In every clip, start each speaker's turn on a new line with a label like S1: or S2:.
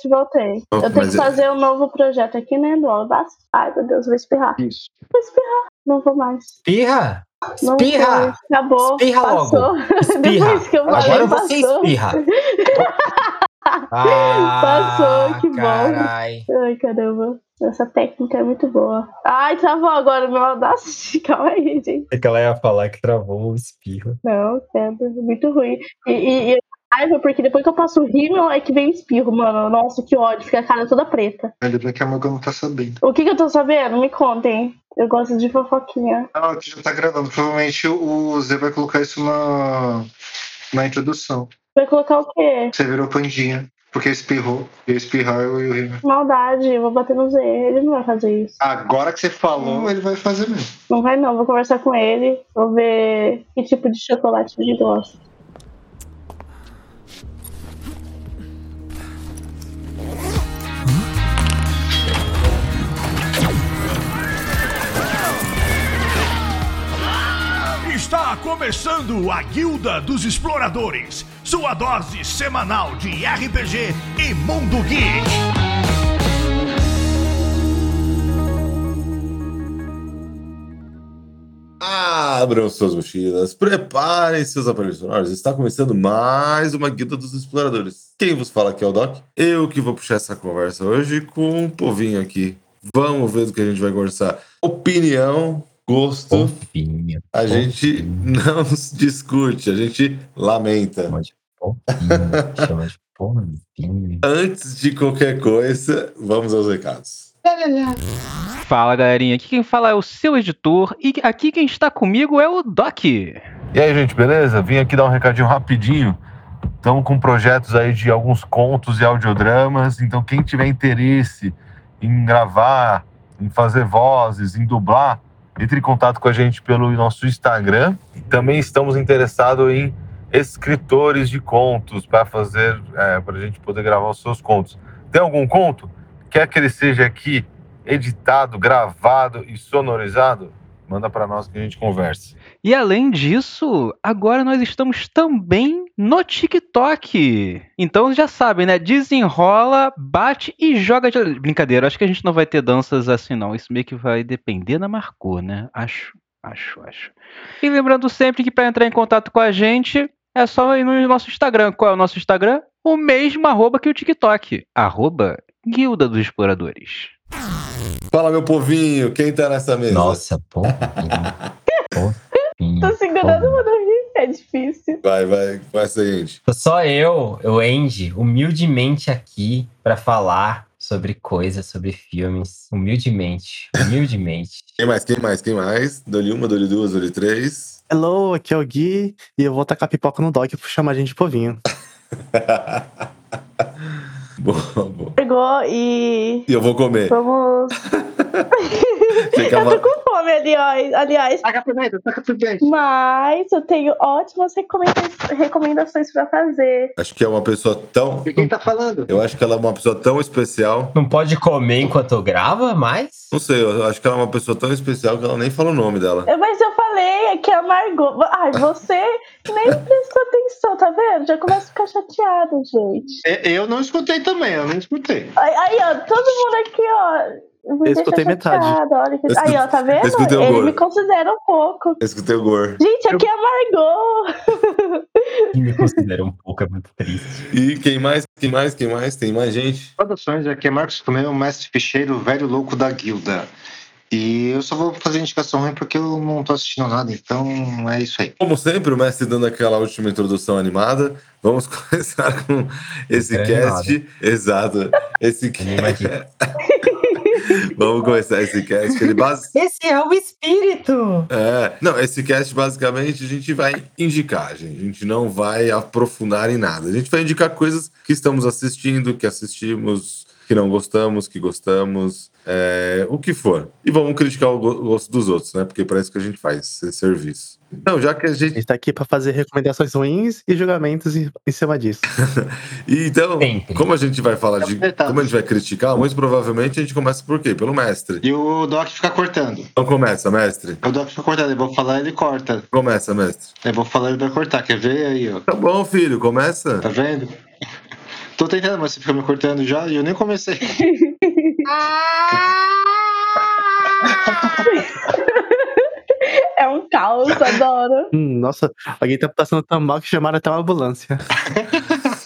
S1: Gente, voltei.
S2: Oh,
S1: Eu tenho que
S2: é-
S1: fazer um novo projeto aqui, né, do Audacity. Ai, meu Deus, vou espirrar.
S3: Isso.
S1: Vou espirrar. Não vou mais.
S4: Espirra!
S1: Não
S4: Espirra!
S1: foi. Acabou.
S4: Espirra logo.
S1: passou.
S4: Espirra!
S1: Depois que eu falei,
S4: Agora você
S1: passou.
S4: espirra! Ah,
S1: Passou, que bom.
S4: Carai.
S1: Ai, caramba. Essa técnica é muito boa. Ai, travou agora o meu Audacity. Calma aí, gente.
S4: É que ela ia falar que travou o espirro.
S1: Não, credo, muito ruim. E, e, e raiva, porque depois que eu passo o rímel é que vem o espirro, mano. Nossa, que ódio, fica a cara toda preta.
S3: Ainda bem que a Morgan não tá sabendo.
S1: O que que eu tô sabendo? Me contem. Eu gosto de fofoquinha.
S3: Ah, aqui já tá gravando. Provavelmente o Zé vai colocar isso na, na introdução.
S1: Vai colocar o quê?
S3: Você virou pandinha. Porque espirrou. E espirrar eu e o Rima.
S1: Maldade, eu vou bater no Z. Ele não vai fazer isso.
S3: Agora que você falou, ele vai fazer mesmo.
S1: Não vai não, vou conversar com ele. Vou ver que tipo de chocolate ele gosta.
S5: Está começando a Guilda dos Exploradores, sua dose semanal de RPG e Mundo Geek.
S2: Abram suas mochilas, preparem seus aparelhos sonoros. Está começando mais uma Guilda dos Exploradores. Quem vos fala aqui é o Doc. Eu que vou puxar essa conversa hoje com um povinho aqui. Vamos ver do que a gente vai conversar. Opinião, gosto.
S4: Fofinho.
S2: A gente não discute, a gente lamenta.
S4: Chama de fofinho. Chama de fofinho.
S2: Antes de qualquer coisa, vamos aos recados.
S6: Fala galerinha, aqui quem fala é o seu editor e aqui quem está comigo é o Doc.
S7: E aí, gente, beleza? Vim aqui dar um recadinho rapidinho. Estamos com projetos aí de alguns contos e audiodramas. Então, quem tiver interesse em gravar, em fazer vozes, em dublar, entre em contato com a gente pelo nosso Instagram. Também estamos interessados em escritores de contos para fazer, para a gente poder gravar os seus contos. Tem algum conto? Quer que ele seja aqui editado, gravado e sonorizado? Manda para nós que a gente conversa.
S6: E além disso, agora nós estamos também no TikTok. Então já sabem, né? Desenrola, bate e joga de. Brincadeira, acho que a gente não vai ter danças assim, não. Isso meio que vai depender da Marcou, né? Acho, acho, acho. E lembrando sempre que para entrar em contato com a gente é só ir no nosso Instagram. Qual é o nosso Instagram? O mesmo arroba que o TikTok. Arroba Guilda dos Exploradores.
S2: Fala, meu povinho, quem tá nessa mesa?
S4: Nossa, fofinho. Fofinho.
S1: Tô segurando pra não rir. É difícil.
S2: Vai, vai, vai seguinte.
S4: Tô Só eu, o Andy, humildemente aqui pra falar sobre coisas, sobre filmes. Humildemente, humildemente.
S2: Quem mais, quem mais, quem mais? Dole uma, dole duas, dole três.
S8: Hello, aqui é o Gui e eu vou tacar pipoca no dog pra chamar a gente de povinho.
S2: boa, boa.
S1: Pegou e.
S2: E eu vou comer.
S1: Vamos.
S2: Fica
S1: Eu tô com fome, aliás. aliás.
S3: Taca pimenta, taca pimenta.
S1: Mas eu tenho ótimas recomenda- recomendações pra fazer.
S2: Acho que é uma pessoa tão.
S3: E quem tá falando?
S2: Eu acho que ela é uma pessoa tão especial.
S4: Não pode comer enquanto grava, mas.
S2: Não sei, eu acho que ela é uma pessoa tão especial que ela nem fala o nome dela.
S1: Mas eu falei, é que a Margot. Ai, você nem prestou atenção, tá vendo? Já começa a ficar chateado, gente.
S3: Eu não escutei também, eu não escutei.
S1: Aí, aí, ó, todo mundo aqui, ó. Me
S8: Eu escutei metade.
S1: Olha que... Aí, ó, tá vendo?
S2: eu escutei o
S1: Ele
S2: Goro.
S1: me considera um pouco.
S2: Eu escutei o Gor.
S1: Gente, aqui é a Margot.
S4: Me considera um pouco, é muito triste.
S2: E quem mais? Quem mais? Quem mais? Tem mais gente?
S3: Saudações, aqui é Marcos Comeu, mestre ficheiro, velho louco da guilda. E eu só vou fazer indicação ruim porque eu não tô assistindo nada, então é isso aí.
S2: Como sempre, o mestre dando aquela última introdução animada. Vamos começar com esse
S4: É
S2: cast. Exato. Esse cast. Vamos começar esse cast. Ele base...
S4: Esse é o espírito!
S2: É, não, esse cast basicamente a gente vai indicar, gente. A gente não vai aprofundar em nada. A gente vai indicar coisas que estamos assistindo, que assistimos, que não gostamos, que gostamos, é, o que for. E vamos criticar o go- gosto dos outros, né? Porque parece que a gente faz esse serviço. Então, já que a
S8: A
S2: gente.
S8: gente tá aqui pra fazer recomendações ruins e julgamentos em, em cima disso.
S2: E Então,
S4: Sempre.
S2: como a gente vai falar de. Como a gente vai criticar, muito provavelmente a gente começa por quê? Pelo mestre.
S3: E o Doc fica cortando.
S2: Então começa, mestre.
S3: O Doc fica cortando, eu vou falar, ele corta.
S2: Começa, mestre.
S3: Eu vou falar, ele vai cortar. Quer ver aí, ó?
S2: Tá bom, filho, começa.
S3: Tá vendo? Tô tentando, mas você fica me cortando já e eu nem comecei.
S1: É um caos, adoro.
S8: Hum, nossa, alguém tá passando tão mal que chamaram até uma ambulância.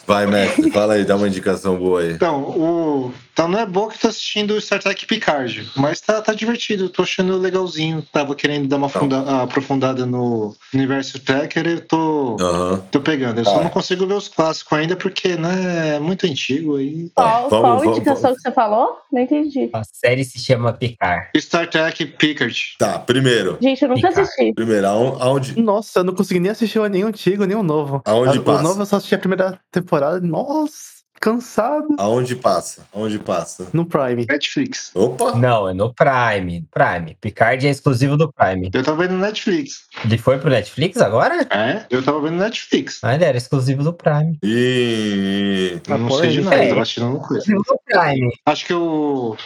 S2: Vai, mestre, fala aí, dá uma indicação boa aí.
S3: Então, o. Então não é bom que eu tô assistindo Star Trek Picard, mas tá, tá divertido, tô achando legalzinho. Tava querendo dar uma funda- aprofundada no universo Tracker e tô,
S2: Aham.
S3: tô pegando. Eu só
S2: Ah.
S3: não consigo ver os clássicos ainda porque, né, é muito antigo aí.
S1: Qual,
S2: vamos,
S1: qual
S2: vamos,
S1: indicação
S2: vamos.
S1: que você falou? Não entendi.
S4: A série se chama Picar.
S3: Star Trek Picard.
S2: Tá, primeiro.
S1: Gente, eu nunca
S4: Picar.
S1: assisti.
S2: Primeiro, aon- aonde,
S8: Nossa, eu não consegui nem assistir nenhum antigo, nem o novo.
S2: Aonde
S8: A-
S2: passa?
S8: O novo eu só assisti a primeira temporada. Nossa, cansado.
S2: aonde passa? Aonde passa?
S8: No Prime.
S3: Netflix.
S2: Opa!
S4: Não, é no Prime. Prime. Picard é exclusivo do Prime.
S3: Eu tava vendo no Netflix.
S4: Ele foi pro Netflix agora?
S3: É? Eu tava vendo no Netflix.
S4: Ah, ele era exclusivo do Prime.
S2: E.
S3: Eu não sei de
S8: pô,
S3: nada,
S4: é.
S3: tava assistindo coisa.
S4: Do Prime.
S3: Acho que eu.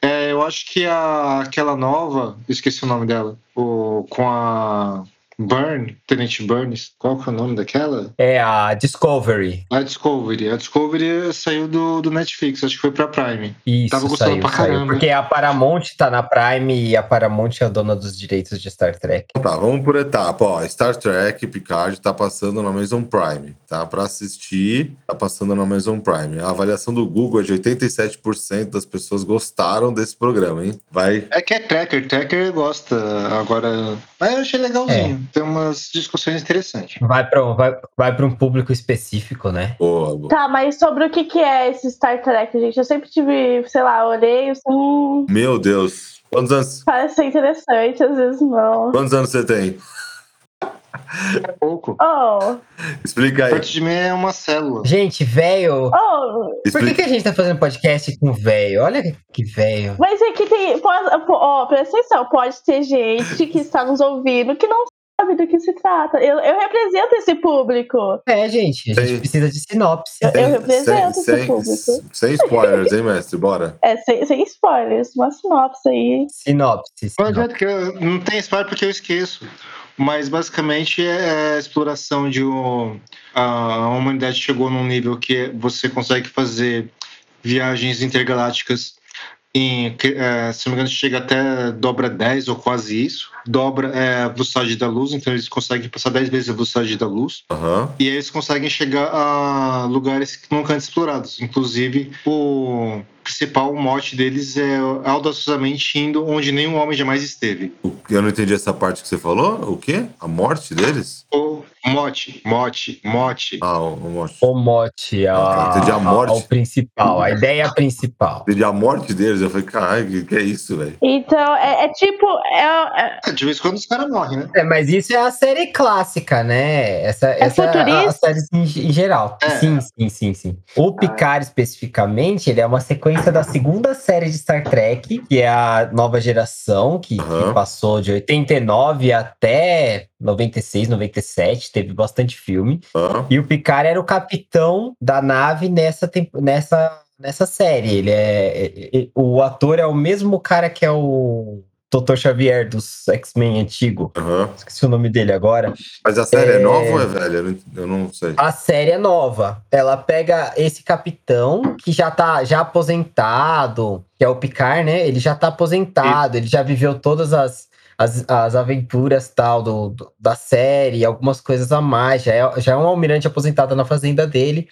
S3: É, eu acho que a, aquela nova. Esqueci o nome dela. O, com a. Burn, Tenente Burns. Qual que é o nome daquela?
S4: É a Discovery.
S3: A Discovery. A Discovery saiu do, do Netflix, acho que foi pra Prime.
S4: Isso,
S3: Tava gostando
S4: saiu,
S3: pra
S4: saiu.
S3: caramba.
S4: Porque a Paramount tá na Prime e a Paramount é a dona dos direitos de Star Trek.
S2: Então tá, vamos por etapa. Ó, Star Trek Picard tá passando na Amazon Prime, tá? Pra assistir, tá passando na Amazon Prime. A avaliação do Google é de 87% das pessoas gostaram desse programa, hein? Vai.
S3: É que é Tracker, Tracker gosta. Agora. Mas eu achei legalzinho. Tem umas discussões interessantes.
S4: Vai pra, um- vai, vai um público específico, né?
S2: Boa, boa.
S1: Tá, mas sobre o que, que é esse Star Trek, gente? Eu sempre tive, sei lá, olhei assim.
S2: Meu Deus. Quantos anos,
S1: Parece ser interessante, às vezes não.
S2: quantos anos você tem?
S3: É pouco.
S1: Oh,
S2: Explica aí.
S3: Perto de mim é uma célula.
S4: Gente, velho.
S1: oh,
S4: Por que, que a gente tá fazendo podcast com velho? Olha que velho.
S1: mas é que tem. pode- Ó, presta atenção, pode ter gente que está nos ouvindo que não sabe do que se trata. Eu, eu represento esse público.
S4: É, gente, a gente
S2: Tem-
S4: precisa de sinopse.
S1: Eu-
S2: Sem,
S1: represento
S2: sem,
S1: esse
S2: sem,
S1: público.
S2: sem spoilers, hein, mestre? Bora.
S1: É, sem, sem spoilers, uma sinopse aí.
S4: Sinopse.
S3: Não
S4: sinopse.
S3: adianta que eu, não tem spoiler porque eu esqueço. Mas basicamente é a exploração de um. A humanidade chegou num nível que você consegue fazer viagens intergalácticas em. é, se não me engano, chega até dobra 10 ou quase isso. Dobra é, a velocidade da luz, então eles conseguem passar 10 vezes a velocidade da luz.
S2: Aham.
S3: E aí eles conseguem chegar a lugares que nunca antes explorados. Inclusive, o principal mote deles é audaciosamente indo onde nenhum homem jamais esteve.
S2: Eu não entendi essa parte que você falou. O quê? A morte deles?
S3: O mote, mote, mote.
S2: Ah, o, o morte.
S4: O mote, a,
S2: Ah, entendi a morte.
S4: a- o principal, a ideia principal.
S2: Entendi a morte deles. Eu falei, caralho, que, que é isso, velho?
S1: Então, é, é tipo. É, é-
S3: De vez em quando os caras morrem, né?
S4: É, mas isso é a série clássica, né? Essa, essa é a, a
S1: futurista?
S4: série em, em geral.
S3: É.
S4: Sim, sim, sim, sim. O Picard, especificamente, ele é uma sequência da segunda série de Star Trek, que é a nova geração, que, que
S2: Aham.
S4: passou de 89 até 96, 97, teve bastante filme.
S2: Hã?
S4: E o Picard era o capitão da nave nessa, nessa, nessa série. Ele é, é- é- O ator é o mesmo cara que é o Dr. Xavier dos X-Men antigo.
S2: Aham.
S4: Esqueci o nome dele agora.
S2: Mas a série é...
S4: É.
S2: nova ou é velha? Eu não, sei.
S4: A série é nova. Ela pega esse capitão que já tá já aposentado, que é o Picard, né? Ele já tá aposentado, ele já viveu todas as, as, as aventuras tal do, do- da série, algumas coisas a mais. Já é, já é um almirante aposentado na fazenda dele.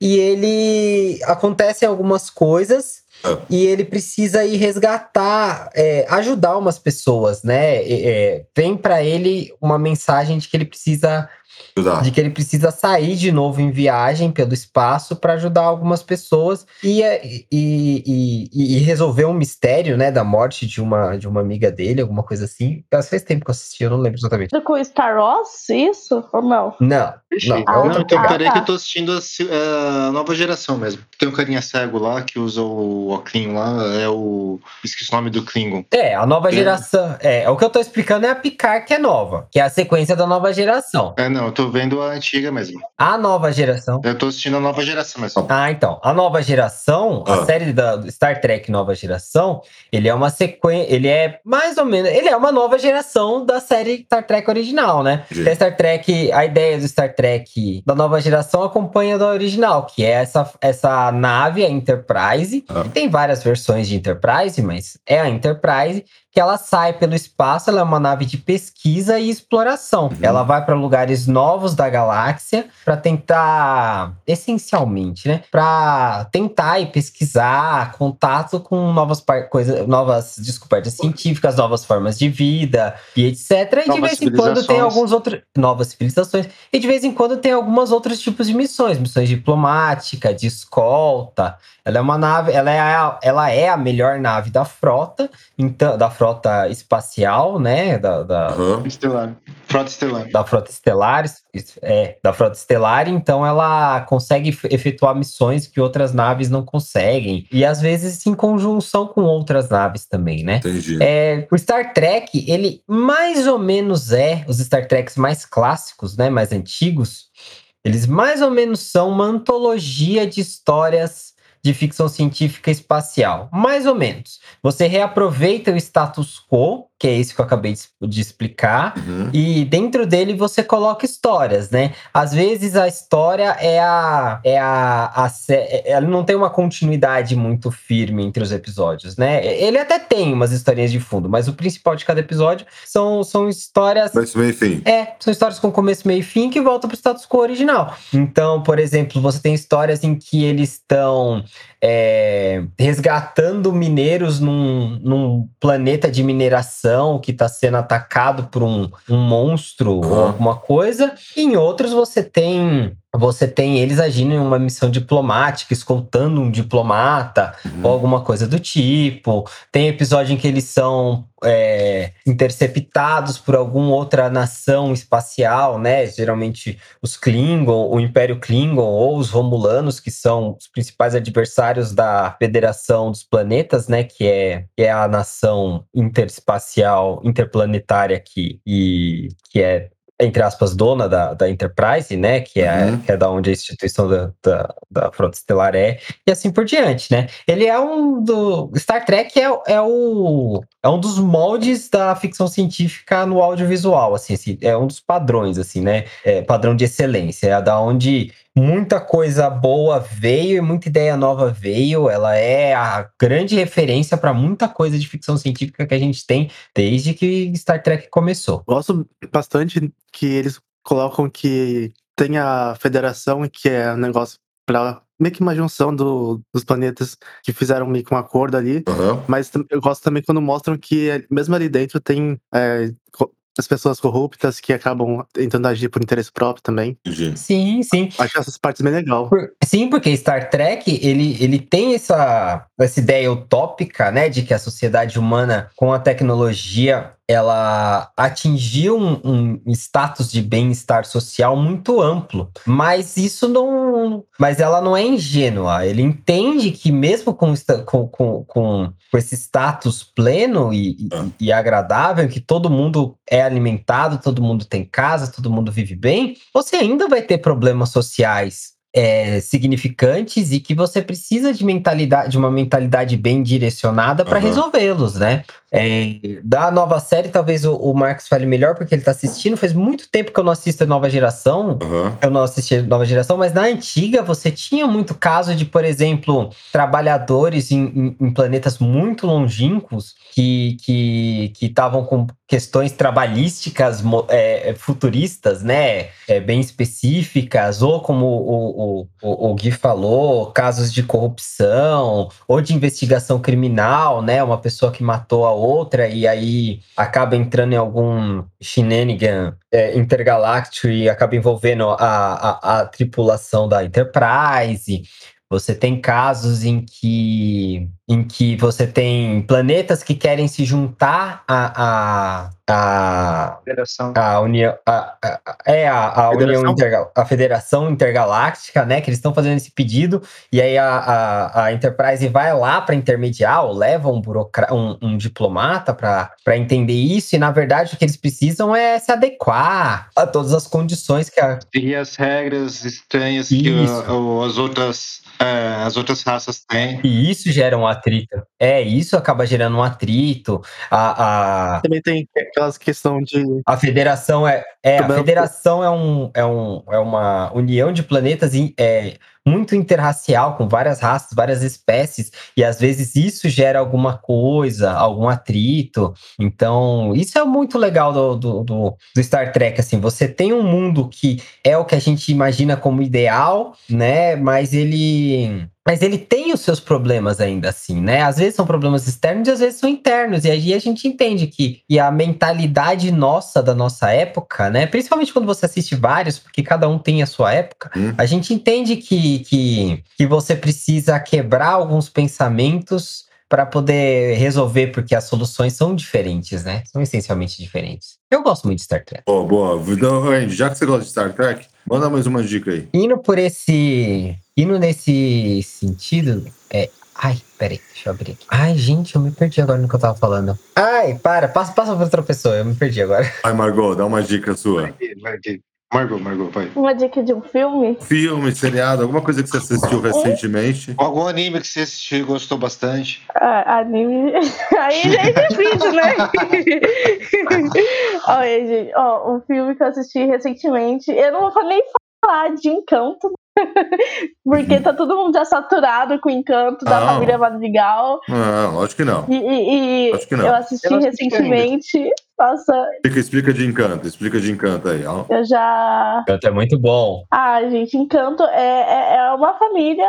S4: E ele acontecem algumas coisas. E ele precisa ir resgatar, é, ajudar umas pessoas, né? É, vem pra ele uma mensagem de que ele precisa
S2: Ajudar.
S4: de que ele precisa sair de novo em viagem pelo espaço para ajudar algumas pessoas e, é- e, e, e- resolver um mistério, né, da morte de uma, de uma amiga dele, alguma coisa assim. Mas faz tempo que eu assisti, eu não lembro exatamente.
S1: com Star Wars, isso? Ou não?
S4: Não, não, é
S1: Ah,
S3: não, então peraí
S1: tá.
S3: que eu tô assistindo a, é, a nova geração mesmo. Tem um carinha cego lá que usa o Oclinho lá, é o. Esqueci o nome do Klingon.
S4: É, a nova
S3: É.
S4: geração. É, o que eu tô explicando é a Picard que é nova, que é a sequência da nova geração.
S3: É, não, eu tô vendo a antiga mesmo.
S4: A nova geração.
S3: Eu tô assistindo a nova geração mesmo.
S4: Ah, então. A nova geração,
S2: Ah.
S4: a série da Star Trek Nova Geração, ele é uma sequência. Ele é mais ou menos. Ele é uma nova geração da série Star Trek original, né?
S2: Sim.
S4: A Star Trek, a ideia do Star Trek da nova geração acompanha da original, que é essa, essa nave, a Enterprise.
S2: Ah.
S4: Tem várias versões de Enterprise, mas é a Enterprise que ela sai pelo espaço, ela é uma nave de pesquisa e exploração. Ela vai para lugares novos da galáxia para tentar, essencialmente, né, para tentar e pesquisar contato com novas coisas, novas descobertas científicas, novas formas de vida e etc. E de
S3: Novas
S4: vez em quando tem alguns outros novas civilizações e de vez em quando tem alguns outros tipos de missões, missões diplomáticas, de escolta. Ela é uma nave, ela é a, ela é a melhor nave da frota, então da frota espacial, né, da, da,
S2: Aham.
S3: Estelar. Frota Estelar.
S4: da frota estelar, é, da frota estelar, então ela consegue efe- efetuar missões que outras naves não conseguem e às vezes em conjunção com outras naves também, né?
S2: Entendi.
S4: É, o Star Trek, ele mais ou menos é, os Star Treks mais clássicos, né, mais antigos, eles mais ou menos são uma antologia de histórias de ficção científica espacial. Mais ou menos. Você reaproveita o status quo, que é esse que eu acabei de, explicar,
S2: Uhum.
S4: e dentro dele você coloca histórias, né? Às vezes a história é a. É a, a sé- ela não tem uma continuidade muito firme entre os episódios, né? Ele até tem umas historinhas de fundo, mas o principal de cada episódio são, são histórias.
S2: Mas meio fim.
S4: É, são histórias com começo, meio e fim que voltam pro status quo original. Então, por exemplo, você tem histórias em que eles estão é, resgatando mineiros num, num planeta de mineração que está sendo atacado por um, um monstro ou
S2: Aham.
S4: alguma coisa. E em outros você tem. Você tem eles agindo em uma missão diplomática, escoltando um diplomata ou alguma coisa do tipo. Tem episódio em que eles são é, interceptados por alguma outra nação espacial, né? Geralmente os Klingon, o Império Klingon ou os Romulanos, que são os principais adversários da Federação dos Planetas, né? Que é, que é a nação interespacial, interplanetária que, e, que é entre aspas, dona da, da Enterprise, né? Que é,
S2: Uhum.
S4: que é da onde a instituição da, da, da Frota Estelar é, e assim por diante, né? Ele é um do. Star Trek é, é, o, é um dos moldes da ficção científica no audiovisual, assim, assim, é um dos padrões, assim, né? É, padrão de excelência, é da onde muita coisa boa veio e muita ideia nova veio. Ela é a grande referência para muita coisa de ficção científica que a gente tem desde que Star Trek começou.
S8: Gosto bastante que eles colocam que tem a federação, que é um negócio pra meio que uma junção do- dos planetas que fizeram meio que um acordo ali.
S2: Aham.
S8: Mas eu gosto também quando mostram que é- mesmo ali dentro tem é, as pessoas corruptas que acabam tentando agir por interesse próprio também.
S4: Sim, sim.
S8: Acho essas partes bem legal.
S4: Por- Sim, porque Star Trek, ele, ele tem essa, essa ideia utópica, né, de que a sociedade humana, com a tecnologia, ela atingiu um, um status de bem-estar social muito amplo. Mas isso não... Mas ela não é ingênua. Ele entende que mesmo com, com, com, com esse status pleno e, e-
S2: Ah.
S4: e agradável, que todo mundo é alimentado, todo mundo tem casa, todo mundo vive bem, você ainda vai ter problemas sociais é, significantes e que você precisa de mentalidade, de uma mentalidade bem direcionada para
S2: Aham.
S4: resolvê-los, né? É, da nova série, talvez o, o Marcos fale melhor, porque ele tá assistindo. Faz muito tempo que eu não assisto a nova geração.
S2: Aham.
S4: Eu não assisti a nova geração, mas na antiga você tinha muito caso de, por exemplo, trabalhadores em, em- em planetas muito longínquos que que que estavam com questões trabalhísticas é, é, futuristas, né? É, bem específicas, ou como o, o, o, o Gui falou, casos de corrupção ou de investigação criminal, né? Uma pessoa que matou a outra e aí acaba entrando em algum shenanigan é, intergaláctico e acaba envolvendo a, a, a tripulação da Enterprise. Você tem casos em que, em que você tem planetas que querem se juntar a, a, a,
S3: Federação.
S4: a União. É a, a União
S8: Federação?
S4: Interga- a Federação Intergaláctica, né? Que eles estão fazendo esse pedido, e aí a, a, a Enterprise vai lá para intermediar, ou leva um, burocra um, um diplomata para entender isso, e na verdade o que eles precisam é se adequar a todas as condições que a.
S3: E as regras estranhas que
S4: Isso.
S3: uh, o- as outras é, as outras raças têm.
S4: E isso gera um atrito. É, isso acaba gerando um atrito. A, a,
S8: Também tem aquelas questão de.
S4: A federação é, é a
S8: Também-
S4: federação é, um, é, um, é uma união de planetas é, muito interracial, com várias raças, várias espécies, e às vezes isso gera alguma coisa, algum atrito. Então, isso é muito legal do, do, do, do Star Trek, assim, você tem um mundo que é o que a gente imagina como ideal, né? Mas ele. Mas ele tem os seus problemas ainda assim, né? Às vezes são problemas externos e às vezes são internos. E aí a gente entende que e a mentalidade nossa da nossa época, né? Principalmente quando você assiste vários, porque cada um tem a sua época,
S2: Hum.
S4: a gente entende que, que, que você precisa quebrar alguns pensamentos para poder resolver, porque as soluções são diferentes, né? São essencialmente diferentes. Eu gosto muito de Star Trek.
S2: Boa, boa. Então, já que você gosta de Star Trek, manda mais uma dica aí.
S4: Indo por esse. Indo nesse sentido. É. Ai, peraí, deixa eu abrir aqui. Ai, gente, eu me perdi agora no que eu tava falando. Ai, para, passa, passa pra outra pessoa, eu me perdi agora.
S2: Vai, Margot, dá uma dica sua.
S3: Vai aqui. Margot, Margot, vai.
S1: Uma dica de um filme.
S2: Filme, seriado, alguma coisa que você assistiu recentemente.
S3: Algum anime que você assistiu e gostou bastante?
S1: Ah, anime. Aí já é difícil, né? Olha, gente, ó, um filme que eu assisti recentemente. Eu não vou nem falar de encanto. Porque tá todo mundo já saturado com o encanto da
S2: Não.
S1: família Madrigal.
S2: Não, lógico que não.
S1: E, e- e
S2: Acho que não.
S1: eu assisti
S3: Eu
S1: recentemente. Nossa,
S2: Explica, explica de encanto, explica de encanto aí. ó.
S1: eu já.
S4: Canto é muito bom.
S1: Ah, gente, Encanto é, é, é uma família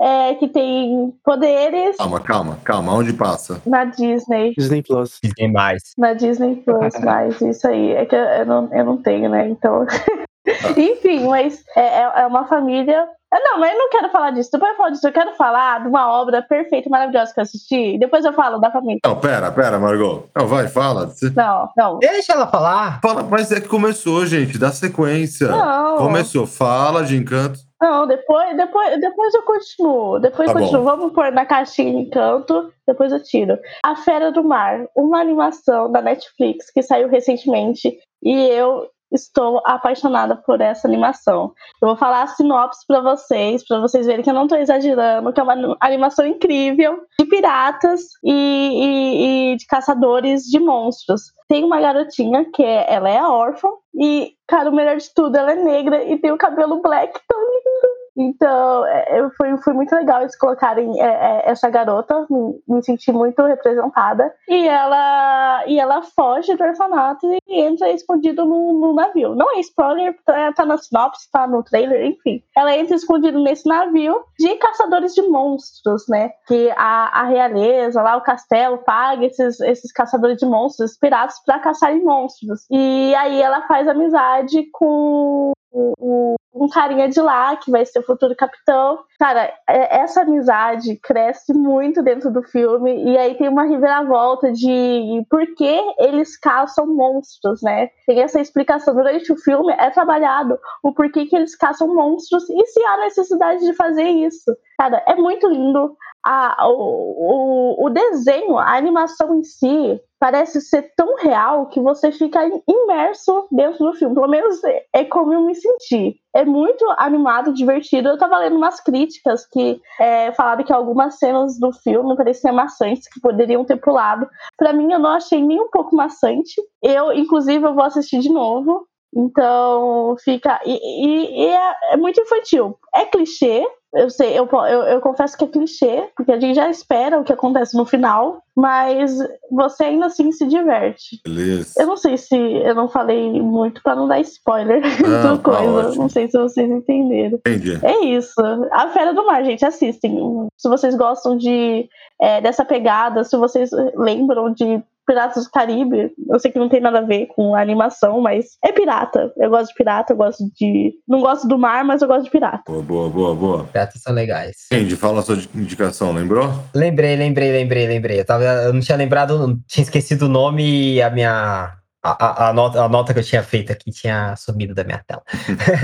S1: é, que tem poderes
S2: Calma, calma, calma. Onde passa?
S1: na Disney.
S8: Disney Plus.
S4: Tem mais.
S1: Na Disney Plus, mas isso aí. É que eu, eu não, eu não tenho, né? Então. Enfim, mas é, é- é uma família. Ah, Não, mas eu não quero falar disso. Depois eu falo disso. Eu quero falar de uma obra perfeita, maravilhosa que eu assisti. Depois eu falo da família.
S2: Não, pera, pera, Margot. Não, vai, fala.
S1: Não, não.
S4: Deixa ela falar.
S2: Fala, mas é que começou, gente. Dá sequência.
S1: Não.
S2: Começou. Fala de encanto.
S1: Não, depois, depois, depois eu continuo. Depois eu
S2: Tá
S1: continuo.
S2: bom.
S1: Vamos pôr na caixinha encanto, depois eu tiro. A Fera do Mar, uma animação da Netflix que saiu recentemente e eu estou apaixonada por essa animação. Eu vou falar a sinopse pra vocês, pra vocês verem que eu não tô exagerando, que é uma animação incrível de piratas e, e- e de caçadores de monstros. Tem uma garotinha que é, ela é órfã e, cara, o melhor de tudo, ela é negra e tem o cabelo black tão lindo. Então, é, eu- foi, foi muito legal eles colocarem é, é, essa garota, me, me senti muito representada. E ela, e ela foge do orfanato e entra escondido no, no navio. Não é spoiler, tá, tá na sinopse, tá no trailer, enfim. Ela entra escondido nesse navio de caçadores de monstros, né? Que a, a realeza, lá o castelo, paga esses, esses caçadores de monstros, piratas, pra caçarem monstros. E aí ela faz amizade com o- um carinha de lá, que vai ser o futuro capitão. Cara, é- essa amizade cresce muito dentro do filme, e aí tem uma reviravolta de por que eles caçam monstros, né? Tem essa explicação durante o filme, é trabalhado o porquê que eles caçam monstros e se há necessidade de fazer isso. Cara, é muito lindo. A, o, o, desenho, a animação em si, parece ser tão real que você fica imerso dentro do filme. Pelo menos é- é como eu me senti. É muito animado, divertido. Eu tava lendo umas críticas que é, falaram que algumas cenas do filme pareciam maçantes, que poderiam ter pulado. Pra mim, eu não achei nem um pouco maçante. Eu, inclusive, eu vou assistir de novo. Então, fica. E, e- e é, é muito infantil. É clichê. Eu sei, eu, eu, eu confesso que é clichê, porque a gente já espera o que acontece no final, mas você ainda assim se diverte.
S2: Beleza.
S1: Eu não sei se eu não falei muito pra não dar spoiler
S2: Não,
S1: do
S2: tá
S1: coisa. Não sei se vocês entenderam.
S2: Entendi.
S1: É isso. A Fera do Mar, gente, assistem. Se vocês gostam de, é, dessa pegada, se vocês lembram de Piratas do Caribe. Eu sei que não tem nada a ver com a animação, mas é pirata. Eu gosto de pirata, eu gosto de. Não gosto do mar, mas eu gosto de pirata.
S2: Boa, boa, boa, boa.
S4: Piratas são legais.
S2: Andy, fala a sua indicação, lembrou?
S4: Lembrei, lembrei, lembrei, lembrei. Eu, tava, eu não tinha lembrado, não tinha esquecido o nome e a minha. A, a, a nota, a nota que eu tinha feito aqui tinha sumido da minha tela.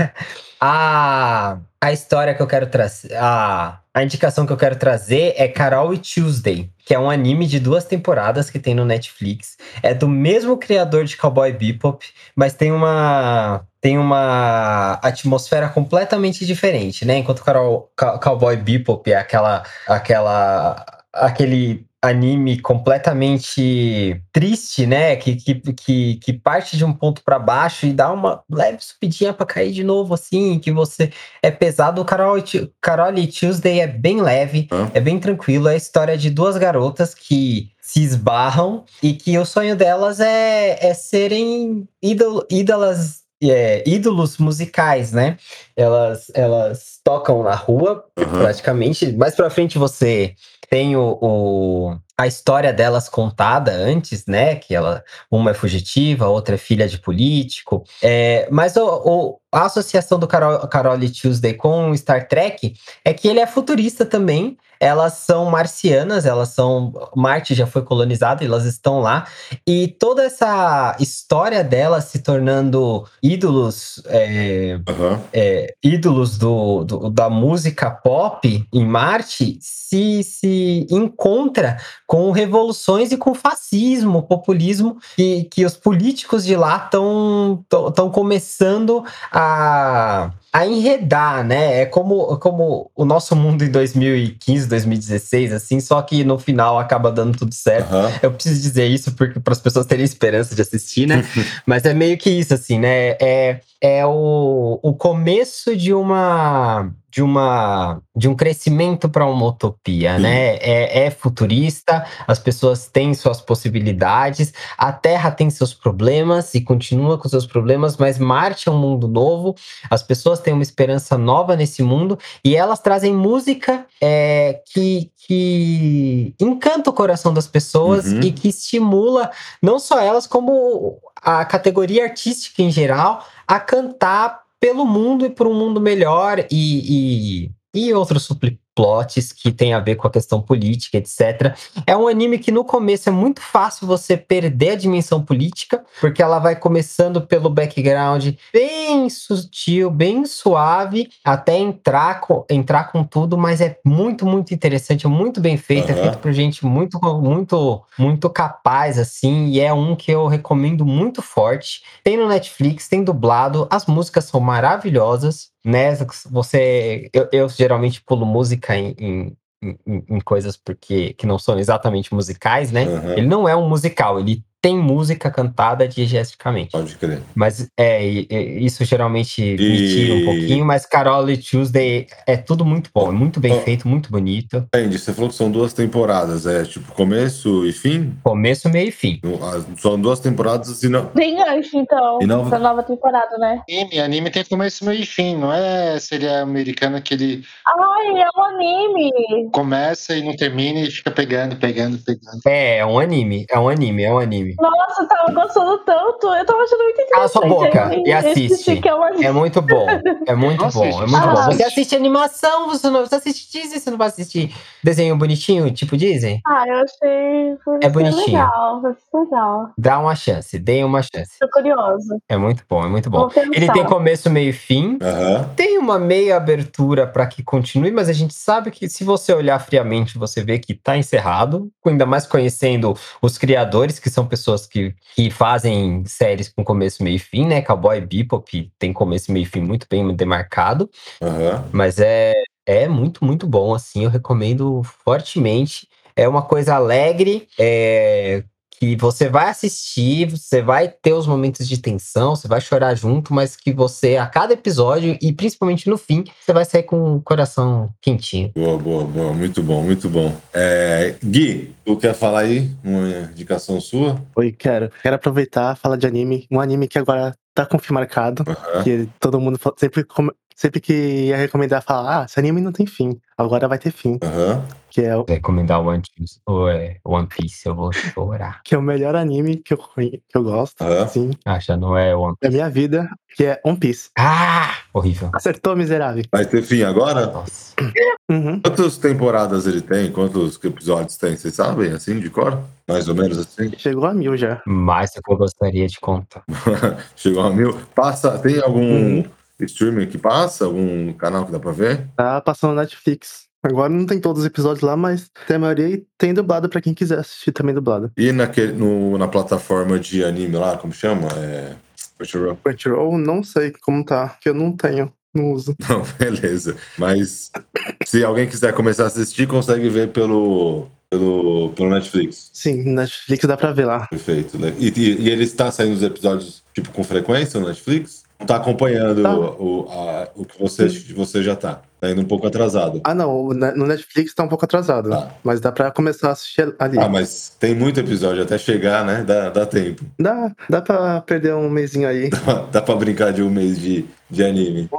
S4: a, a história que eu quero trazer. A, a indicação que eu quero trazer é Carol e Tuesday, que é um anime de duas temporadas que tem no Netflix. É do mesmo criador de Cowboy Bebop, mas tem uma tem uma atmosfera completamente diferente, né? Enquanto Carol, Cowboy Bebop é aquela aquela aquele anime completamente triste, né? Que, que, que, que parte de um ponto para baixo e dá uma leve subidinha para cair de novo, assim, que você é pesado. O Carol, Carol e Tuesday é bem leve,
S2: Hã?
S4: é bem tranquilo. É a história de duas garotas que se esbarram e que o sonho delas é, é serem ídolo, ídolas. É, ídolos musicais, né? Elas, elas tocam na rua,
S2: Aham.
S4: praticamente. Mais pra frente você tem o, o- a história delas contada antes, né? Que ela, uma é fugitiva, a outra é filha de político. É, mas o, o- a associação do Carol, Carol e Tuesday com o Star Trek é que ele é futurista também. Elas são marcianas, elas são. Marte já foi colonizada, elas estão lá. E toda essa história delas se tornando ídolos é,
S2: Aham.
S4: é, ídolos do, do- da música pop em Marte se, se encontra com revoluções e com fascismo, populismo, que, que os políticos de lá estão começando a, a enredar, né? É como, como o nosso mundo em 2015, 2016, assim, só que no final acaba dando tudo certo.
S2: Aham.
S4: Eu preciso dizer isso porque para as pessoas terem esperança de assistir, né? Mas é meio que isso, assim, né? É, é o, o começo de uma de uma de um crescimento para uma utopia,
S2: Sim.
S4: né? É, é futurista, as pessoas têm suas possibilidades, a Terra tem seus problemas e continua com seus problemas, mas Marte é um mundo novo, as pessoas têm uma esperança nova nesse mundo e elas trazem música é, que, que encanta o coração das pessoas
S2: Uhum.
S4: e que estimula não só elas, como a categoria artística em geral, a cantar pelo mundo e por um mundo melhor e, e, e outros subplots que tem a ver com a questão política, etc. É um anime que no começo é muito fácil você perder a dimensão política, porque ela vai começando pelo background bem sutil, bem suave, até entrar com, entrar com tudo, mas é muito, muito interessante, é muito bem feito, é
S2: Aham.
S4: feito por gente muito, muito, muito capaz, assim, e é um que eu recomendo muito forte. Tem no Netflix, tem dublado, as músicas são maravilhosas, né? Você, eu, eu geralmente pulo música em, em, em- em coisas porque que não são exatamente musicais, né?
S2: Aham.
S4: Ele não é um musical, ele tem música cantada diegeticamente.
S2: Pode crer.
S4: Mas é, isso geralmente me
S2: E-
S4: tira um pouquinho, mas Carol e Tuesday é tudo muito bom, é muito bem
S2: Ó.
S4: feito, muito bonito.
S2: Andy, você falou que são duas temporadas, é tipo começo e fim?
S4: Começo, meio e fim.
S2: Ah, São duas temporadas e não.
S1: Tem gancho, então,
S2: E não-
S1: pra nova temporada, né?
S3: Anime, anime tem começo, meio e fim, não é seria americana que ele
S1: Ai, é um anime!
S3: começa e não termina e fica pegando, pegando, pegando.
S4: É, é um anime, é um anime, é um anime.
S1: Nossa, eu tava gostando tanto. Eu tava achando muito interessante.
S4: Cala sua boca e assiste.
S1: Que é.
S4: É muito bom, é muito
S3: Nossa,
S4: bom, é muito bom.
S1: ah,
S4: Você assiste animação, você não você assiste Disney, você não vai assistir desenho bonitinho, tipo Disney?
S1: Ah, eu achei. Foi
S4: É bonitinho.
S1: legal. Foi legal.
S4: Dá uma chance, dê uma chance.
S1: Tô curiosa.
S4: É muito bom, é muito bom. Ele tem começo, meio e fim. Tem uma meia abertura para que continue, mas a gente sabe que se você olhar friamente, você vê que tá encerrado. Ainda mais conhecendo os criadores, que são pessoas que, que fazem séries com começo, meio e fim, né? Cowboy Bebop tem começo, meio e fim muito bem demarcado.
S2: Aham.
S4: Mas é, é muito, muito bom, assim. Eu recomendo fortemente. É uma coisa alegre, é, que você vai assistir, você vai ter os momentos de tensão, você vai chorar junto, mas que você, a cada episódio, e principalmente no fim, você vai sair com o coração quentinho.
S2: Boa, boa, boa. Muito bom, muito bom. É, Gui, tu quer falar aí? Uma indicação sua?
S8: Oi, quero. Quero aproveitar falar de anime. Um anime que agora tá com fim marcado.
S2: Aham.
S8: Que todo mundo sempre, come- sempre que ia recomendar, falar, ah, esse anime não tem fim, agora vai ter fim.
S2: Aham.
S8: Que é, o-
S4: Recomendar One Piece, ou é One Piece, eu vou chorar.
S8: que é o melhor anime que eu, que eu gosto,
S2: Aham.
S8: sim,
S4: Ah, já não é One
S8: da minha vida, que é One Piece.
S4: Ah! Horrível.
S8: Acertou, miserável.
S2: Vai ter fim agora?
S4: Nossa.
S8: Uhum.
S2: Quantas temporadas ele tem? Quantos episódios tem? Vocês sabem, assim, de cor? Mais ou menos assim?
S8: Chegou a mil já.
S4: Mais do que eu gostaria de contar.
S2: Chegou a mil. Passa, tem algum
S8: Uhum.
S2: Streaming que passa? Algum canal que dá pra ver?
S8: Tá passando na Netflix. Agora não tem todos os episódios lá, mas tem a maioria e tem dublado pra quem quiser assistir também dublado.
S2: E naquele, no, na plataforma de anime lá, como chama? É. Crunchyroll?
S8: Crunchyroll, não sei como tá, que eu não tenho, não uso.
S2: Não, beleza. Mas se alguém quiser começar a assistir, consegue ver pelo, pelo, pelo Netflix.
S8: Sim, Netflix dá pra ver lá.
S2: Perfeito. né? E, e, e ele está saindo os episódios, tipo, com frequência no Netflix? Não tá acompanhando
S8: Tá.
S2: o, a- o que você, você já tá. Tá indo um pouco atrasado.
S8: Ah, não, no Netflix tá um pouco atrasado,
S2: Tá.
S8: mas dá pra começar a assistir ali.
S2: Ah, mas tem muito episódio até chegar, né? Dá, dá tempo.
S8: Dá, dá pra perder um mesinho aí.
S2: Dá pra brincar de um mês de, de anime.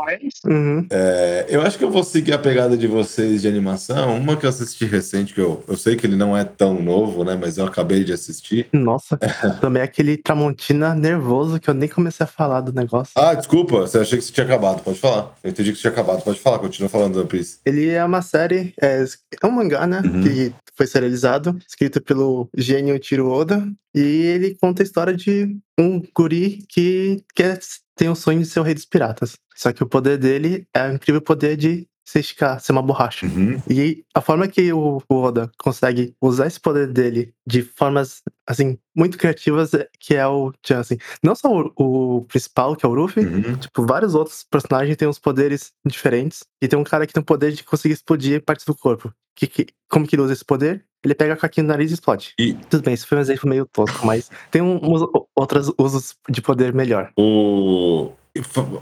S8: Uhum.
S2: É, eu acho que eu vou seguir a pegada de vocês de animação. Uma que eu assisti recente, que eu, eu sei que ele não é tão novo, né? Mas eu acabei de assistir.
S8: Nossa, também aquele Tramontina nervoso que eu nem comecei a falar do negócio.
S2: Ah, desculpa, você achei que você tinha acabado. Pode falar. Eu entendi que você tinha acabado. Pode falar, continua falando do One Piece.
S8: Ele é uma série, é, é um mangá, né?
S2: Uhum.
S8: Que foi serializado, escrito pelo gênio Tiro Oda. E ele conta a história de um guri que quer, tem o sonho de ser o rei dos piratas. Só que o poder dele é o incrível poder de se esticar, ser uma borracha.
S2: Uhum.
S8: E a forma que o o Oda consegue usar esse poder dele de formas, assim, muito criativas, é- que é o Jansen. Não só o, o principal, que é o Luffy,
S2: Uhum.
S8: Tipo, vários outros personagens têm uns poderes diferentes. E tem um cara que tem o poder de conseguir explodir partes do corpo. Que, que- como que ele usa esse poder? Ele pega a caquinha no nariz e explode.
S2: E-
S8: Tudo bem, isso foi um exemplo meio tosco, mas tem um, o- outros usos de poder melhor.
S2: O...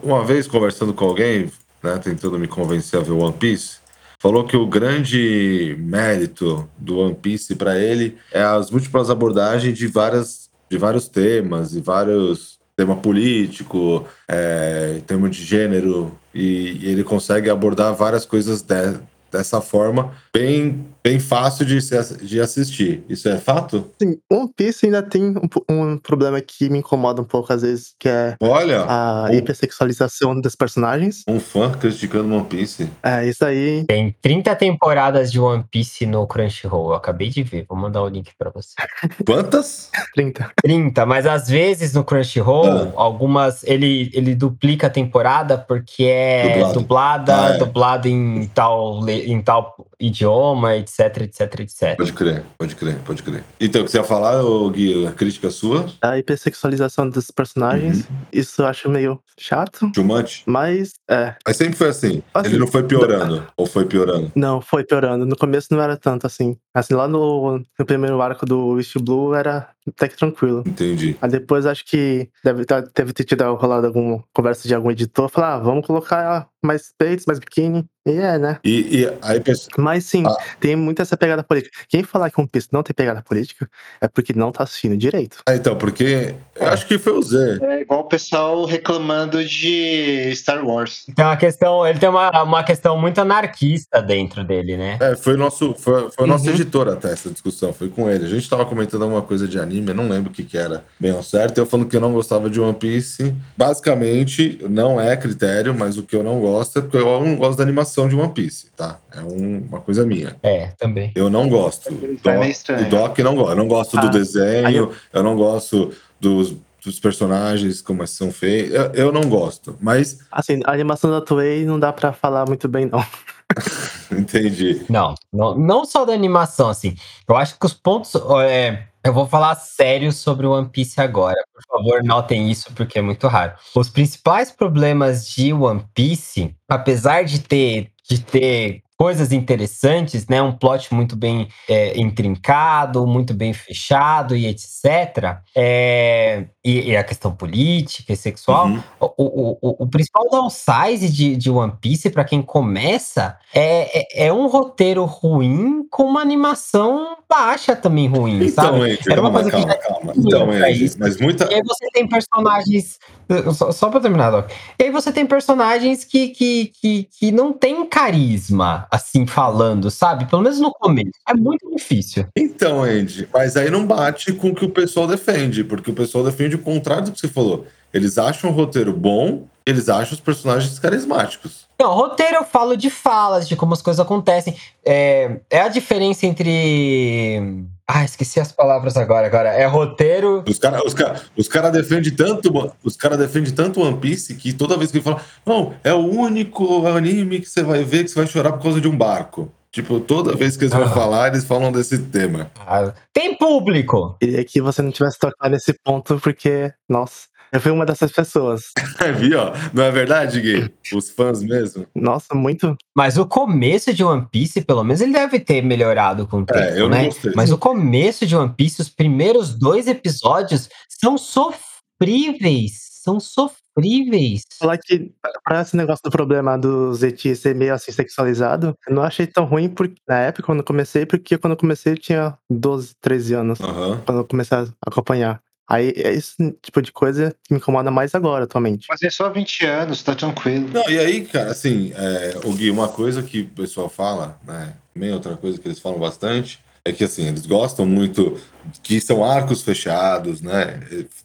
S2: Uma vez conversando com alguém, né, tentando me convencer a ver One Piece, falou que o grande mérito do One Piece para ele é as múltiplas abordagens de várias de vários temas e vários tema político, é, tema de gênero e, e ele consegue abordar várias coisas de- dessa forma bem bem fácil de, se de assistir. Isso é fato?
S8: Sim, One Piece ainda tem um, um problema que me incomoda um pouco às vezes, que é
S2: Olha,
S8: a
S2: Oh.
S8: hipersexualização dos personagens.
S2: um fã criticando One Piece.
S8: É, isso aí.
S4: Tem 30 temporadas de One Piece no Crunchyroll. Eu acabei de ver. Vou mandar o link pra você.
S2: Quantas?
S8: 30.
S4: 30, mas às vezes no Crunchyroll,
S2: Ah.
S4: algumas ele, ele duplica a temporada porque é
S2: Dublado.
S4: dublada,
S2: Ah, é.
S4: dublada em tal, em tal idioma, etc, etc, etc.
S2: Pode crer, pode crer, pode crer. Então, o que você ia falar, ô, Gui, a crítica sua?
S8: A hipersexualização dos personagens, isso eu acho meio chato.
S2: Too much?
S8: Mas, é,
S2: Mas sempre foi assim.
S8: Assim,
S2: Ele não foi piorando. Ou foi piorando?
S8: Não, foi piorando. No começo não era tanto assim. Assim, lá no, no primeiro arco do East Blue era até que tranquilo.
S2: Entendi.
S8: Aí depois acho que deve, tá- deve ter tido rolado alguma conversa de algum editor. Falar, ah, vamos colocar mais peitos, mais biquíni. E é, né?
S2: E, e aí.
S8: Mas sim,
S2: Ah.
S8: tem muito essa pegada política. Quem falar que um Piece não tem pegada política é porque não tá assistindo direito.
S2: Ah, então, porque eu acho que foi o Z.
S3: É igual o pessoal reclamando de Star Wars.
S4: Tem uma questão, ele tem uma, uma questão muito anarquista dentro dele, né?
S2: É, foi o nosso, foi, foi o nosso
S8: Uhum.
S2: editor até essa discussão, foi com ele. A gente tava comentando alguma coisa de anime, eu não lembro o que, que era bem ao certo. Eu falando que eu não gostava de One Piece. Basicamente, não é critério, mas o que eu não gosto é porque eu não gosto da animação de One Piece, tá? É um- uma coisa minha.
S4: É, também.
S2: Eu não gosto. Doc-
S3: meio estranho.
S2: o Doc não gosta. Eu não gosto
S8: Ah,
S2: do desenho,
S8: aí
S2: eu...
S8: eu-
S2: não gosto dos, dos personagens, como eles são feitos. Eu, eu não gosto, mas
S8: Assim, a animação da Toei não dá pra falar muito bem, não.
S2: entendi.
S4: Não, não, não só da animação, assim. Eu acho que os pontos. é, eu vou falar sério sobre o One Piece agora. Por favor, notem isso, porque é muito raro. Os principais problemas de One Piece, apesar de ter, de ter coisas interessantes, né? Um plot muito bem é, intrincado, muito bem fechado e etc. é, e, e a questão política e sexual.
S2: Uhum.
S4: O, o, o, o principal downsize de, de One Piece, pra quem começa, é, é, é um roteiro ruim com uma animação acha também ruim,
S2: Então,
S4: sabe?
S2: Andy,
S4: Era uma
S2: calma,
S4: coisa que
S2: calma,
S4: já
S2: calma. Então, Andy,
S4: isso.
S2: mas muita.
S4: E aí você tem personagens. Só, só pra terminar, Doc. E aí você tem personagens que, que, que, que não tem carisma, assim, falando, sabe? Pelo menos no começo. É muito difícil.
S2: Então, Andy, mas aí não bate com o que o pessoal defende, porque o pessoal defende o contrário do que você falou. Eles acham o roteiro bom, eles acham os personagens carismáticos.
S4: Não, roteiro eu falo de falas, de como as coisas acontecem. É, é a diferença entre. Ah, esqueci as palavras agora. Agora é roteiro.
S2: Os caras os cara, os cara defendem tanto, os cara defende tanto One Piece que toda vez que ele fala, não, é o único anime que você vai ver que você vai chorar por causa de um barco. Tipo, toda vez que eles vão
S4: Ah.
S2: falar, eles falam desse tema.
S4: Ah, tem público!
S8: Queria que você não tivesse tocado nesse ponto, porque, nossa, eu fui uma dessas pessoas.
S2: Viu? ó? Não é verdade, Gui? Os fãs mesmo.
S8: Nossa, muito.
S4: Mas o começo de One Piece, pelo menos, ele deve ter melhorado com o tempo,
S2: É, eu não
S4: né?
S2: gostei.
S4: Mas o começo de One Piece, os primeiros dois episódios, são sofríveis. São sofríveis.
S8: Falar que, pra esse negócio do problema do Zeti ser meio assim sexualizado, eu não achei tão ruim porque, na época, quando eu comecei, porque quando eu comecei eu tinha 12, 13 anos,
S2: Aham.
S8: quando eu comecei a acompanhar. Aí é esse tipo de coisa que me incomoda mais agora, atualmente.
S3: Mas é só 20 anos, tá tranquilo.
S2: Não, e aí, cara, assim, é, o Gui, uma coisa que o pessoal fala, né? Também outra coisa que eles falam bastante, é que assim, eles gostam muito que são arcos fechados, né?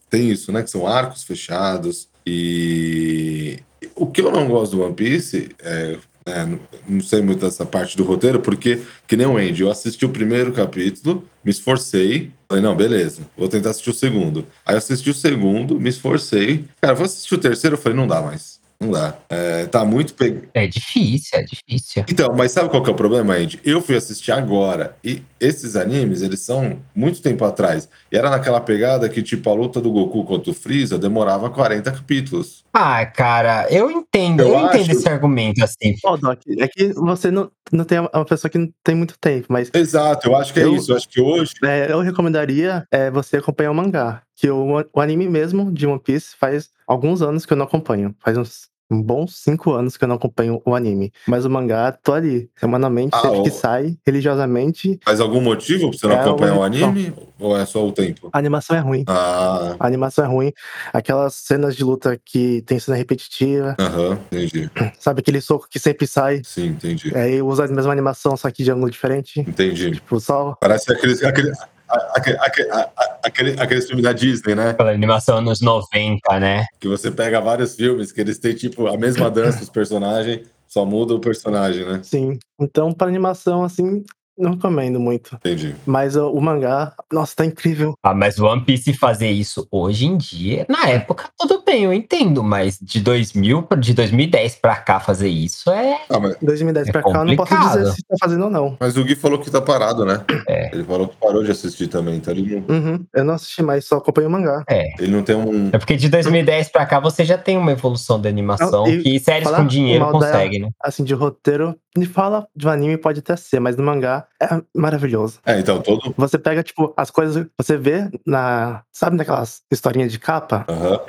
S2: Tem isso, né? Que são arcos fechados. E o que eu não gosto do One Piece é. É, não- não sei muito dessa parte do roteiro, porque, que nem o Andy, eu assisti o primeiro capítulo, me esforcei, falei, não, beleza, vou tentar assistir o segundo. Aí eu assisti o segundo, me esforcei, cara, vou assistir o terceiro, eu falei, não dá mais, não dá. É, tá muito pe...
S4: É difícil, é difícil.
S2: Então, mas sabe qual que é o problema, Andy? Eu fui assistir agora, e esses animes, eles são muito tempo atrás. E era naquela pegada que, tipo, a luta do Goku contra o Freeza demorava 40 capítulos.
S4: Ah, cara, eu entendo,
S2: Eu
S4: eu, entendo
S2: acho-
S4: esse argumento, assim.
S8: Ó, Doc, é que você não, não tem uma pessoa que não tem muito tempo, mas
S2: Exato, eu acho que é
S8: Eu-
S2: isso. Eu acho que hoje.
S8: é, eu recomendaria é, você acompanhar o mangá. Que o, o anime mesmo de One Piece faz alguns anos que eu não acompanho. Faz uns bons cinco anos que eu não acompanho o anime. Mas o mangá, tô ali, semanalmente,
S2: Ah,
S8: sempre que
S2: o-
S8: sai, religiosamente.
S2: Faz algum motivo pra você não
S8: É,
S2: acompanhar
S8: o-
S2: anime? Ou é só o tempo?
S8: A animação é ruim.
S2: Ah,
S8: A animação é ruim. Aquelas cenas de luta que tem cena repetitiva.
S2: aham, entendi.
S8: Sabe aquele soco que sempre sai?
S2: Sim, entendi.
S8: Aí usa a mesma animação, só que de ângulo diferente.
S2: Entendi.
S8: Tipo, só.
S2: Parece aquele, aquele, aquele, aquele, filme da Disney, né?
S4: Pela animação anos 90, né?
S2: Que você pega vários filmes que eles têm, tipo, a mesma dança dos personagens, só muda o personagem, né?
S8: Sim. Então, pra animação, assim, não recomendo muito.
S2: Entendi.
S8: Mas ó, o mangá, nossa, tá incrível.
S4: Ah, mas o One Piece fazer isso hoje em dia, na época, tudo bem, eu entendo, mas de 2000, pra- de 2010 pra cá fazer isso é.
S2: Ah, mas,
S8: 2010
S4: É
S8: pra cá, eu não posso
S4: complicado.
S8: dizer se tá fazendo ou não.
S2: mas o Gui falou que tá parado, né?
S4: É.
S2: Ele falou que parou de assistir também, então ele não,
S8: Uhum. Eu não assisti mais, só acompanho o mangá.
S4: É.
S2: ele não tem um.
S4: É porque de 2010 pra cá você já tem uma evolução da animação
S8: Não, e
S4: que séries com dinheiro conseguem, né?
S8: Assim, de roteiro, me fala de um anime pode até ser, mas no mangá é maravilhoso.
S2: É, então todo.
S8: Você pega, tipo, as coisas, você vê na. Sabe naquelas historinhas de capa?
S2: Aham.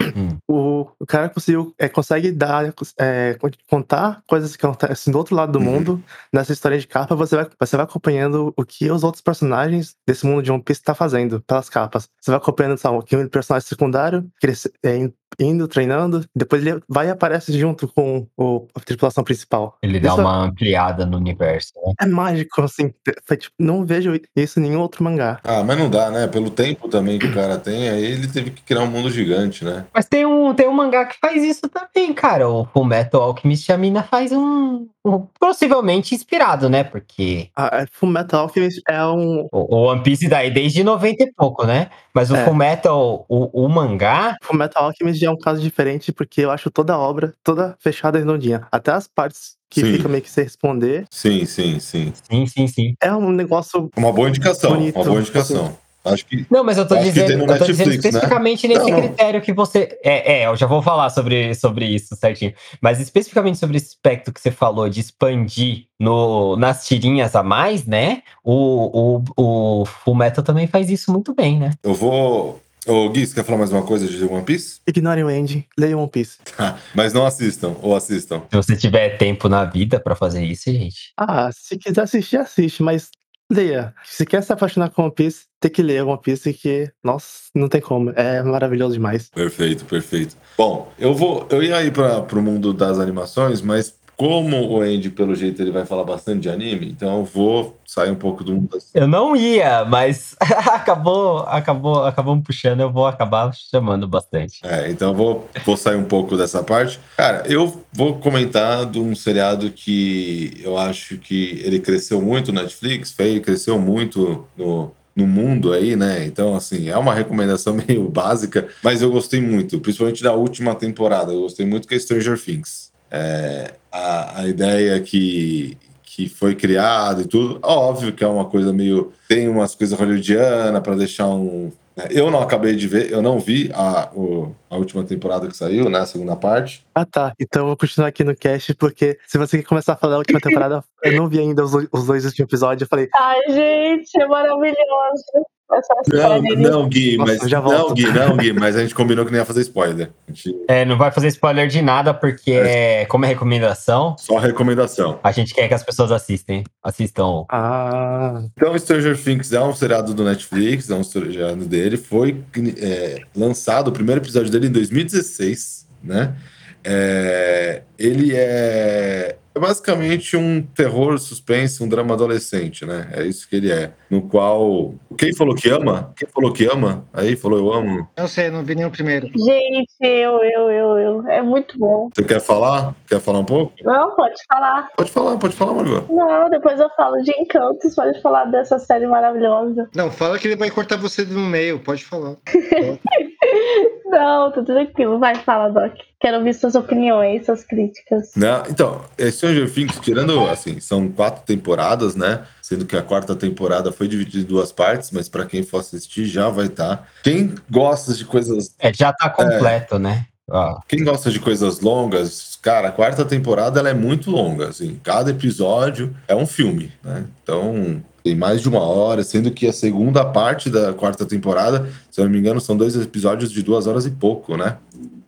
S8: O, o cara conseguiu, é, consegue dar, é, contar coisas que acontecem do outro lado do
S2: Uhum.
S8: mundo. Nessa história de capa, você vai, você vai acompanhando o que os outros personagens desse mundo de One Piece tá fazendo pelas capas. Você vai acompanhando, sabe, que um personagem secundário, ele, é, indo, treinando, depois ele vai e aparece junto com o, a tripulação principal.
S4: Ele dá
S8: Isso
S4: uma ampliada no universo, né?
S8: É mágico, assim. Foi, tipo, não vejo isso em nenhum outro mangá.
S2: Ah, mas não dá, né? Pelo tempo também que o cara tem, aí ele teve que criar um mundo gigante, né?
S4: Mas tem um, tem um mangá que faz isso também, cara. O Full Metal Alchemist, a mina faz um, um- Possivelmente inspirado, né? Porque
S8: A, a Full Metal Alchemist é um.
S4: o, o One Piece daí desde 90 e pouco, né? Mas o
S8: É.
S4: Full Metal, o, o mangá,
S8: Full Metal Alchemist é um caso diferente porque eu acho toda a obra toda fechada e redondinha. Até as partes que
S2: Sim.
S8: ficam meio que sem responder.
S2: Sim, sim, sim.
S4: sim, sim, sim.
S8: É um negócio.
S2: Uma boa indicação.
S8: Bonito.
S2: Uma boa indicação. Acho que.
S4: Não, mas eu tô dizendo, eu tô dizendo
S2: né?
S4: especificamente nesse
S2: Não, não.
S4: critério que você. É, é, eu já vou falar sobre, sobre isso certinho. Mas especificamente sobre esse aspecto que você falou de expandir no, nas tirinhas a mais, né? O, o, o Full Metal também faz isso muito bem, né?
S2: Eu vou. Ô, Gui, você quer falar mais uma coisa de One Piece?
S8: Ignorem o Andy, leiam One Piece.
S2: Mas não assistam, ou assistam.
S4: Se você tiver tempo na vida pra fazer isso, gente.
S8: Ah, se quiser assistir, assiste, mas leia. Se quer se apaixonar com One Piece, tem que ler One Piece que, nossa, não tem como. É maravilhoso demais.
S2: Perfeito, perfeito. Bom, eu vou. Eu ia ir para o mundo das animações, mas como o Andy, pelo jeito, ele vai falar bastante de anime, então eu vou sair um pouco do mundo das.
S4: Eu não ia, mas acabou, acabou, acabamos puxando, eu vou acabar chamando bastante.
S2: É, então eu vou, vou sair um pouco dessa parte. Cara, eu vou comentar de um seriado que eu acho que ele cresceu muito no Netflix, fez, cresceu muito no, no mundo aí, né? Então, assim, é uma recomendação meio básica, mas eu gostei muito, principalmente da última temporada. Eu gostei muito que é Stranger Things. É, a, a ideia que, que foi criada e tudo, óbvio que é uma coisa meio. Tem umas coisas hollywoodianas para deixar um. né? Eu não acabei de ver, eu não vi a, o- a última temporada que saiu, né? A segunda parte.
S8: Ah, tá. Então eu vou continuar aqui no cast, porque se você quer começar a falar da última temporada, eu não vi ainda os, os dois últimos episódios. Eu falei,
S1: Ai, gente, é maravilhoso.
S2: Não, não, Gui,
S8: Nossa,
S2: mas.
S8: já
S2: Não. Gui, não, Gui, mas a gente combinou que não ia fazer spoiler. A gente-
S4: É, não vai fazer spoiler de nada, porque é, como é recomendação,
S2: Só recomendação.
S4: a gente quer que as pessoas assistem, assistam.
S8: ah,
S2: Então, Stranger Things é um seriado do Netflix, é um seriado dele. Foi é, lançado o primeiro episódio dele em 2016, né? É, ele é, é basicamente um terror, suspense, um drama adolescente, né? É isso que ele é. No qual. Quem falou que ama? Quem falou que ama? Aí falou eu amo.
S3: Não sei, não vi nenhum primeiro.
S1: Gente, eu, eu, eu, eu. É muito bom.
S2: Você quer falar? Quer falar um pouco?
S1: Não, pode falar.
S2: Pode falar, pode falar, Margot.
S1: Não, depois eu falo de Encantos. Pode falar dessa série maravilhosa.
S3: Não, fala que ele vai cortar você no meio, pode falar.
S1: Não, tô tranquilo. Vai, fala, Doc. Quero ouvir suas opiniões, suas críticas.
S2: Né? Então, é, Stranger Things, tirando, assim, são quatro temporadas, né? Sendo que a quarta temporada foi dividida em duas partes, mas pra quem for assistir já vai estar. Quem gosta de coisas,
S4: É, já tá completo, né? Ó,
S2: quem gosta de coisas longas, cara, a quarta temporada ela é muito longa, assim. Cada episódio é um filme, né? Então, tem mais de uma hora, sendo que a segunda parte da quarta temporada, se eu não me engano, são dois episódios de duas horas e pouco, né?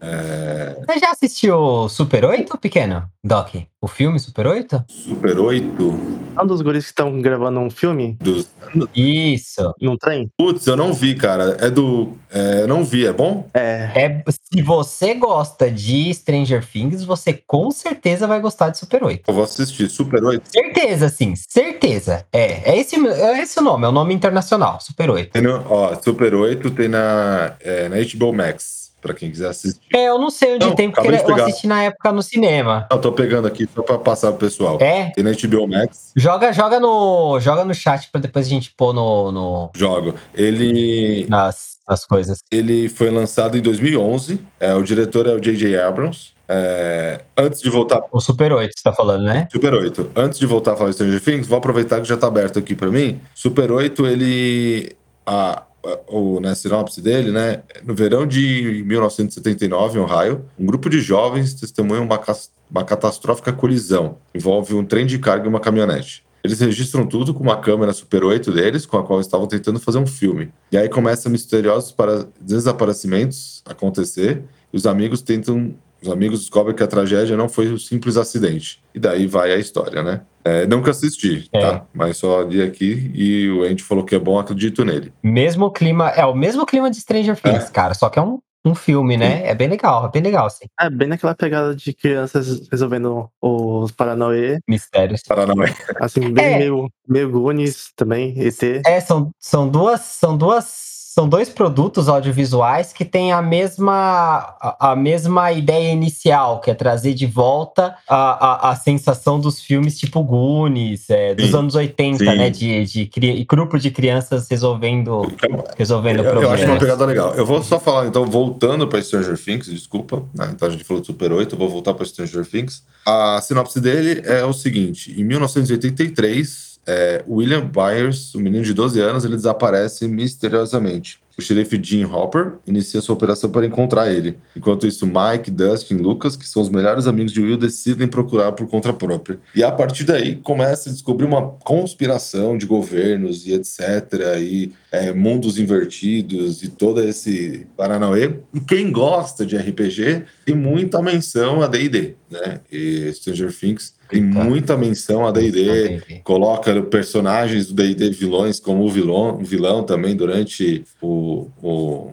S2: É,
S4: Você já assistiu Super 8, pequeno? Doc? O filme Super 8?
S2: Super 8
S8: é um dos guris que estão gravando um filme
S2: dos
S4: Isso.
S8: num trem.
S2: Putz, eu não vi, cara. É do. É, eu não vi, é bom?
S8: É,
S4: É, se você gosta de Stranger Things, você com certeza vai gostar de Super 8.
S2: Eu vou assistir. Super 8.
S4: Certeza, sim, certeza. É, é esse, é esse o nome, é o nome internacional, Super 8.
S2: Tem no, ó, Super 8 tem na, é, na HBO Max, pra quem quiser assistir.
S4: É, eu não sei onde
S2: Não,
S4: tem, porque eu
S2: pegar.
S4: assisti na época no cinema.
S2: Eu tô pegando aqui só pra passar pro pessoal.
S4: É,
S2: Tem na HBO Max,
S4: joga, joga, no, joga no chat pra depois a gente pôr no, no-
S2: jogo. Ele,
S4: nas, nas coisas.
S2: ele foi lançado em 2011. É, o diretor é o J.J. Abrams. É, antes de voltar
S4: O Super 8, você tá falando, né?
S2: Super 8. Antes de voltar a falar de Stranger Things, vou aproveitar que já tá aberto aqui pra mim. Super 8, ele. A, a- o, na sinopse dele, né? No verão de 1979, em Ohio, um grupo de jovens testemunha uma, uma catastrófica colisão. Envolve um trem de carga e uma caminhonete. Eles registram tudo com uma câmera Super 8 deles, com a qual estavam tentando fazer um filme. E aí começam misteriosos para desaparecimentos acontecer. E os amigos tentam os amigos descobrem que a tragédia não foi um simples acidente. E daí vai a história, né? É, nunca assisti,
S4: É.
S2: tá? Mas só li aqui e o Andy falou que é bom, acredito nele.
S4: Mesmo clima, é o mesmo clima de Stranger Things, cara, só que é um, um filme, né? É bem legal, é bem legal, assim.
S8: é bem naquela pegada de crianças resolvendo os Paranauê.
S4: Mistérios.
S2: Paranauê.
S8: Assim, bem
S4: É.
S8: meio, meio Goonies também, ET.
S4: É, são, são duas. São duas. São dois produtos audiovisuais que têm a mesma, a, a mesma ideia inicial, que é trazer de volta a, a, a sensação dos filmes tipo Goonies, é, dos
S2: Sim,
S4: anos 80,
S2: sim.
S4: né? De, de cri- grupo de crianças resolvendo, resolvendo
S2: Eu, eu
S4: problemas.
S2: acho uma pegada legal. Eu vou só falar, então, voltando para Stranger Things, desculpa. né? Então a gente falou de Super 8, eu vou voltar para Stranger Things. A sinopse dele é o seguinte: em 1983, é, William Byers, um menino de 12 anos, ele desaparece misteriosamente. O xerife Jim Hopper inicia sua operação para encontrar ele. Enquanto isso, Mike, Dustin e Lucas, que são os melhores amigos de Will, decidem procurar por conta própria. E a partir daí começa a descobrir uma conspiração de governos e etc. E é, mundos invertidos e todo esse Paranauê. E quem gosta de RPG tem muita menção a D&D, né? E Stranger Things Tem muita menção a D&D, coloca personagens do D&D vilões como o vilão, vilão também durante o, o-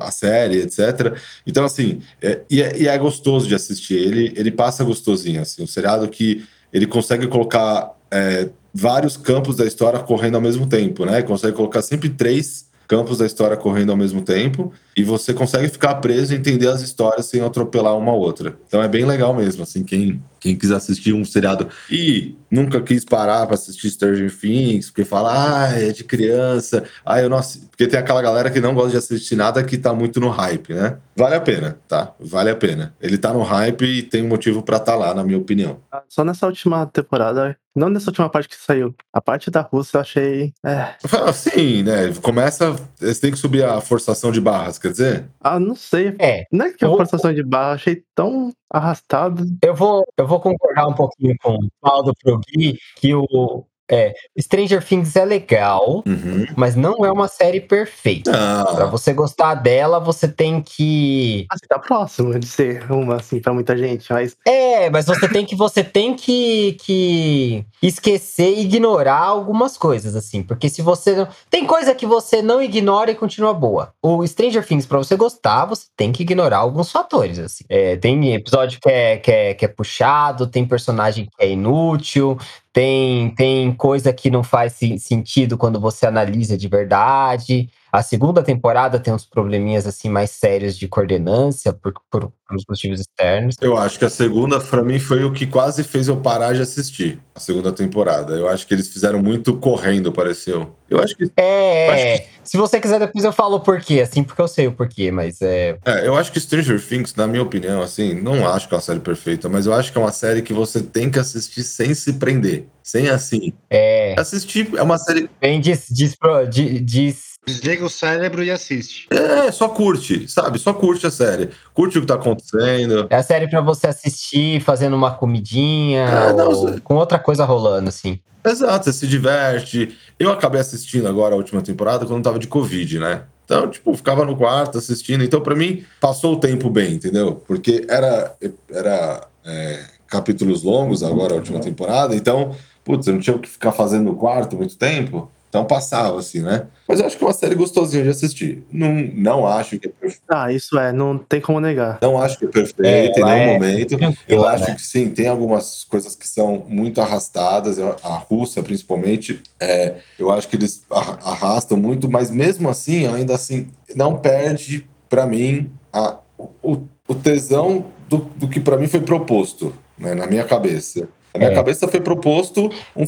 S2: a série, etc. Então, assim, é, e, é, e é gostoso de assistir. Ele, ele passa gostosinho, assim. Um seriado que ele consegue colocar é, vários campos da história correndo ao mesmo tempo, né? Consegue colocar sempre três campos da história correndo ao mesmo tempo e você consegue ficar preso e entender as histórias sem atropelar uma outra. Então é bem legal mesmo, assim, quem, quem quiser assistir um seriado e nunca quis parar para assistir Stranger Things, porque fala, ah, é de criança, ah, eu não assisto. Porque tem aquela galera que não gosta de assistir nada que tá muito no hype, né? Vale a pena, tá? Vale a pena. Ele tá no hype e tem um motivo para estar lá, na minha opinião.
S8: Só nessa última temporada, não nessa última parte que saiu. A parte da Rússia eu achei. É.
S2: Assim, né? Começa. Você tem que subir a forçação de barras, quer dizer?
S8: Ah, não sei.
S4: É,
S8: Não é que a forçação de barra eu achei tão arrastado.
S4: eu vou, eu vou concordar um pouquinho com o Paulo pro Gui, que o é, Stranger Things é legal,
S2: Uhum.
S4: mas não é uma série perfeita. Pra
S2: Não.
S4: você gostar dela, você tem que
S8: Assim, tá próximo de ser uma, assim, pra muita gente, mas.
S4: É, mas você tem que você tem que, que esquecer e ignorar algumas coisas assim, porque se você não tem coisa que você não ignora e continua boa. O Stranger Things pra você gostar, você tem que ignorar alguns fatores assim. É, tem episódio que é, que é que é puxado, tem personagem que é inútil, tem tem coisa que não faz se- sentido quando você analisa de verdade. A segunda temporada tem uns probleminhas assim mais sérios de coordenância por, por, por motivos externos.
S2: Eu acho que a segunda, pra mim, foi o que quase fez eu parar de assistir a segunda temporada. Eu acho que eles fizeram muito correndo, pareceu. Eu acho que.
S4: É,
S2: Acho
S4: se você quiser depois eu falo o porquê, assim, porque eu sei o porquê, mas é.
S2: É, eu acho que Stranger Things, na minha opinião, assim, não acho que é uma série perfeita, mas eu acho que é uma série que você tem que assistir sem se prender. Sem assim.
S4: É.
S2: Assistir é uma série.
S4: Bem, diz, diz, pro- di- diz,
S3: Desliga o cérebro e assiste.
S2: É, só curte, sabe? Só curte a série. Curte o que tá acontecendo.
S4: É a série pra você assistir fazendo uma comidinha
S2: É, não,
S4: ou
S2: você-
S4: com outra coisa rolando, assim.
S2: Exato, você se diverte. Eu acabei assistindo agora a última temporada quando tava de Covid, né? Então, tipo, ficava no quarto assistindo. Então, pra mim, passou o tempo bem, entendeu? Porque era, era é, capítulos longos agora a última temporada. Então, putz, eu não tinha o que ficar fazendo no quarto muito tempo. Então passava, assim, né? Mas eu acho que é uma série gostosinha de assistir. Não, não acho que é perfeita.
S8: Ah, isso é, não tem como negar.
S2: Não acho que é perfeita
S4: É,
S2: em nenhum
S4: é
S2: momento. Eu
S4: tranquila,
S2: acho
S4: né?
S2: que sim, tem algumas coisas que são muito arrastadas. A Rússia, principalmente, é, eu acho que eles arra- arrastam muito, mas mesmo assim, ainda assim, não perde, pra mim, a- o, o tesão do, do que pra mim foi proposto, né, na minha cabeça. Na minha
S4: É.
S2: cabeça foi proposto um,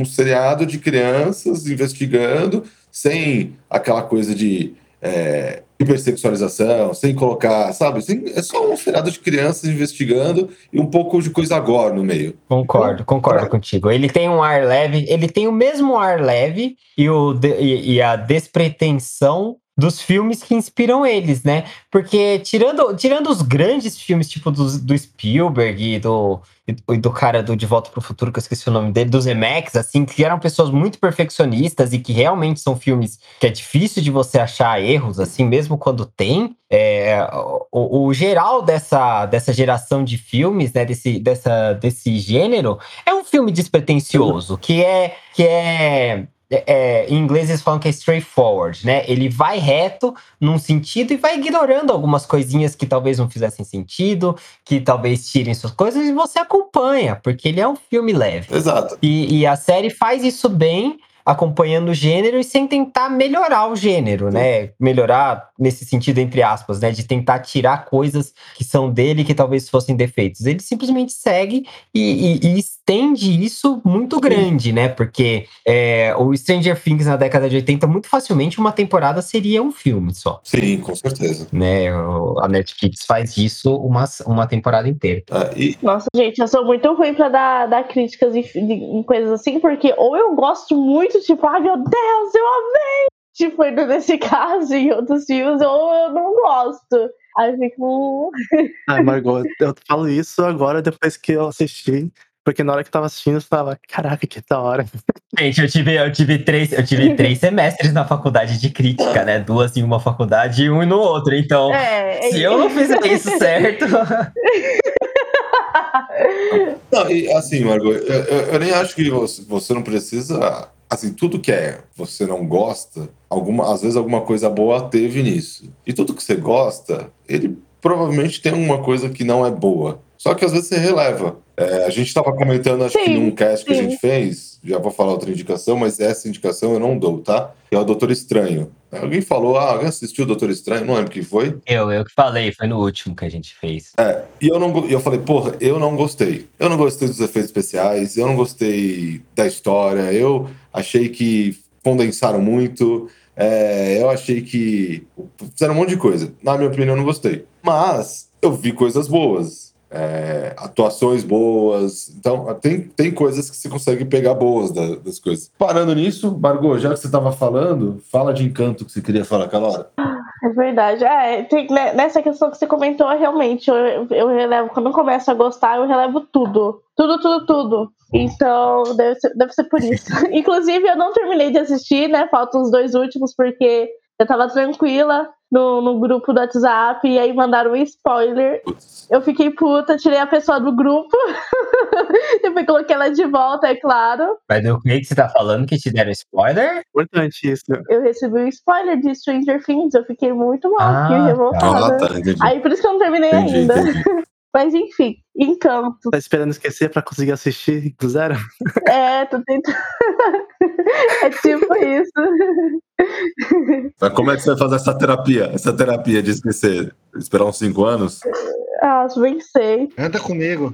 S2: um seriado de crianças investigando, sem aquela coisa de é, hipersexualização, sem colocar, sabe? Sem- é só um seriado de crianças investigando e um pouco de coisa agora no meio.
S4: Concordo, concordo
S2: É.
S4: contigo. Ele tem um ar leve, ele tem o mesmo ar leve e, o, e, e a despretensão dos filmes que inspiram eles, né? Porque tirando, tirando os grandes filmes, tipo do, do Spielberg e do, e do cara do De Volta pro Futuro, que eu esqueci o nome dele, dos Zemeckis, assim, que eram pessoas muito perfeccionistas e que realmente são filmes que é difícil de você achar erros, assim, mesmo quando tem. É, o, o geral dessa, dessa geração de filmes, né, desse, dessa, desse gênero, é um filme despretensioso, que é, que é, é- em inglês eles falam que é straightforward, né? Ele vai reto num sentido e vai ignorando algumas coisinhas que talvez não fizessem sentido, que talvez tirem suas coisas, e você acompanha, porque ele é um filme leve.
S2: Exato.
S4: E, e a série faz isso bem, acompanhando o gênero e sem tentar melhorar o gênero, né? Melhorar nesse sentido, entre aspas, né? De tentar tirar coisas que são dele que talvez fossem defeitos. Ele simplesmente segue e, e- e estende isso muito grande, né? Porque é, o Stranger Things na década de 80, muito facilmente, uma temporada seria um filme só.
S2: Sim, com certeza.
S4: Né? A Netflix faz isso uma, uma temporada inteira.
S2: Ah, e
S1: Nossa, gente, eu sou muito ruim pra dar, dar críticas em, em coisas assim, porque ou eu gosto muito, tipo, ai meu Deus, eu amei! Tipo, nesse caso, em outros filmes, ou eu não gosto. Aí eu fico. hum,
S8: Ah, Margot, eu falo isso agora depois que eu assisti. Porque na hora que eu tava assistindo, eu tava, caraca, que da hora.
S4: Gente, eu tive, eu tive três, eu tive três semestres na faculdade de crítica, né? Duas em uma faculdade e um no outro. Então,
S1: É,
S4: se eu não fizer isso certo,
S2: Não, e assim, Margot, eu, eu- eu nem acho que você, você não precisa. Assim, tudo que é você não gosta, alguma, às vezes alguma coisa boa teve nisso. E tudo que você gosta, ele provavelmente tem alguma coisa que não é boa. Só que às vezes você releva. É, a gente estava comentando, acho que
S1: Sim,
S2: num cast que a
S1: sim.
S2: gente fez, já vou falar outra indicação, mas essa indicação eu não dou, tá? Que é o Doutor Estranho. Alguém falou, ah, alguém assistiu o Doutor Estranho? Não lembro quem foi.
S4: Eu, eu que falei, foi no último que a gente fez.
S2: E eu não e eu falei, porra, eu não gostei. Eu não gostei dos efeitos especiais, eu não gostei da história, eu achei que condensaram muito, é, eu achei que fizeram um monte de coisa. Na minha opinião, eu não gostei. Mas eu vi coisas boas. É, atuações boas. Então, tem, tem coisas que você consegue pegar boas da- das coisas. Parando nisso, Margot, já que você estava falando, fala de encanto que você queria falar aquela hora.
S1: É verdade. É, tem- né, nessa questão que você comentou, realmente, eu, eu relevo, quando eu começo a gostar, eu relevo tudo. Tudo, tudo, tudo. Então, deve ser, deve ser por isso. Inclusive, eu não terminei de assistir, né? Faltam os dois últimos, porque eu tava tranquila no, no grupo do WhatsApp e aí mandaram um spoiler.
S2: Putz.
S1: Eu fiquei puta, tirei a pessoa do grupo. Depois coloquei ela de volta, é claro.
S4: Mas o que que você tá falando que te deram spoiler?
S8: Importante isso.
S1: Eu recebi um spoiler de Stranger Things, eu fiquei muito mal,
S4: Ah,
S1: fiquei
S4: tá.
S1: revoltada.
S2: Ah, tá.
S1: Aí por isso que eu não terminei
S2: Entendi,
S1: ainda.
S2: entendi.
S1: Mas enfim, encanto.
S8: Tá esperando esquecer pra conseguir assistir do zero?
S1: É, tô tentando. é tipo isso.
S2: Mas como é que você vai fazer essa terapia? Essa terapia de esquecer? Esperar uns cinco anos?
S1: Ah, bem sei.
S3: Anda comigo.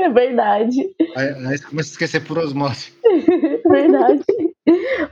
S1: É verdade.
S3: Aí, aí você começa a esquecer por osmose.
S1: Verdade.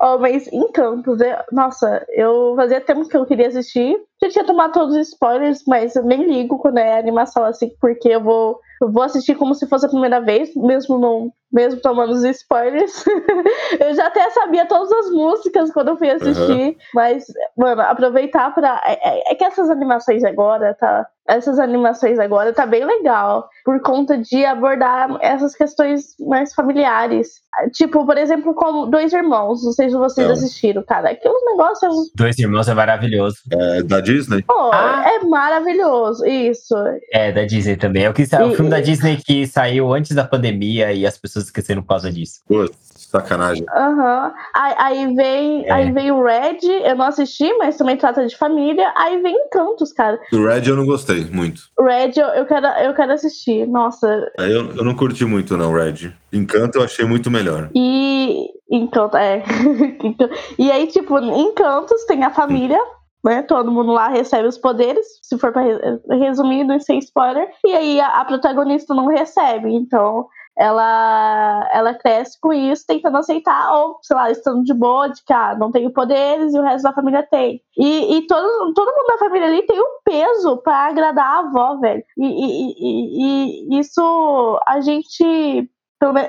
S1: Ó, mas Encantos, é... nossa, eu fazia tempo que eu queria assistir. Já tinha tomado todos os spoilers, mas eu nem ligo quando é animação assim, porque eu vou, eu vou assistir como se fosse a primeira vez, mesmo não, mesmo tomando os spoilers. eu já até sabia todas as músicas quando eu fui assistir, mas, mano, aproveitar pra. É, é- é que essas animações agora, tá? Essas animações agora tá bem legal, por conta de abordar essas questões mais familiares. Tipo, por exemplo, como Dois Irmãos, não sei se vocês
S2: Não.
S1: assistiram, cara. Aquele negócio é,
S4: Dois Irmãos é maravilhoso.
S2: É, da Disney?
S1: pô,
S4: Ah.
S1: é maravilhoso, isso.
S4: É, da Disney também. É o, que, sa- o
S1: E-
S4: filme da Disney que saiu antes da pandemia e as pessoas esqueceram por causa disso.
S2: Putz, sacanagem.
S1: Aham. Aí, aí vem,
S4: É.
S1: aí vem o Red, eu não assisti, mas também trata de família. Aí vem Encantos, cara.
S2: Do Red eu não gostei muito.
S1: O Red eu, eu quero, eu quero assistir. Nossa,
S2: Aí Eu, eu não curti muito, não, Red. Encanto eu achei muito melhor.
S1: E Encanto, é. E aí, tipo, em Encantos tem a família, né? Todo mundo lá recebe os poderes, se for pra re- resumindo e sem spoiler. E aí a, a protagonista não recebe. Então ela, ela cresce com isso, tentando aceitar, ou, sei lá, estando de boa, de que ah, não tenho poderes e o resto da família tem. E, e todo, todo mundo da família ali tem um peso pra agradar a avó, velho. E, e- e- e isso a gente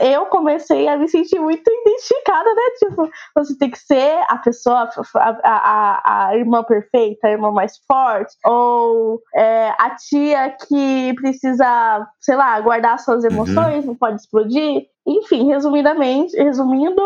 S1: eu comecei a me sentir muito identificada, né? Tipo, você tem que ser a pessoa, a, a, a- irmã perfeita, a irmã mais forte, ou é, a tia que precisa, sei lá, guardar suas emoções, não pode explodir. Enfim, resumidamente, resumindo,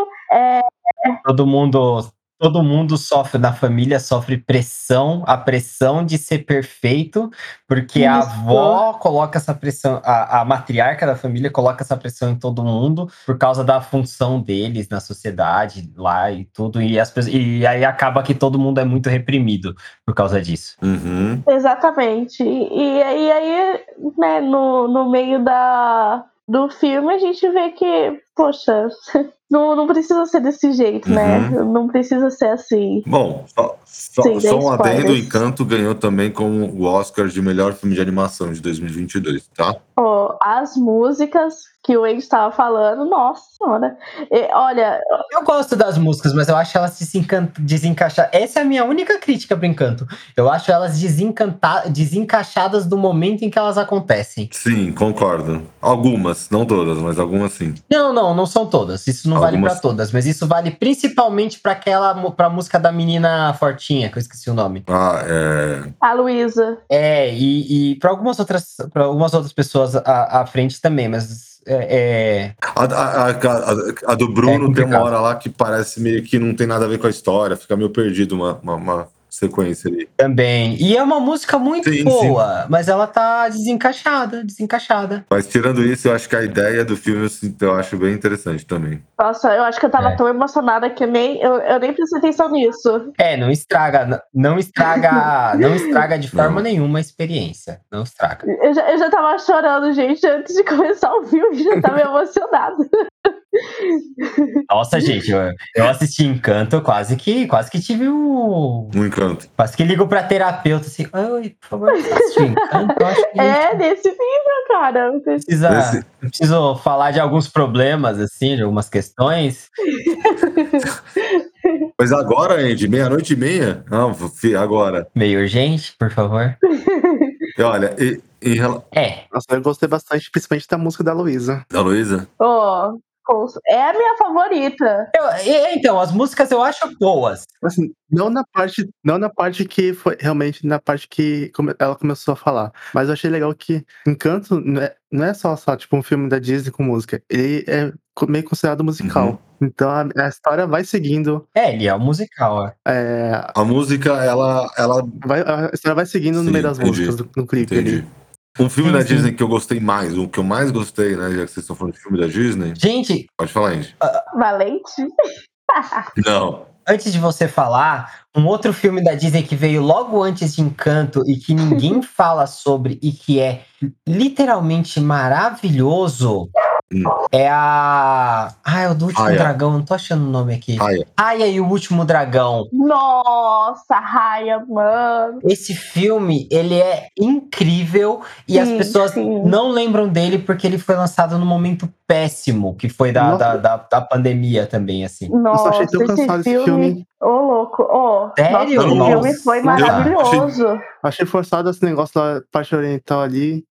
S4: Todo mundo, todo mundo sofre, na família sofre pressão, a pressão de ser perfeito, porque a
S1: Isso.
S4: avó coloca essa pressão, a, a matriarca da família coloca essa pressão em todo mundo por causa da função deles na sociedade lá e tudo, e, as, e aí acaba que todo mundo é muito reprimido por causa disso.
S2: Uhum.
S1: exatamente. E, e aí, aí, né, no, no meio da, do filme, a gente vê que, poxa, não, não precisa ser desse jeito, né? Não precisa ser assim.
S2: Bom, só, só,
S1: Sim,
S2: só um adendo:
S1: spoilers.
S2: Encanto ganhou também como o Oscar de melhor filme de animação de 2022, tá?
S1: Ó, as músicas que o Wade estava falando, nossa senhora. E, olha,
S4: Eu gosto das músicas, mas eu acho elas desencan- desencaixadas. Essa é a minha única crítica pro Encanto. Eu acho elas desencanta- desencaixadas do momento em que elas acontecem.
S2: Sim, concordo. Algumas, não todas, mas algumas sim.
S4: Não, não, não são todas. Isso não vale
S2: Algumas-
S4: pra todas, mas isso vale principalmente pra aquela pra música da menina fortinha, que eu esqueci o nome.
S2: Ah, é.
S1: a Luísa.
S4: É, e, e para algumas outras para algumas outras pessoas à, à frente também, mas é, é,
S2: A, a- a- a- do
S4: É
S2: Bruno tem
S4: complicado.
S2: uma hora lá que parece meio que não tem nada a ver com a história, fica meio perdido uma, uma, uma sequência ali.
S4: Também. E é uma música muito
S2: Sim,
S4: boa, mas ela tá desencaixada, desencaixada.
S2: Mas tirando isso, eu acho que a ideia do filme assim, eu acho bem interessante também.
S1: Nossa, eu acho que eu tava
S4: É.
S1: tão emocionada que nem, eu, eu nem prestei atenção nisso.
S4: É, não estraga, não estraga, não estraga de forma
S2: Não.
S4: nenhuma a experiência. Não estraga.
S1: Eu já, eu já tava chorando, gente, antes de começar o filme, já tava emocionada.
S4: Nossa, gente, eu, eu assisti Encanto, eu quase que, quase que tive um.
S2: Um encanto.
S4: Quase que ligo pra terapeuta assim, oi, por favor, assiste Encanto. Acho que
S1: É, nesse nível, cara.
S4: precisa,
S2: Esse-
S4: preciso falar de alguns problemas, assim, de algumas questões.
S2: Mas agora, Andy, meia-noite e meia? Não, agora.
S4: Meio urgente, por favor.
S2: E olha, e, em rela-
S4: É,
S8: Nossa, eu gostei bastante, principalmente da música da Luísa.
S2: da Luísa?
S1: Cons- é a minha favorita.
S4: eu- então, as músicas eu acho boas.
S8: Assim, não na parte, não na parte que foi realmente na parte que ela começou a falar, mas eu achei legal que Encanto não é, não é só, só tipo um filme da Disney com música, ele é meio considerado musical.
S2: Uhum.
S8: Então a, a história vai seguindo,
S4: É, ele é um musical, ó.
S8: é,
S2: A música, ela. ela
S8: vai, a história vai seguindo no
S2: Sim,
S8: meio das
S2: entendi.
S8: músicas do, no clipe
S2: entendi.
S8: ali.
S2: Um filme
S4: Sim,
S2: da
S4: sim.
S2: Disney que eu gostei mais, o que eu mais gostei, né? Já que vocês estão falando de filme da Disney,
S4: Gente,
S2: pode falar, Andy.
S1: Valente.
S2: Não.
S4: antes de você falar, um outro filme da Disney que veio logo antes de Encanto e que ninguém fala sobre e que é literalmente maravilhoso
S2: Hum.
S4: é a. Ah, é o do último
S2: Raya.
S4: dragão, não tô achando o nome aqui.
S2: Raya.
S4: Raya e o último dragão.
S1: Nossa, Raya, mano.
S4: Esse filme, ele é incrível e as
S1: Sim,
S4: pessoas
S1: sim.
S4: não lembram dele porque ele foi lançado num momento péssimo, que foi da, da, da, da pandemia também, assim.
S1: Nossa,
S8: achei tão cansado
S1: esse filme.
S8: filme.
S1: Ô, louco. Ô,
S4: Sério?
S1: Nossa, esse
S2: Nossa.
S1: filme foi maravilhoso.
S8: Achei forçado esse negócio da parte oriental ali.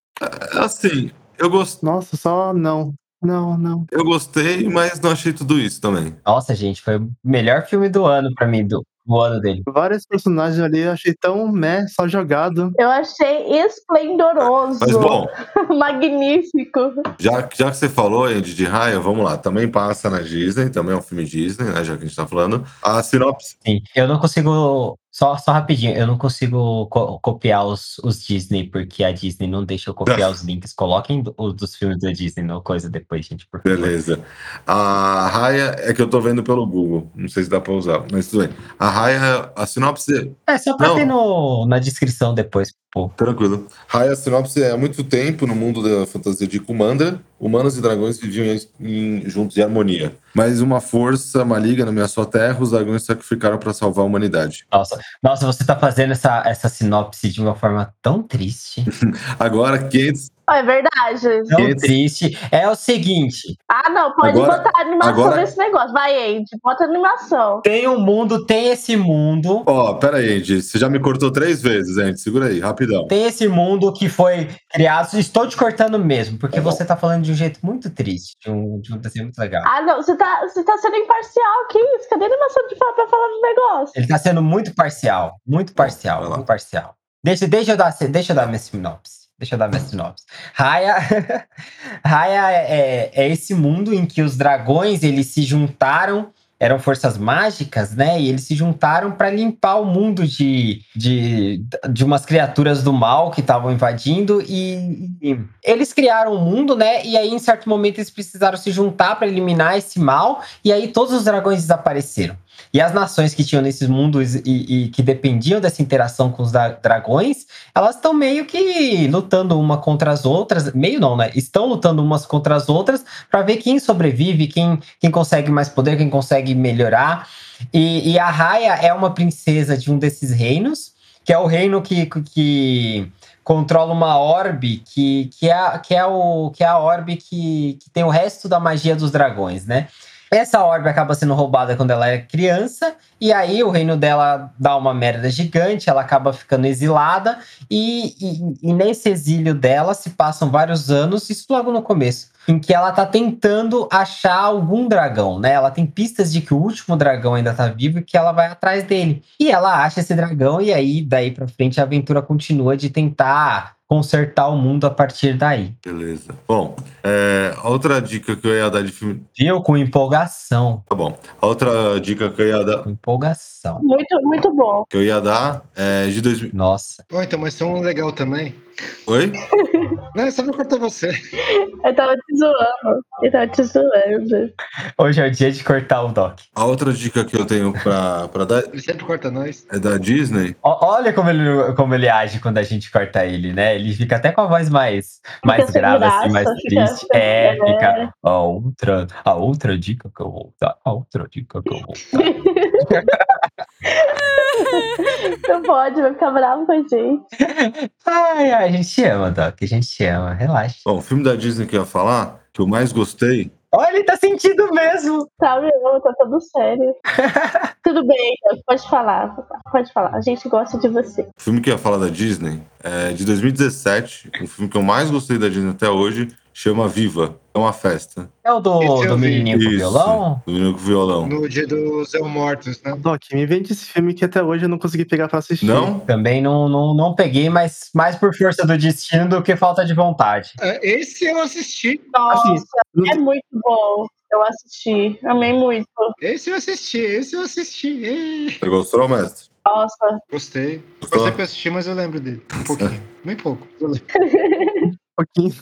S2: Assim, eu, gos-
S8: Nossa, só não. Não, não.
S2: eu gostei, mas não achei tudo isso também.
S4: Nossa, gente, foi o melhor filme do ano pra mim, do, do ano dele.
S8: Vários personagens ali eu achei tão meh, só jogado.
S1: Eu achei esplendoroso.
S2: Mas bom,
S1: Magnífico.
S2: já, já que você falou, Andy, de Raya, vamos lá. Também passa na Disney, também é um filme Disney, né? Já que a gente tá falando. A sinopse.
S4: Sim, eu não consigo. Só, só rapidinho, eu não consigo co- copiar os, os Disney, porque a Disney não deixa eu copiar os links. Coloquem do- os dos filmes da Disney no coisa depois, gente, por favor.
S2: Beleza. A Raya é que eu tô vendo pelo Google. Não sei se dá pra usar, mas tudo bem. A Raya, a sinopse
S4: É só pra
S2: Não.
S4: ter no, na descrição depois, pô.
S2: Tranquilo. Raya Sinopse é há muito tempo no mundo da fantasia de Kumandra. Humanos e dragões viviam em- juntos em harmonia. Mas uma força maligna ameaçou a Terra, os dragões sacrificaram para salvar a humanidade.
S4: Nossa, nossa, você tá fazendo essa, essa sinopse de uma forma tão triste.
S2: Agora, 500...
S1: É verdade.
S4: Tão
S2: Esse-
S4: triste. É o seguinte:
S1: Ah, não, pode
S2: Agora-
S1: botar animação
S2: agora-
S1: nesse negócio. Vai, Andy, bota animação.
S4: tem um mundo, tem esse mundo.
S2: Ó, pera aí, Andy. Você já me cortou três vezes, Andy. Segura aí, rapidão.
S4: Tem esse mundo que foi criado. Estou te cortando mesmo, porque você tá falando de um jeito muito triste, de um, de um desenho muito legal.
S1: Ah, não, você tá, você tá sendo imparcial. Que isso? Cadê a animação de falar pra falar do negócio?
S4: Ele tá sendo muito parcial. Muito parcial,
S2: vai lá.
S4: muito parcial. Deixa, deixa, eu dar, deixa eu dar minha sinopse. Deixa eu dar minha sinopse. Raya, Raya é, é esse mundo em que os dragões eles se juntaram, eram forças mágicas, né? E eles se juntaram para limpar o mundo de, de, de umas criaturas do mal que estavam invadindo. E, e eles criaram um mundo, né? E aí, em certo momento, eles precisaram se juntar para eliminar esse mal. E aí, todos os dragões desapareceram. E as nações que tinham nesses mundos e, e que dependiam dessa interação com os dra- dragões, elas estão meio que lutando uma contra as outras. Meio não, né? Estão lutando umas contra as outras para ver quem sobrevive, quem, quem consegue mais poder, quem consegue melhorar. E, e a Raya é uma princesa de um desses reinos, que é o reino que, que controla uma orbe que, que, é, que, é, o, que é a orbe que, que tem o resto da magia dos dragões, né? Essa orbe acaba sendo roubada quando ela é criança, e aí o reino dela dá uma merda gigante, ela acaba ficando exilada, e, e, e nesse exílio dela se passam vários anos, isso logo no começo. em que ela tá tentando achar algum dragão, né? Ela tem pistas de que o último dragão ainda tá vivo e que ela vai atrás dele. E ela acha esse dragão e aí daí pra frente a aventura continua de tentar consertar o mundo a partir daí.
S2: Beleza. Bom, é, a outra dica que eu ia dar de filme.
S4: Viu? Com empolgação.
S2: Tá bom. A outra dica que eu ia dar,
S4: Com empolgação.
S1: Muito, muito bom.
S2: que eu ia dar é de 2000.
S4: Nossa.
S3: Pô, então, mas tem um legal também.
S2: Oi?
S3: Não, é só pra cortar você.
S1: Eu tava te zoando. Eu tava te zoando.
S4: Hoje é o dia de cortar o Doc.
S2: A outra dica que eu tenho pra, pra dar
S3: Ele sempre corta nós.
S2: é da Disney.
S4: Ó- Olha como ele, como ele age quando a gente corta ele, né? Ele fica até com a voz mais, mais grave, assim, mais triste. É,
S1: é.
S4: fica. A outra, a outra dica que eu vou dar. A outra dica que eu vou dar.
S1: Não pode, vai ficar bravo com a gente.
S4: Ai, ai, a gente te ama, Doc. A gente te ama. Relaxa.
S2: Bom, o filme da Disney que eu ia falar, que eu mais gostei,
S4: Olha, ele tá sentindo mesmo.
S1: Tá, meu, tá tudo sério. Tudo bem, pode falar. Pode falar. A gente gosta de você.
S2: o filme que eu ia falar da Disney é de 2017, o filme que eu mais gostei da Disney até hoje, chama Viva. É uma festa.
S4: É o do,
S3: Esse eu
S4: do menininho com violão?
S2: Do menino com violão.
S3: No dia dos El Mortos, né?
S8: Doc, me vende esse filme que até hoje eu não consegui pegar pra assistir.
S2: Não?
S4: Também não, não, não peguei, mas mais por força do destino do que falta de vontade.
S3: É, Esse eu assisti.
S1: Nossa,
S8: Assim, não-
S1: é muito bom. Eu assisti. Amei muito.
S3: Esse eu assisti. Esse eu assisti.
S2: Você gostou, mestre?
S1: Nossa,
S3: Gostei.
S2: Gostou?
S3: Gostei que eu assisti, mas eu lembro dele. Um pouquinho. Bem pouco. Eu lembro.
S8: Pouquinho.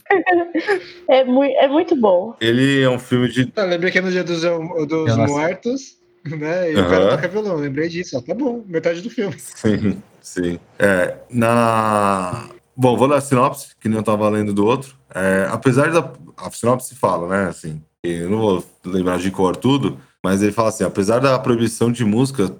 S1: é, mui é muito bom.
S2: Ele é um filme de.
S3: Tá, lembrei que é no dia dos, dos
S4: não.
S3: Mortos. Né? E o
S2: Aham.
S3: cara toca violão. Lembrei disso. Tá bom. Metade do filme.
S2: Sim, sim. É, na. Bom, vou ler a sinopse, que nem eu tava lendo do outro. É, apesar da. A sinopse fala, né? Assim, eu não vou lembrar de cor tudo, mas ele fala assim: apesar da proibição de música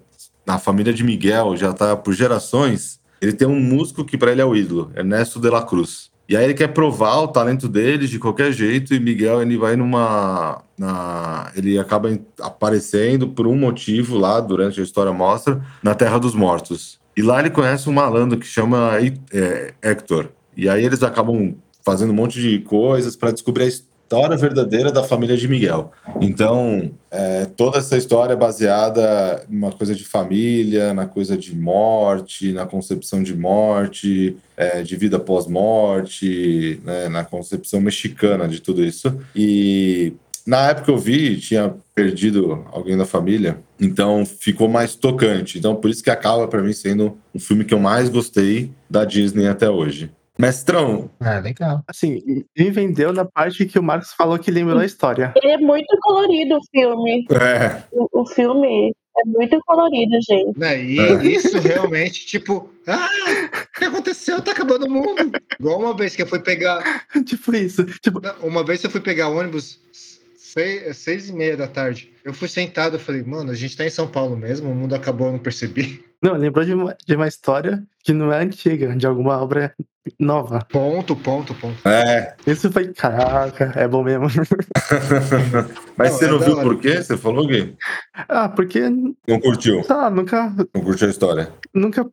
S2: na família de Miguel já tá por gerações, ele tem um músico que para ele é o ídolo, Ernesto de la Cruz. E aí ele quer provar o talento dele de qualquer jeito, e Miguel ele vai numa. Na, ele acaba aparecendo por um motivo lá, durante a história mostra, na Terra dos Mortos. E lá ele conhece um malandro que chama é, Hector. E aí eles acabam fazendo um monte de coisas para descobrir a história verdadeira da família de Miguel. Então, é, toda essa história é baseada numa coisa de família, na coisa de morte, na concepção de morte, é, de vida pós-morte, né, na concepção mexicana de tudo isso. E na época eu vi, tinha perdido alguém da família, então ficou mais tocante. Então por isso que acaba para mim sendo um filme que eu mais gostei da Disney até hoje. Mestrão,
S4: Ah, legal.
S8: Assim, me vendeu na parte que o Marcos falou que lembrou a história.
S1: Ele é muito colorido o filme.
S2: é,
S1: O, o filme é muito colorido, gente.
S3: Né? E
S2: É.
S3: isso realmente, tipo, ah, o que aconteceu? Tá acabando o mundo. Igual uma vez que eu fui pegar.
S8: tipo isso. Tipo,
S3: Uma vez eu fui pegar ônibus seis, seis e meia da tarde. Eu fui sentado, eu falei, mano, a gente tá em São Paulo mesmo, o mundo acabou, eu não percebi.
S8: não, lembrou de uma, de uma história que não é antiga, de alguma obra nova.
S3: Ponto, ponto, ponto.
S2: é.
S8: Isso foi, caraca, é bom mesmo.
S2: Mas
S3: Não,
S2: você
S3: é
S2: não viu por quê? Você falou, Gui?
S8: ah, porque,
S2: Não curtiu?
S8: lá, nunca,
S2: Não curtiu a história?
S8: nunca,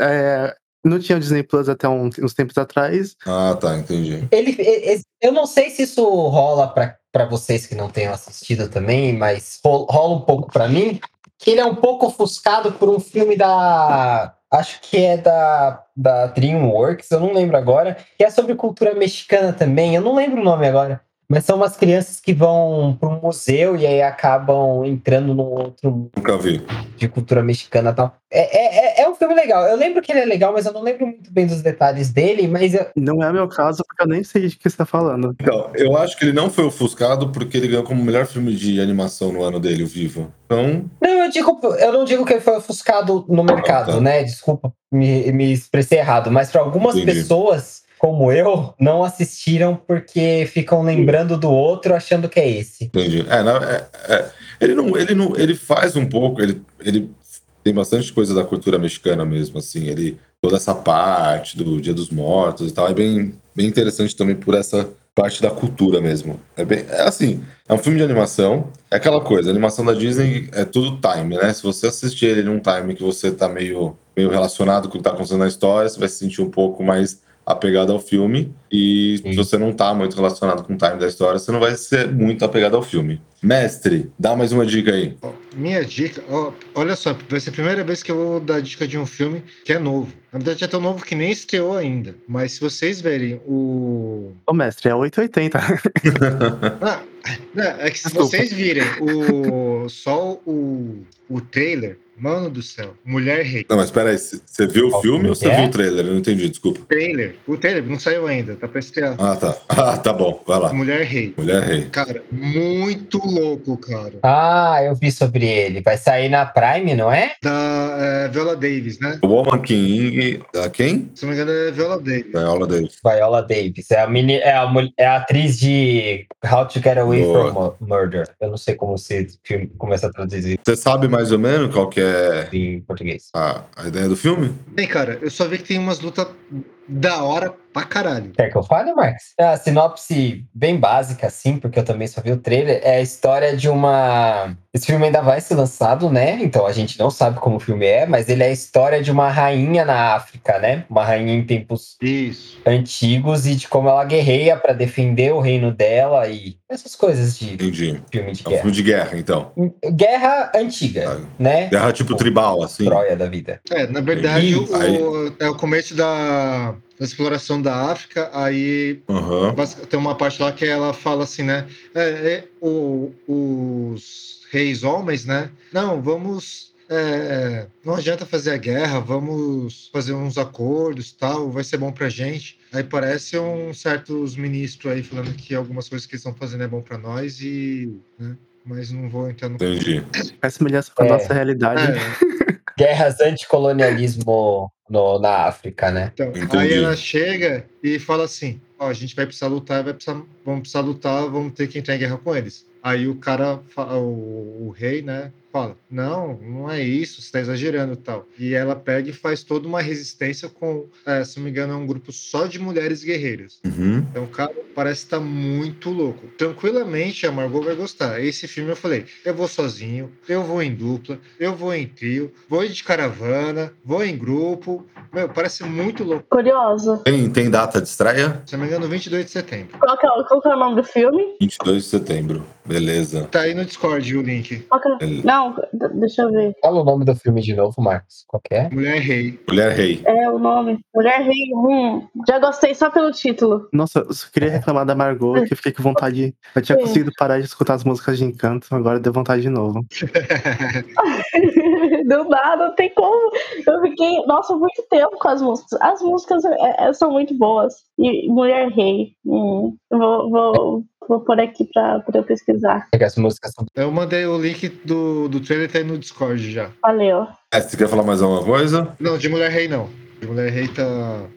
S8: é, não tinha o Disney Plus até um- uns tempos atrás.
S2: Ah, tá, entendi.
S4: Ele, e- e- eu não sei se isso rola pra pra vocês que não tenham assistido também, mas ro- rola um pouco pra mim, que ele é um pouco ofuscado por um filme da. Acho que é da, da DreamWorks, eu não lembro agora, que é sobre cultura mexicana também, eu não lembro o nome agora. Mas são umas crianças que vão para um museu e aí acabam entrando num outro mundo
S2: Nunca vi.
S4: de cultura mexicana e tal. É, é, é- filme legal. Eu lembro que ele é legal, mas eu não lembro muito bem dos detalhes dele. Mas eu-
S8: Não é meu caso, porque eu nem sei de que você tá falando.
S2: Então, eu acho que ele não foi ofuscado porque ele ganhou como melhor filme de animação no ano dele, o Viva. Então,
S4: Não, eu, digo, eu não digo que ele foi ofuscado no mercado,
S2: tá.
S4: né? Desculpa, me, me expressei errado. Mas para algumas
S2: Entendi.
S4: pessoas, como eu, não assistiram porque ficam lembrando do outro achando que é esse.
S2: entendi. É, não, é- é. ele não, ele não, ele faz um pouco, ele, ele tem bastante coisa da cultura mexicana mesmo, assim, ele toda essa parte do Dia dos Mortos e tal, é bem, bem interessante também por essa parte da cultura mesmo. É bem, é assim, é um filme de animação, é aquela coisa, a animação da Disney é tudo time, né? Se você assistir ele num time que você tá meio, meio relacionado com o que tá acontecendo na história, você vai se sentir um pouco mais apegado ao filme. E
S4: Sim.
S2: se você não tá muito relacionado com o time da história, você não vai ser muito apegado ao filme. Mestre, dá mais uma dica aí.
S3: Minha dica, ó, olha só, vai ser a primeira vez que eu vou dar dica de um filme que é novo. Na verdade, é tão novo que nem estreou ainda. Mas se vocês verem o.
S8: Ô, mestre, é 880.
S3: Ah, não, é que se
S8: Desculpa.
S3: vocês virem o. Só o, o trailer, mano do céu, Mulher Rei.
S2: Não, mas peraí, você viu o filme ou você
S4: é?
S2: viu o trailer? Eu não entendi, desculpa.
S3: Trailer. O trailer não saiu ainda, tá pra estrear.
S2: Ah, tá. Ah, tá bom, vai lá.
S3: Mulher Rei.
S2: Mulher Rei.
S3: Cara, muito louco, cara.
S4: Ah, eu vi sobre ele. Vai sair na Prime, não é?
S3: Da é, Viola Davis, né?
S2: Woman King. Da quem?
S3: Se não me engano, é Viola Davis.
S2: Viola Davis.
S4: Viola Davis. É a, meni, é, a, é a atriz de How to Get Away
S2: Boa.
S4: from Mu- Murder. Eu não sei como se filme começa a traduzir
S2: Você sabe mais ou menos qual que é
S4: em português.
S2: a, a ideia do filme?
S3: Bem, cara, eu só vi que tem umas lutas da hora pra caralho.
S4: Quer que eu fale, Marcos? É A sinopse bem básica, assim, porque eu também só vi o trailer, é a história de uma. Esse filme ainda vai ser lançado, né? Então a gente não sabe como o filme é, mas ele é a história de uma rainha na África, né? Uma rainha em tempos
S3: Isso.
S4: antigos e de como ela guerreia pra defender o reino dela e essas coisas de
S2: Entendi.
S4: filme de
S2: É um
S4: guerra.
S2: filme de guerra, então.
S4: Guerra antiga,
S2: Ah,
S4: né?
S2: Guerra tipo tribal, assim.
S4: Troia da vida.
S3: É, na verdade, o, é o começo da, da exploração da África, aí basic- tem uma parte lá que ela fala assim, né? É, é, o- os reis homens, né? Não, vamos. é, não adianta fazer a guerra, vamos fazer uns acordos tal, vai ser bom pra gente. Aí parece um certos ministros aí falando que algumas coisas que eles estão fazendo é bom pra nós e. né, mas não vou entrar no.
S2: Entendi.
S8: Faz semelhança com a
S4: É.
S8: nossa realidade.
S3: É,
S4: Guerras anticolonialismo no, na África, né?
S3: Então,
S2: Entendi.
S3: aí ela chega e fala assim: Ó, a gente vai precisar lutar, vai precisar, vamos precisar lutar, vamos ter que entrar em guerra com eles. Aí o cara, o, o rei, né, fala: Não, não é isso, você está exagerando e tal. E ela pega e faz toda uma resistência com, é, se não me engano, é um grupo só de mulheres guerreiras.
S2: Uhum.
S3: Então, cara, parece estar muito louco. Tranquilamente, a Margot vai gostar. Esse filme eu falei: eu vou sozinho, eu vou em dupla, eu vou em trio, vou de caravana, vou em grupo. Meu, parece muito louco.
S1: Curioso.
S2: Tem, tem data de estreia?
S3: Se não me engano, 22 de setembro.
S1: Qual que, é, o- qual que é o nome do filme?
S2: 22 de setembro. Beleza.
S3: Tá aí no Discord o link.
S1: Qual que é-
S2: Beleza.
S1: Não, deixa eu ver.
S4: Fala o nome do filme de novo, Marcos. Qual é?
S3: Mulher Rei.
S2: Mulher Rei.
S1: É o nome. Mulher Rei. Hum, já gostei só pelo título.
S8: Nossa, eu só queria reclamar da Margot, que eu fiquei com vontade. Eu tinha
S1: Sim.
S8: conseguido parar de escutar as músicas de encanto, agora deu vontade de novo.
S1: Do nada, não tem como. Eu fiquei, nossa, muito tempo com as músicas. As músicas é, é, são muito boas. E Mulher Rei. Hum, vou, vou, vou pôr aqui pra, pra eu pesquisar.
S4: É as músicas são.
S3: Eu mandei o link do, do trailer, tá aí no Discord já.
S1: Valeu.
S2: É, você quer falar mais alguma coisa?
S3: Não, de Mulher Rei não. De Mulher Rei tá.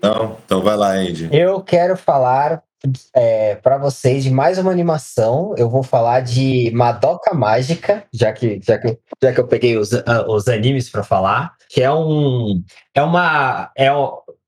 S2: Não? Então vai lá, Andy.
S4: Eu quero falar é, para vocês de mais uma animação. Eu vou falar de Madoka Mágica, já que, já que, já que eu peguei os, ah, os animes para falar, que é um. É uma. É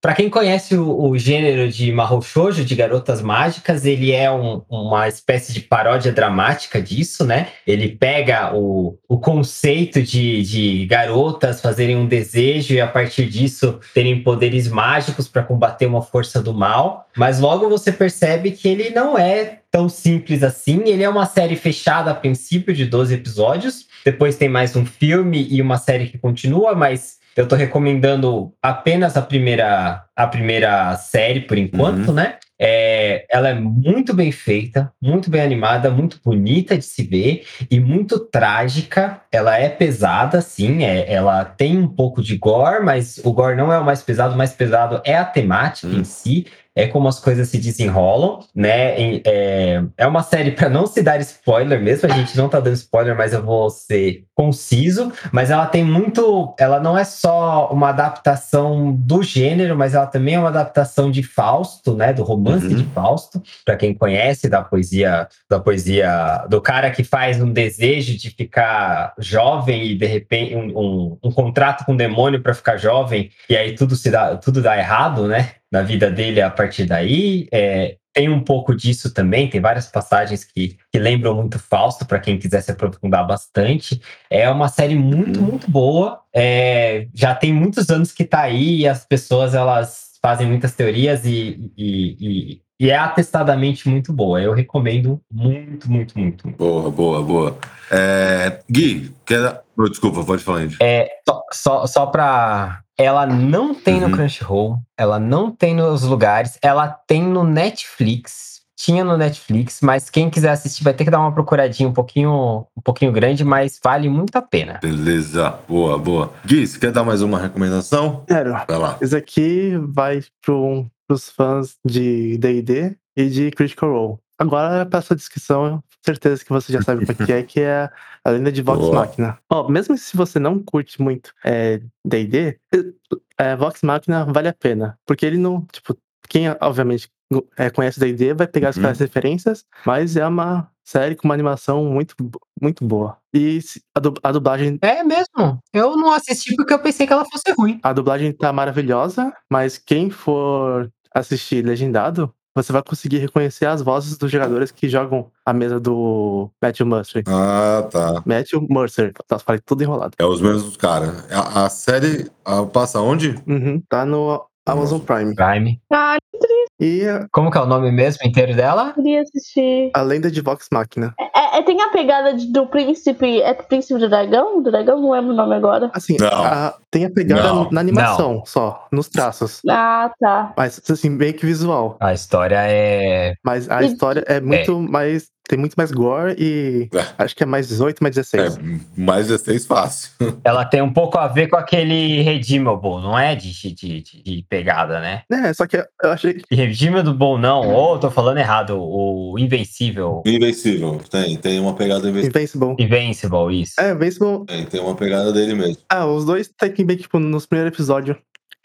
S4: para quem conhece o, o gênero de Mahou Shoujo, de garotas mágicas, ele é um- uma espécie de paródia dramática disso, né? Ele pega o, o conceito de, de garotas fazerem um desejo e a partir disso terem poderes mágicos para combater uma força do mal, mas logo você percebe que ele não é tão simples assim. Ele é uma série fechada a princípio de 12 episódios, depois tem mais um filme e uma série que continua, mas eu tô recomendando apenas a primeira, a primeira série por enquanto, né? É, ela é muito bem feita, muito bem animada, muito bonita de se ver e muito trágica. Ela é pesada, sim, é- ela tem um pouco de gore, mas o gore não é o mais pesado, o mais pesado é a temática
S2: Hum.
S4: em si. É como as coisas se desenrolam, né? É, é uma série para não se dar spoiler mesmo, a gente não tá dando spoiler, mas eu vou ser conciso. Mas ela tem muito. Ela não é só uma adaptação do gênero, mas ela também é uma adaptação de Fausto, né? Do romance
S2: Uhum.
S4: de Fausto, para quem conhece da poesia, da poesia do cara que faz um desejo de ficar jovem e de repente um, um- um contrato com o demônio para ficar jovem, e aí tudo se dá, tudo dá errado, né? Na vida dele a partir daí. É, tem um pouco disso também, tem várias passagens que, que lembram muito Fausto, para quem quiser se aprofundar bastante. É uma série muito, muito boa. É, já tem muitos anos que tá aí e as pessoas elas fazem muitas teorias e, e, e, e é atestadamente muito boa. Eu recomendo muito, muito, muito.
S2: Boa, boa, boa. É, Gui, quer... Desculpa, pode falar, gente.
S4: É, só, só, só pra. Ela não tem no
S2: Uhum.
S4: Crunchyroll, ela não tem nos lugares, ela tem no Netflix. Tinha no Netflix, mas quem quiser assistir vai ter que dar uma procuradinha um pouquinho, um pouquinho grande, mas vale muito a pena.
S2: Beleza, boa, boa. Gui, você quer dar mais uma recomendação?
S8: Quero.
S2: Vai lá.
S8: Esse aqui vai pro, pros fãs de D&D e de Critical Role. Agora, para essa descrição, certeza que você já sabe o que é, que é a lenda de Vox
S2: Boa.
S8: Machina. Ó, mesmo se você não curte muito é, D&D, é, Vox Machina vale a pena. Porque ele não, tipo, quem obviamente é, conhece D&D vai pegar as
S2: Uhum.
S8: as referências, mas é uma série com uma animação muito, muito boa. E a, du- a dublagem
S4: É mesmo. Eu não assisti porque eu pensei que ela fosse ruim.
S8: a dublagem tá maravilhosa, mas quem for assistir legendado, você vai conseguir reconhecer as vozes dos jogadores que jogam a mesa do Matthew Mercer.
S2: Ah, tá.
S8: Matthew Mercer. Tá, falei tudo enrolado.
S2: É os mesmos caras. A, a série ah, passa onde?
S8: Uhum, tá no Amazon Prime.
S4: Prime.
S1: Ah,
S8: E a-
S4: Como que é o nome mesmo inteiro dela?
S1: queria assistir.
S8: a lenda de Vox Machina.
S1: É, é- tem a pegada de- do príncipe. É do príncipe do dragão? Do dragão? Não lembro o nome agora.
S8: Assim,
S2: Não.
S8: a- tem a pegada
S2: Não.
S8: na animação só, nos traços.
S1: Ah, tá.
S8: Mas assim, meio que visual.
S4: A história é.
S8: Mas a
S1: E-
S8: história é muito mais. Tem muito mais gore e.
S2: É.
S8: Acho que é mais 18, mais
S2: É,
S8: 16.
S2: mais 16 fácil.
S4: Ela tem um pouco a ver com aquele Redeemable, não é? De, de, de, de pegada, né?
S8: É, só que eu achei.
S4: E Redeemable não, ou tô falando errado, o Invencível.
S2: Invencível. Tem, tem uma pegada invencível.
S8: Invincible.
S4: Invincible, isso.
S8: É, Invincible
S2: Tem, tem uma pegada dele mesmo.
S8: Ah, os dois tem que que, tipo, nos primeiros episódios,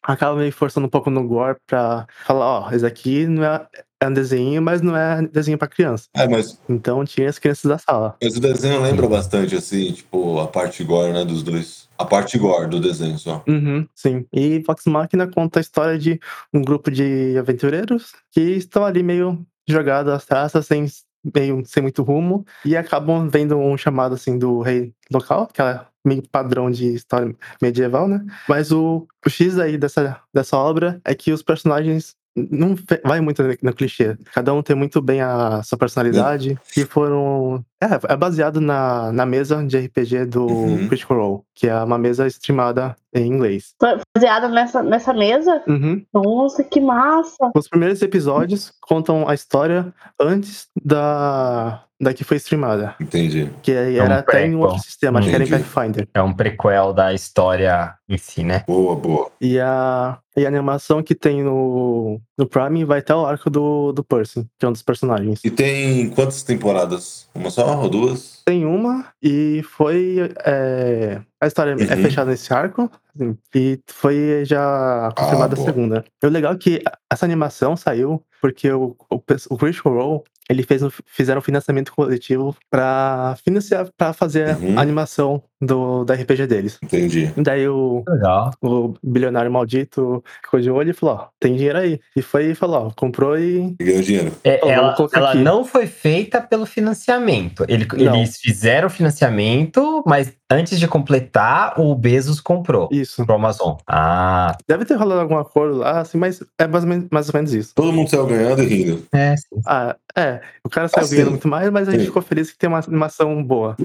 S8: acabam meio forçando um pouco no gore pra falar, ó, esse aqui não é, é um desenho, mas não é desenho pra criança.
S2: É, mas,
S8: Então tinha as crianças da sala.
S2: mas o desenho lembra bastante, assim, tipo, a parte gore, né, dos dois. A parte gore do desenho só.
S8: Uhum, sim. E Vox Machina conta a história de um grupo de aventureiros que estão ali meio jogados às traças, sem, meio, sem muito rumo, e acabam vendo um chamado, assim, do rei local, que é meio padrão de história medieval, né? Mas o, o X aí dessa, dessa obra é que os personagens não vai muito no clichê. Cada um tem muito bem a sua personalidade. E foram. É, é baseado na, na mesa de RPG do
S2: Uhum.
S8: Critical Role, que é uma mesa streamada em inglês.
S1: Baseada nessa, nessa mesa.
S8: Uhum.
S1: Nossa, que massa.
S8: Os primeiros episódios contam a história antes da, da que foi streamada.
S2: Entendi.
S8: Que aí
S4: É um
S8: era até em um outro sistema, acho que era em. Pathfinder.
S4: É um prequel da história em si, né?
S2: Boa, boa.
S8: E a, e a animação que tem no, no Prime vai até o arco do, do Percy, que é um dos personagens.
S2: E tem quantas temporadas? Uma só ou duas?
S8: Tem uma e foi. é, a história é
S2: Uhum.
S8: fechada nesse arco. assim, E foi já confirmada a
S2: boa.
S8: segunda. E o legal é que essa animação saiu porque o, o, o Critical Role ele fez um, fizeram um financiamento coletivo para financiar para fazer
S2: Uhum.
S8: a animação do, da RPG deles.
S2: Entendi.
S8: Daí o,
S4: Legal.
S8: o bilionário maldito ficou de olho e falou: ó, tem dinheiro aí. E foi e falou: ó, comprou e.
S2: O dinheiro.
S4: É,
S8: Ó,
S4: ela ela não foi feita pelo financiamento. Ele- eles fizeram o financiamento, mas antes de completar, o Bezos comprou
S8: Isso.
S4: pro Amazon. Ah,
S8: Deve ter rolado algum acordo lá, assim, mas é mais ou menos, mais ou menos isso.
S2: Todo mundo saiu ganhando e rindo.
S4: é, sim.
S8: Ah, é. O cara saiu
S2: Assim,
S8: ganhando muito mais, mas a gente
S2: sim.
S8: ficou feliz que tem uma animação boa.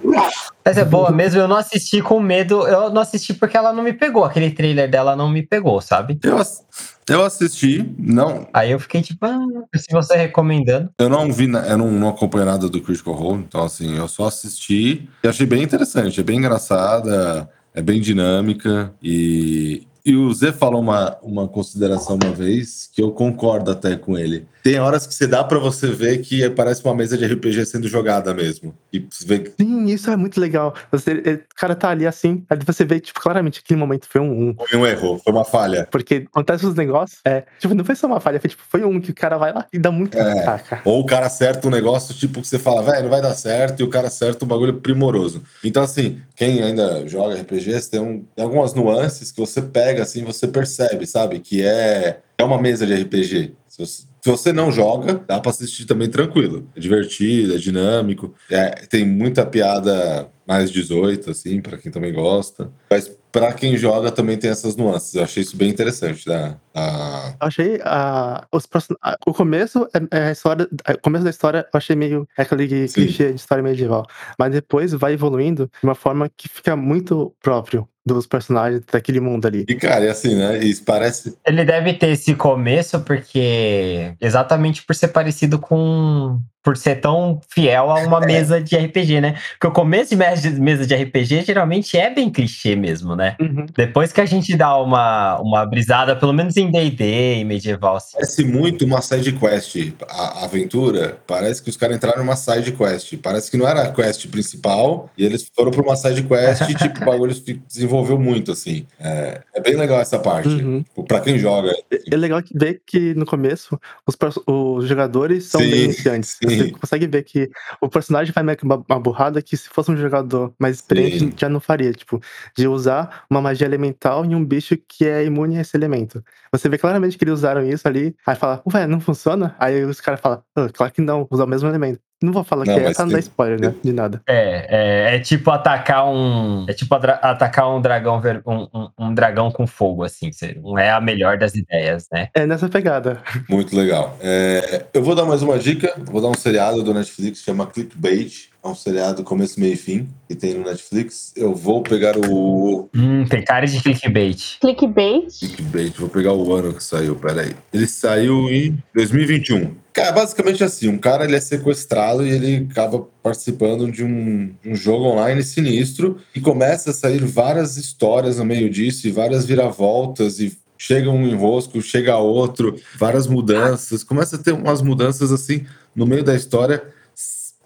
S4: Mas é boa mesmo, eu não assisti com medo, eu não assisti porque ela não me pegou. Aquele trailer dela não me pegou, sabe?
S2: Eu, ass- eu assisti, não,
S4: Aí eu fiquei tipo, ah, se você recomendando.
S2: eu não vi, eu não, não acompanho nada do Critical Role, então assim, eu só assisti e achei bem interessante, é bem engraçada, é bem dinâmica e, e o Zé falou uma, uma consideração uma vez que eu concordo até com ele. Tem horas que você dá pra você ver que parece uma mesa de RPG sendo jogada mesmo. E você vê que
S8: Sim, isso é muito legal. Você, ele- o cara tá ali assim, aí você vê, tipo, claramente que aquele momento foi um 1.
S2: foi um erro, foi uma falha.
S8: Porque acontece os negócios, é, tipo, não foi só uma falha, foi tipo, foi um que o cara vai lá e dá muito
S2: É.
S8: taca.
S2: Ou o cara acerta um negócio, tipo, que você fala, velho, não vai dar certo, e o cara acerta um bagulho primoroso. Então, assim, quem ainda joga RPGs tem, um- tem algumas nuances que você pega, assim, você percebe, sabe? Que é, é uma mesa de RPG. Se você, não joga, dá pra assistir também tranquilo. É divertido, é dinâmico, é- tem muita piada mais 18, assim, pra quem também gosta. Mas pra quem joga também tem essas nuances. Eu achei isso bem interessante da, Ah,
S8: Eu achei ah, os ah, o começo é, é a história, o começo da história eu achei meio é aquele
S2: Sim.
S8: clichê de história medieval, mas depois vai evoluindo de uma forma que fica muito próprio dos personagens daquele mundo ali.
S2: e cara, e assim, né? Isso parece.
S4: Ele deve ter esse começo porque exatamente por ser parecido com por ser tão fiel a uma mesa de RPG, né? Porque o começo de mesa de- mesa de RPG geralmente é bem clichê mesmo, né?
S8: Uhum.
S4: Depois que a gente dá uma, uma brisada, pelo menos em D&D e medieval, assim.
S2: Parece muito uma side quest. A, a aventura, parece que os caras entraram numa side quest. Parece que não era a quest principal e eles foram pra uma side quest e, tipo, o bagulho se desenvolveu muito, assim. É, é bem legal essa parte.
S8: Uhum.
S2: Tipo, Pra quem joga.
S8: É legal que- ver que no começo os, os jogadores são
S2: Sim,
S8: bem iniciantes.
S2: Sim.
S8: Você consegue ver que o personagem faz meio que uma, uma burrada que se fosse um jogador mais experiente
S2: Sim.
S8: já não faria. Tipo, de usar uma magia elemental em um bicho que é imune a esse elemento. Você vê claramente que eles usaram isso ali, aí fala, ué, não funciona? Aí os caras falam, "Ah, claro que não, usar o mesmo elemento. Não vou falar
S2: Não,
S8: que é pra não dar spoiler, né? De nada.
S4: É, é, é tipo atacar um. É tipo atacar um dragão ver- um, um- um dragão com fogo, assim. Não é a melhor das ideias, né?
S8: É nessa pegada.
S2: Muito legal. É, eu vou dar mais uma dica. Vou dar um seriado do Netflix que chama Clickbait. É um seriado começo, meio e fim que tem no Netflix. Eu vou pegar o
S4: Hum, tem cara de clickbait.
S1: Clickbait.
S2: Clickbait, vou pegar o ano que saiu, peraí. Ele saiu em 2021. Cara, basicamente assim, um cara ele é sequestrado e ele acaba participando de um, de um jogo online sinistro e começa a sair várias histórias no meio disso e várias viravoltas e chega um enrosco, chega outro, várias mudanças, começa a ter umas mudanças assim no meio da história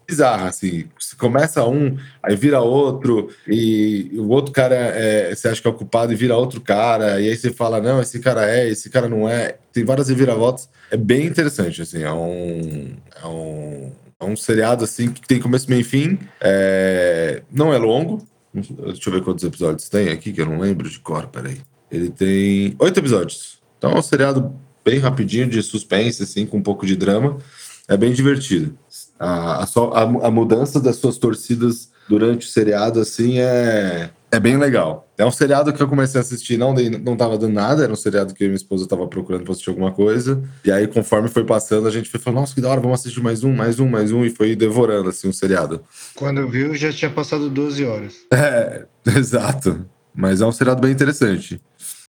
S2: bizarra, assim. Se começa um, aí vira outro, e o outro cara é, você acha que é o culpado e vira outro cara, e aí você fala, não, esse cara é, esse cara não é. Tem várias reviravoltas. É bem interessante, assim. É um. É um, é um seriado, assim, que tem começo, meio e fim. É, não é longo. Deixa eu ver quantos episódios tem aqui, que eu não lembro de cor, peraí. Ele tem oito episódios. Então é um seriado bem rapidinho, de suspense, assim, com um pouco de drama. É bem divertido. A, a, a, a mudança das suas torcidas durante o seriado, assim, é, é bem legal. É um seriado que eu comecei a assistir, não, não tava dando nada, era um seriado que minha esposa tava procurando pra assistir alguma coisa. E aí, conforme foi passando, a gente foi falando, nossa, que da hora, vamos assistir mais um, mais um, mais um, e foi devorando, assim, o seriado.
S3: Quando eu vi, eu já tinha passado 12 horas.
S2: É, exato. Mas é um seriado bem interessante.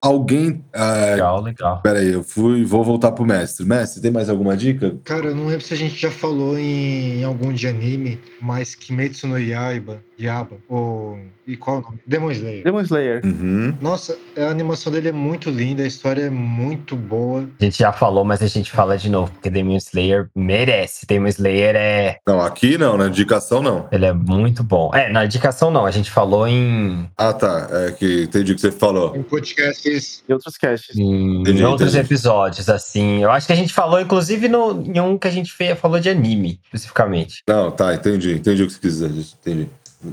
S2: Alguém. ah,
S4: Legal, legal.
S2: Peraí, eu fui, vou voltar pro mestre. Mestre, tem mais alguma dica?
S3: Cara, eu não lembro se a gente já falou em algum de anime, mas Kimetsu no Yaiba, Yaba, ou... E qual o nome? Demon Slayer.
S8: Demon Slayer.
S2: Uhum.
S3: Nossa, a animação dele é muito linda, a história é muito boa.
S4: A gente já falou, mas a gente fala de novo, porque Demon Slayer merece. Demon Slayer é.
S2: Não, aqui não, na indicação não.
S4: Ele é muito bom. É, na indicação não, a gente falou em,
S2: Ah, tá. É que entendi o que você falou.
S3: Em podcasts,
S8: E outros casts.
S4: em
S2: Entendi,
S4: outros
S2: entendi.
S4: episódios, assim. Eu acho que a gente falou, inclusive, no, em um que a gente fez, falou de anime, especificamente.
S2: Não, tá, entendi. Entendi o que você quis dizer. Entendi.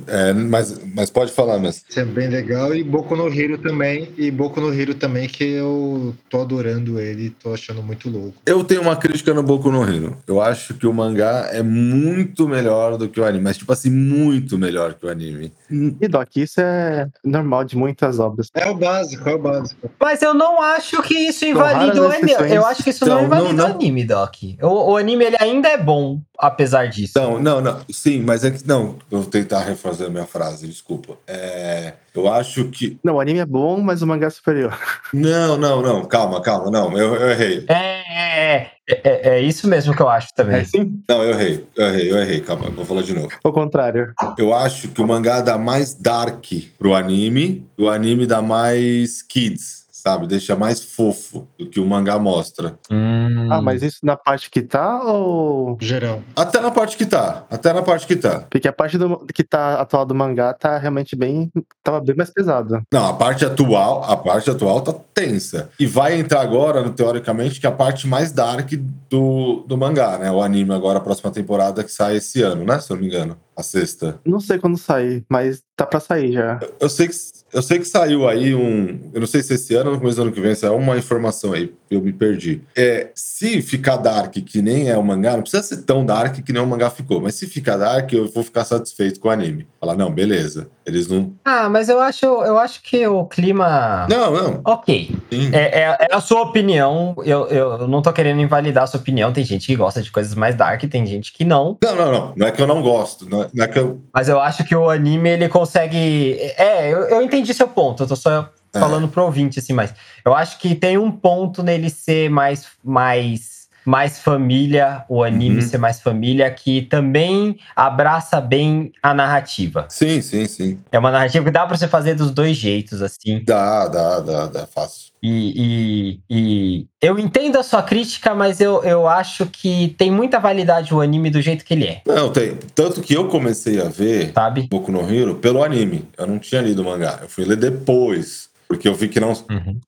S2: É, mas, mas pode falar, mestre.
S3: isso é bem legal. E Boku no Hero também. E Boku no Hero também, que eu tô adorando ele, tô achando muito louco.
S2: Eu tenho uma crítica no Boku no Hero. Eu acho que o mangá é muito melhor do que o anime. Mas, tipo assim, muito melhor que o anime.
S8: E Doc, isso é normal de muitas obras.
S3: É o básico, é o básico.
S4: Mas eu não acho que isso invalida o anime. Eu acho que isso não
S2: Então, não,
S4: invalida
S2: não.
S4: o anime, Doc. O, o anime ele ainda é bom, apesar disso.
S2: Não, não, não. Sim, mas é que. Não, vou tentar refazer a minha frase, desculpa. É, eu acho que.
S8: Não, o anime é bom, mas o mangá é superior.
S2: Não, não, não. Calma, calma. Não, eu, eu errei.
S4: É, é, é, é, é isso mesmo que eu acho também.
S8: É sim?
S2: Não, eu errei. Eu errei, eu errei. Calma, vou falar de novo.
S8: Ao contrário.
S2: Eu acho que o mangá dá mais dark pro anime, e o anime dá mais kids, sabe? Deixa mais fofo do que o mangá mostra.
S4: Hum.
S8: Ah, mas isso na parte que tá ou.
S3: Geral.
S2: Até na parte que tá. Até na parte que tá.
S8: Porque a parte do, que tá atual do mangá tá realmente bem. tava bem mais pesada.
S2: Não, a parte atual, a parte atual tá tensa. E vai entrar agora, no- teoricamente, que é a parte mais dark do, do mangá, né? O anime agora, a próxima temporada que sai esse ano, né? Se eu não me engano. A sexta.
S8: Não sei quando sair, mas tá pra sair já.
S2: Eu sei que, eu sei que saiu aí um. Eu não sei se esse ano ou no começo do ano que vem saiu uma informação aí, eu me perdi. É, se ficar dark que nem é o mangá, não precisa ser tão dark que nem o mangá ficou, mas se ficar dark, eu vou ficar satisfeito com o anime. Falar, não, beleza. Eles não.
S4: Ah, mas eu acho, eu acho que o clima.
S2: Não, não.
S4: Ok. É, é- é a sua opinião. Eu, eu não tô querendo invalidar a sua opinião. Tem gente que gosta de coisas mais dark, tem gente que não.
S2: Não, não, não. Não é que eu não gosto. Não é, não é que eu.
S4: Mas eu acho que o anime, ele consegue. É, eu, eu entendi seu ponto. Eu tô só
S2: É.
S4: falando pro ouvinte, assim, mas eu acho que tem um ponto nele ser mais. mais mais família, o anime
S2: Uhum.
S4: ser mais família, que também abraça bem a narrativa.
S2: Sim, sim, sim.
S4: É uma narrativa que dá pra você fazer dos dois jeitos, assim.
S2: Dá, dá, dá, dá. Fácil.
S4: E, e- e eu entendo a sua crítica, mas eu, eu acho que tem muita validade o anime do jeito que ele é,
S2: Não, tem. Tanto que eu comecei a ver
S4: sabe?
S2: Boku no Hero pelo anime. Eu não tinha lido o mangá. Eu fui ler depois. Porque eu vi que não.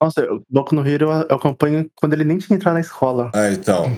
S8: Nossa, o Boku no Hero eu acompanho quando ele nem tinha entrado na escola.
S2: Ah, então.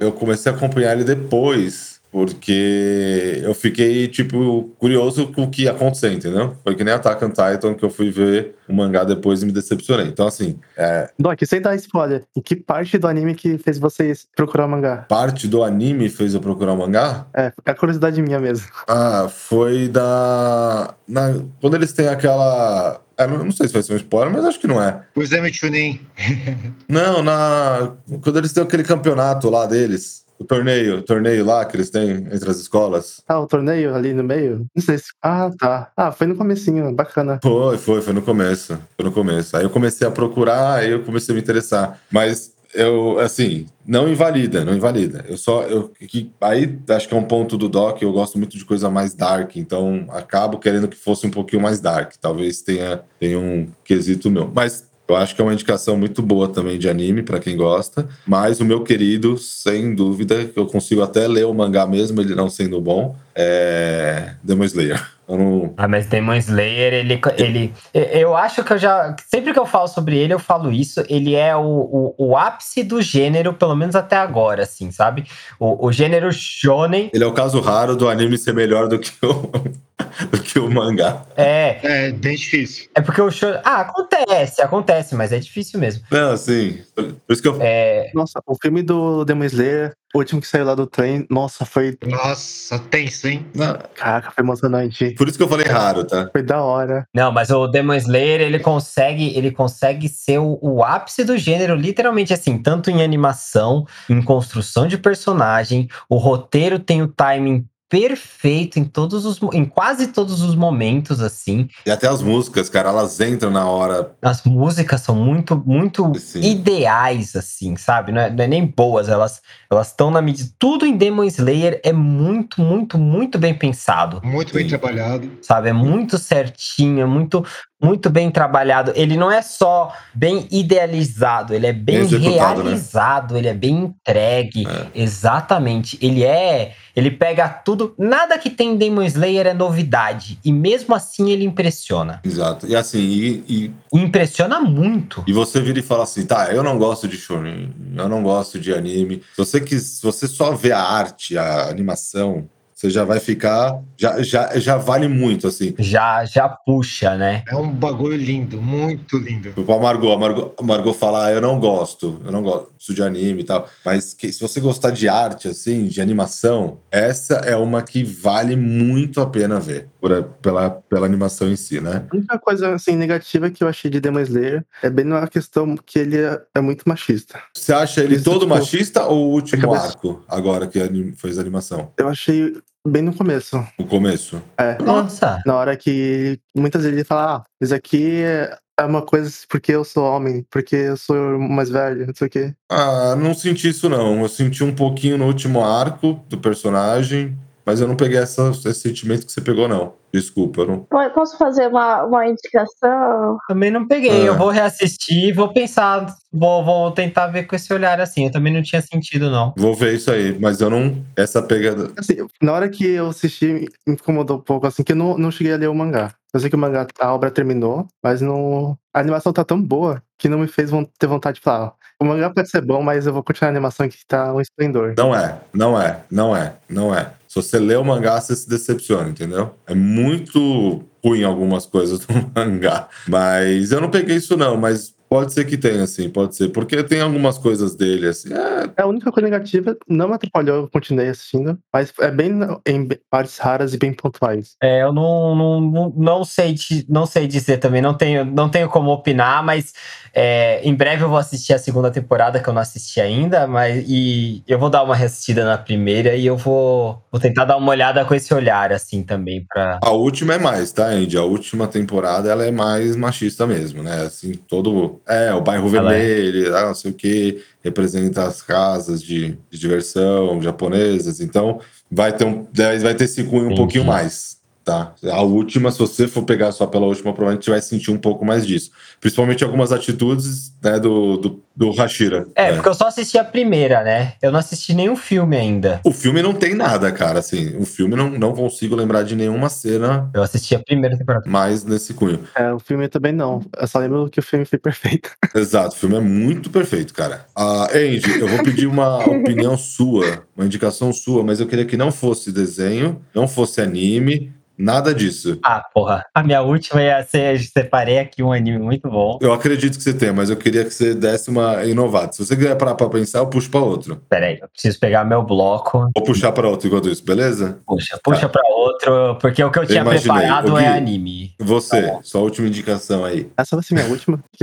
S2: Eu comecei a acompanhar ele depois. Porque eu fiquei, tipo, curioso com o que ia acontecer, entendeu? Foi que nem Attack on Titan que eu fui ver o mangá depois e me decepcionei. Então, assim, é,
S8: Doc, sem dar spoiler, em que parte do anime que fez vocês procurar o mangá?
S2: parte do anime fez eu procurar o mangá.
S8: É, é a curiosidade minha mesmo.
S2: Ah, foi da. na- quando eles têm aquela. Não não sei se vai ser um spoiler, mas acho que não é.
S3: O exame Chunin.
S2: Não, na. Quando eles têm aquele campeonato lá deles. O torneio, o torneio lá que eles têm entre as escolas.
S8: Ah, o torneio ali no meio? Não sei se. Ah, tá. Ah, foi no comecinho, bacana.
S2: Foi, foi, foi no começo. Foi no começo. Aí eu comecei a procurar, aí eu comecei a me interessar. Mas eu, assim, não invalida, não invalida. Eu só. Eu, que, aí acho que é um ponto do Doc, eu gosto muito de coisa mais dark, então acabo querendo que fosse um pouquinho mais dark. Talvez tenha, tenha um quesito meu. Mas. Eu acho que é uma indicação muito boa também de anime pra quem gosta. Mas o meu querido, sem dúvida, que eu consigo até ler o mangá mesmo, ele não sendo bom, é Demon Slayer. Eu não,
S4: Ah, mas Demon Slayer, ele, ele. Eu acho que eu já. Sempre que eu falo sobre ele, eu falo isso. Ele é o, o, o ápice do gênero, pelo menos até agora, assim, sabe? O, o gênero shonen
S2: Ele é o caso raro do anime ser melhor do que o, do que o mangá.
S4: é.
S3: É bem difícil.
S4: É porque o shonen. Ah, acontece, acontece, mas é difícil mesmo.
S2: Não, assim, por isso que eu.
S4: É.
S8: Nossa, o filme do Demon Slayer, o último que saiu lá do trem, nossa, foi.
S3: Nossa, tenso, hein?
S2: Não,
S8: Caraca, foi emocionante.
S2: por isso que eu falei raro, tá?
S8: Foi da hora.
S4: Não, mas o Demon Slayer, ele consegue, ele consegue ser o, o ápice do gênero, literalmente assim, tanto em animação, em construção de personagem, o roteiro tem o timing perfeito em todos os em quase todos os momentos assim.
S2: E até as músicas, cara, elas entram na hora.
S4: As músicas são muito muito
S2: Sim.
S4: ideais assim, sabe? Não é, não é nem boas, elas elas estão na medida. Tudo em Demon Slayer é muito muito muito bem pensado
S3: Muito bem
S2: Sim.
S3: trabalhado.
S4: sabe? É muito certinho, é muito, muito bem trabalhado. Ele não é só bem idealizado, ele é bem,
S2: Bem né?
S4: realizado, ele é bem entregue.
S2: É.
S4: Exatamente. Ele é. Ele pega tudo. Nada que tem em Demon Slayer é novidade. E mesmo assim ele impressiona.
S2: Exato. E assim, e, e,
S4: E impressiona muito.
S2: e você vira e fala assim, tá, eu não gosto de shonen, eu não gosto de anime. Se você, quis, se você só vê a arte, a animação, você já vai ficar. Já, já, já vale muito, assim.
S4: Já, já puxa, né?
S3: É um bagulho lindo, muito lindo.
S2: Tipo, a Margot, a Margot, a Margot fala, ah, eu não gosto, eu não gosto de anime e tal. Mas que- se você gostar de arte, assim, de animação, essa é uma que vale muito a pena ver. Por, pela, pela animação em si, né?
S8: A única coisa assim, negativa que eu achei de Demon Slayer é bem na questão que ele é, é muito machista.
S2: Você acha ele
S8: Isso,
S2: todo
S8: tipo,
S2: machista ou o último arco, agora que anim- fez a animação?
S8: Eu achei bem no começo.
S2: O começo?
S8: É.
S4: Nossa.
S8: Na hora que muitas vezes ele fala, ah, isso aqui é é uma coisa porque eu sou homem, porque eu sou mais velho, não sei o quê.
S2: Ah, não senti isso não. Eu senti um pouquinho no último arco do personagem, mas eu não peguei essa- esse sentimento que você pegou, não. Desculpa, eu não.
S1: Po- Posso fazer uma, uma indicação?
S4: Também não peguei.
S2: É.
S4: Eu vou reassistir e vou pensar. Vou, vou tentar ver com esse olhar assim. Eu também não tinha sentido, não.
S2: Vou ver isso aí, mas eu não. Essa pegada.
S8: Assim, na hora que eu assisti, me incomodou um pouco, assim, que eu não, não cheguei a ler o mangá. Eu sei que o mangá, a obra terminou, mas não... a animação tá tão boa que não me fez ter vontade de falar, o mangá pode ser bom, mas eu vou continuar a animação que tá um esplendor.
S2: Não é, não é, não é, não é. Se você lê o mangá, você se decepciona, entendeu? É muito ruim algumas coisas do mangá. Mas eu não peguei isso, não. Mas Pode ser que tenha, assim, pode ser. Porque tem algumas coisas dele, assim. É,
S8: A única coisa negativa não me atrapalhou, eu continuei assistindo, mas é bem em partes raras e bem pontuais.
S4: É, eu não, não, não, sei, não sei dizer também, não tenho, não tenho como opinar, mas é, em breve eu vou assistir a segunda temporada, que eu não assisti ainda, mas e eu vou dar uma reassistida na primeira e eu vou, vou tentar dar uma olhada com esse olhar, assim, também, pra.
S2: A última é mais, tá, Andy? A última temporada ela é mais machista mesmo, né? Assim, todo. É, o bairro
S4: Ela
S2: vermelho, ah, não sei o que, representa as casas de, de diversão japonesas. Então, vai ter, um, vai ter esse cunho um pouquinho mais. Tá. A última, se você for pegar só pela última, provavelmente vai sentir um pouco mais disso. Principalmente algumas atitudes né, do, do, do Hashira.
S4: É,
S2: né?
S4: porque eu só assisti a primeira, né? Eu não assisti nenhum filme ainda.
S2: O filme não tem nada, cara. Assim, o filme não, não consigo lembrar de nenhuma cena
S4: Eu assisti a primeira temporada.
S2: mais nesse cunho.
S8: É, o filme também não. Eu só lembro que o filme foi perfeito.
S2: Exato, o filme é muito perfeito, cara. Ah, Andy, eu vou pedir uma opinião sua, uma indicação sua, mas eu queria que não fosse desenho, não fosse anime, nada disso.
S4: Ah, porra. A minha última ia ser. Separei aqui um anime muito bom.
S2: Eu acredito que você tem, mas eu queria que você desse uma inovada. Se você quiser parar pra pensar, eu puxo pra outro.
S4: Pera aí, eu preciso pegar meu bloco.
S2: Vou puxar pra outro enquanto isso, beleza?
S4: Puxa, puxa pra outro, porque o que eu tinha
S2: imaginei.
S4: preparado
S2: Ô,
S4: é
S2: Gui.
S4: anime.
S2: Você, sua última indicação aí.
S8: Essa vai ser minha última.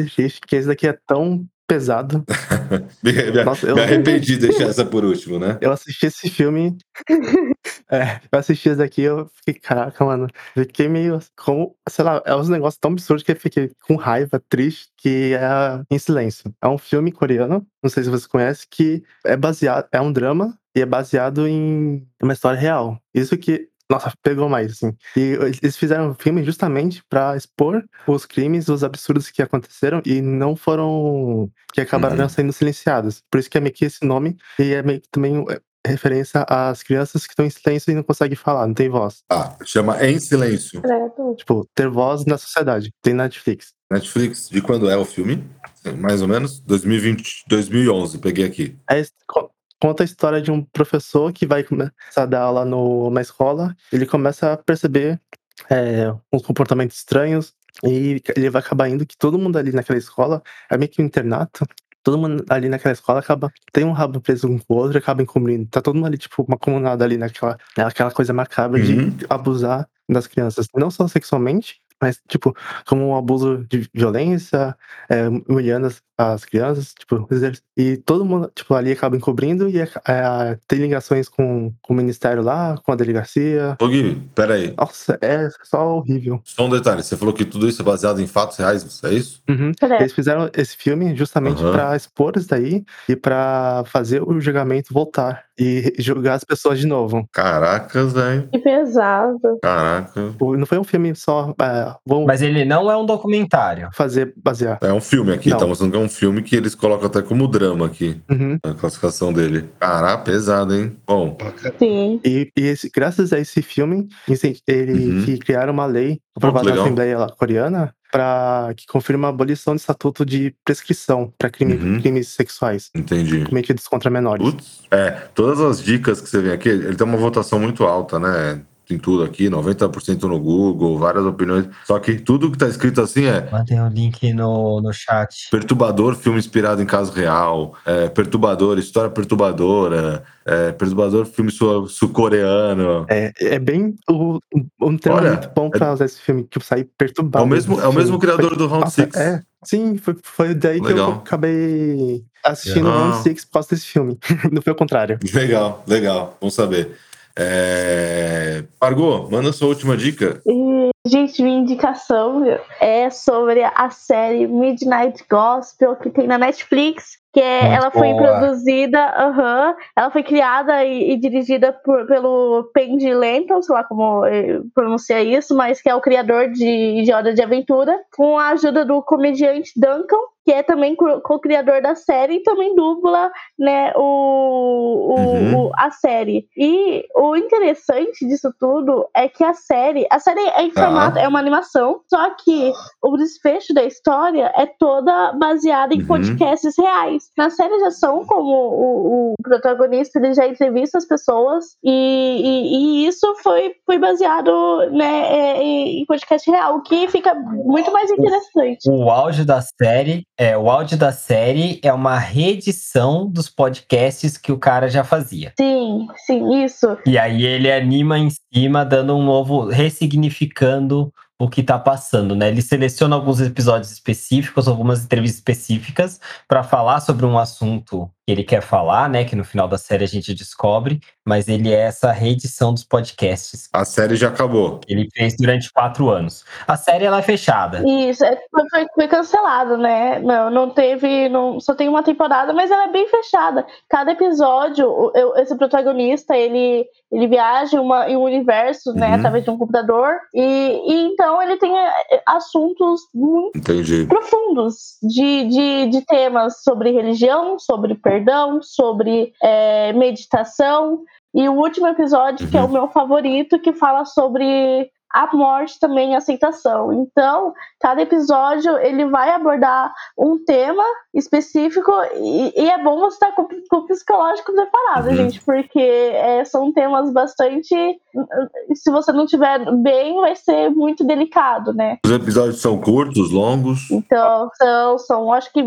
S8: Que esse daqui é tão pesado.
S2: Me, me-
S8: Nossa, eu-
S2: me arrependi de deixar essa por último, né?
S8: Eu assisti esse filme. É, eu assisti esse daqui eu fiquei, caraca, mano. Fiquei meio com, sei lá, é uns negócios tão absurdos que eu fiquei com raiva, triste, que é Em Silêncio. É um filme coreano, não sei se você conhece, que é baseado, é um drama e é baseado em uma história real. Isso que, nossa, pegou mais, assim. E eles fizeram o filme justamente pra expor os crimes, os absurdos que aconteceram e não foram. que acabaram
S2: Uhum.
S8: sendo silenciados. Por isso que é meio que esse nome, e é meio que também é, referência às crianças que estão em silêncio e não conseguem falar, não tem voz.
S2: Ah, chama Em Silêncio.
S1: Credo.
S8: Tipo, ter voz na sociedade. Tem Netflix.
S2: Netflix, de quando é o filme? Mais ou menos? 2020, 2011, peguei aqui.
S8: Co- conta a história de um professor que vai começar a dar aula no, numa escola. Ele começa a perceber é, uns comportamentos estranhos e ele vai acabar indo que todo mundo ali naquela escola é meio que um internato. Todo mundo ali naquela escola acaba tem um rabo preso um com o outro acaba encobrindo. Tá todo mundo ali, tipo, uma comunidade ali naquela aquela coisa macabra
S2: Uhum.
S8: de abusar das crianças. Não só sexualmente, mas, tipo, como um abuso de violência, é, humilhando as, as crianças, tipo, e todo mundo, tipo, ali acaba encobrindo e é, é, tem ligações com, com o ministério lá, com a delegacia.
S2: Ô Gui, peraí.
S8: Nossa, é só horrível.
S2: Só um detalhe, você falou que tudo isso é baseado em fatos reais, é isso?
S8: Uhum.
S1: Credo.
S8: Eles fizeram esse filme justamente
S2: Aham.
S8: pra expor isso daí e pra fazer o julgamento voltar e julgar as pessoas de novo.
S2: Caracas, velho.
S1: Que pesado.
S2: Caraca.
S8: Não foi um filme só, é, vamos
S4: Mas ele não é um documentário.
S8: fazer basear.
S2: É um filme aqui,
S8: Não.
S2: tá mostrando que é um filme que eles colocam até como drama aqui,
S8: Uhum.
S2: na classificação dele. Caraca, pesado, hein? Bom,
S1: Sim.
S8: E, e esse- graças a esse filme, ele
S2: Uhum.
S8: que criaram uma lei aprovada na. Assembleia lá coreana para que confirma a abolição do estatuto de prescrição para crime,
S2: Uhum.
S8: crimes sexuais
S2: entendi.
S8: cometidos contra menores.
S2: Putz, é, todas as dicas que você vê aqui, ele tem uma votação muito alta, né? Tem tudo aqui, 90% no Google, várias opiniões. Só que tudo que tá escrito assim é
S4: Mandei o link no, no chat.
S2: perturbador, filme inspirado em caso real, é, perturbador, história perturbadora, é, perturbador, filme sul- sul-coreano.
S8: É, é bem o, um termo
S2: Olha,
S8: muito bom para usar esse filme, tipo, sair
S2: É
S8: perturbado.
S2: o mesmo, é o mesmo criador do Round
S8: Nossa,
S2: Six.
S8: é. Sim, foi, foi daí que eu
S2: Legal.
S8: acabei assistindo o
S2: Ah.
S8: Round Six por causa desse filme. Não foi o contrário.
S2: Legal, legal. Vamos saber. É... Margot, manda sua última dica.
S1: E, gente, minha indicação é sobre a série Midnight Gospel que tem na Netflix. Que é, ela foi
S4: boa.
S1: produzida, aham, ela foi criada e, e dirigida por- pelo Pendy Lenton, sei lá como eh, pronuncia isso, mas que é o criador de, de Hora de Aventura, com a ajuda do comediante Duncan, que é também co- co-criador da série e também dubla né, o, o-
S2: Uhum.
S1: o- a série. E o interessante disso tudo é que a série, a série é em formato, é uma animação, só que o desfecho da história é toda baseada em
S2: Uhum.
S1: podcasts reais. Na série de ação, como o, o protagonista ele já entrevista as pessoas e, e- e isso foi, foi baseado né, é, em podcast real, o que fica muito mais interessante.
S4: O áudio da série É, o áudio da série é uma reedição dos podcasts que o cara já fazia.
S1: Sim, sim, isso.
S4: E aí ele anima em cima, dando um novo, ressignificando o que tá passando, né? Ele seleciona alguns episódios específicos, algumas entrevistas específicas para falar sobre um assunto ele quer falar, né? Que no final da série a gente descobre, mas ele é essa reedição dos podcasts.
S2: A série já acabou.
S4: Ele fez durante quatro anos. A série ela é fechada.
S1: Isso, é, foi, foi, cancelado, né? Não, não teve. Não, só tem uma temporada, mas ela é bem fechada. Cada episódio, eu- esse protagonista, ele, ele viaja em, uma, em um universo, né?
S2: Uhum.
S1: Através de um computador. E, e então ele tem é, assuntos muito
S2: Entendi.
S1: profundos de, de, de temas sobre religião, sobre perdão, sobre é, meditação. E o último episódio, que é o meu favorito, que fala sobre a morte também e a aceitação. Então, cada episódio ele vai abordar um tema específico e, e é bom você estar com, com o psicológico preparado,
S2: Uhum.
S1: gente, porque é, são temas bastante. Se você não tiver bem, vai ser muito delicado, né?
S2: Os episódios são curtos, longos.
S1: Então, são, são acho que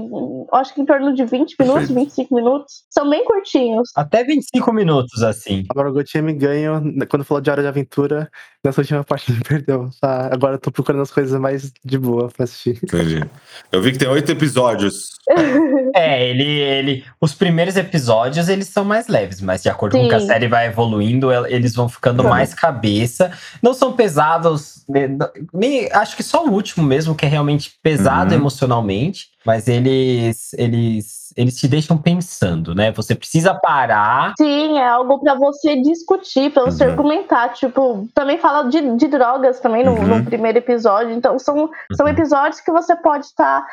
S1: acho que em torno de 20 minutos,
S2: Perfeito.
S1: 25 minutos. São bem curtinhos.
S4: Até 25 minutos, assim.
S8: A Margot tinha me ganho né, quando falou de Hora de Aventura. Nessa última parte perdeu. Tá, agora eu tô procurando as coisas mais de boa pra assistir.
S2: Entendi. Eu vi que tem oito episódios.
S4: É, ele, ele. Os primeiros episódios eles são mais leves, mas de acordo com que a
S1: Sim.
S4: série vai evoluindo, el- eles vão ficando
S1: Uhum.
S4: mais cabeça. Não são pesados. né, Nem, acho que só o último mesmo, que é realmente pesado
S2: Uhum.
S4: emocionalmente. Mas eles, eles, eles te deixam pensando, né? Você precisa parar.
S1: Sim, é algo pra você discutir, pra você
S2: Uhum.
S1: argumentar. Tipo, também fala de, de drogas também no,
S2: Uhum.
S1: no primeiro episódio. Então, são, são
S4: Uhum.
S1: episódios que você pode estar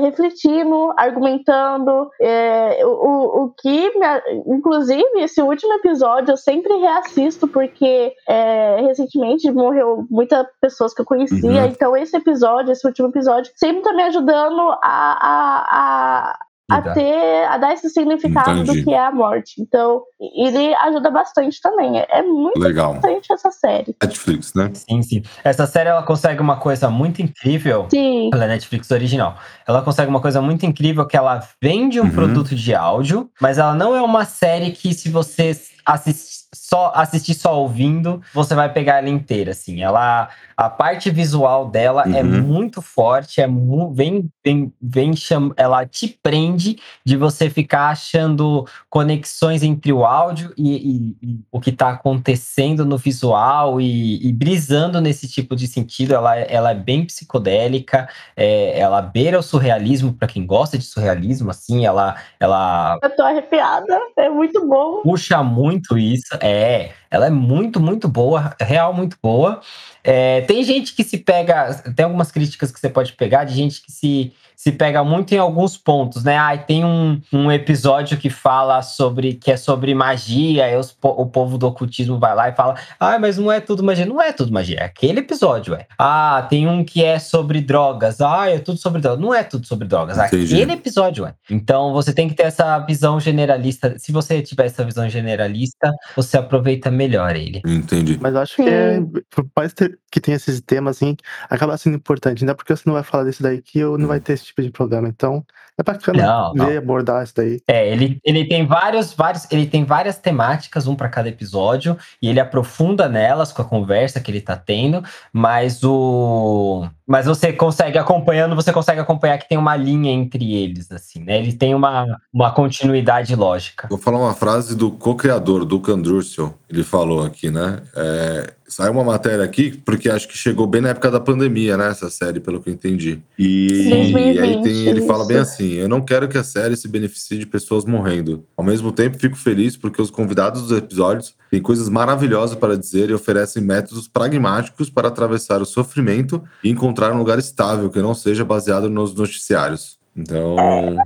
S1: refletindo, argumentando. é, o, o, o que, me- inclusive, esse último episódio eu sempre reassisto, porque é, recentemente morreu muitas pessoas que eu conhecia.
S2: Uhum.
S1: Então, esse episódio, esse último episódio, sempre tá me ajudando a, a, a, a ter, a dar esse significado
S2: Entendi.
S1: do que é a morte. Então, ele ajuda bastante também. É, é muito
S2: Legal.
S1: importante essa série.
S2: Netflix, né?
S4: Sim, sim. Essa série ela consegue uma coisa muito incrível.
S1: Sim,
S4: Ela é Netflix original. Ela consegue uma coisa muito incrível que ela vende um
S2: Uhum.
S4: produto de áudio, mas ela não é uma série que se você assistir só, assistir só ouvindo, você vai pegar ela inteira, assim. Ela, a parte visual dela é
S2: Uhum.
S4: muito forte, é mu vem, vem, vem cham, ela te prende de você ficar achando conexões entre o áudio e, e- e o que tá acontecendo no visual e, e brisando nesse tipo de sentido. Ela, é- ela é bem psicodélica, é, ela beira o surrealismo para quem gosta de surrealismo, assim, ela, ela
S1: eu tô arrepiada. É muito bom.
S4: puxa muito isso. É, day. Ela é muito, muito boa, real muito boa. É, tem gente que se pega, tem algumas críticas que você pode pegar de gente que se, se pega muito em alguns pontos, né? Ai, tem um, um episódio que fala sobre, que é sobre magia, aí os o povo do ocultismo vai lá e fala, ah, mas não é tudo magia. Não é tudo magia, é aquele episódio, é. Ah, tem um que é sobre drogas. Ah, é tudo sobre drogas. Não é tudo sobre drogas, é
S2: Entendi.
S4: aquele episódio, é. Então você tem que ter essa visão generalista. Se você tiver essa visão generalista, você aproveita melhor ele.
S2: Entendi.
S8: Mas eu acho que, é, por mais ter- que tem esses temas, assim, acaba sendo importante. Não é porque você não vai falar desse daí que eu não vai ter esse tipo de problema. Então, é bacana
S4: Não, não.
S8: ver abordar isso daí.
S4: É, ele, ele tem vários, vários, ele tem várias temáticas, um para cada episódio, e ele aprofunda nelas com a conversa que ele tá tendo, mas o mas você consegue acompanhando, você consegue acompanhar que tem uma linha entre eles assim, né? Ele tem uma, uma continuidade lógica.
S2: Vou falar uma frase do co-criador, do Kandrussel. Ele falou aqui, né? É, saiu uma matéria aqui, porque acho que chegou bem na época da pandemia, né? Essa série, pelo que eu entendi. E, e aí tem, ele fala bem assim: eu não quero que a série se beneficie de pessoas morrendo. Ao mesmo tempo, fico feliz porque os convidados dos episódios têm coisas maravilhosas para dizer e oferecem métodos pragmáticos para atravessar o sofrimento e encontrar um lugar estável que não seja baseado nos noticiários. Então,
S4: É,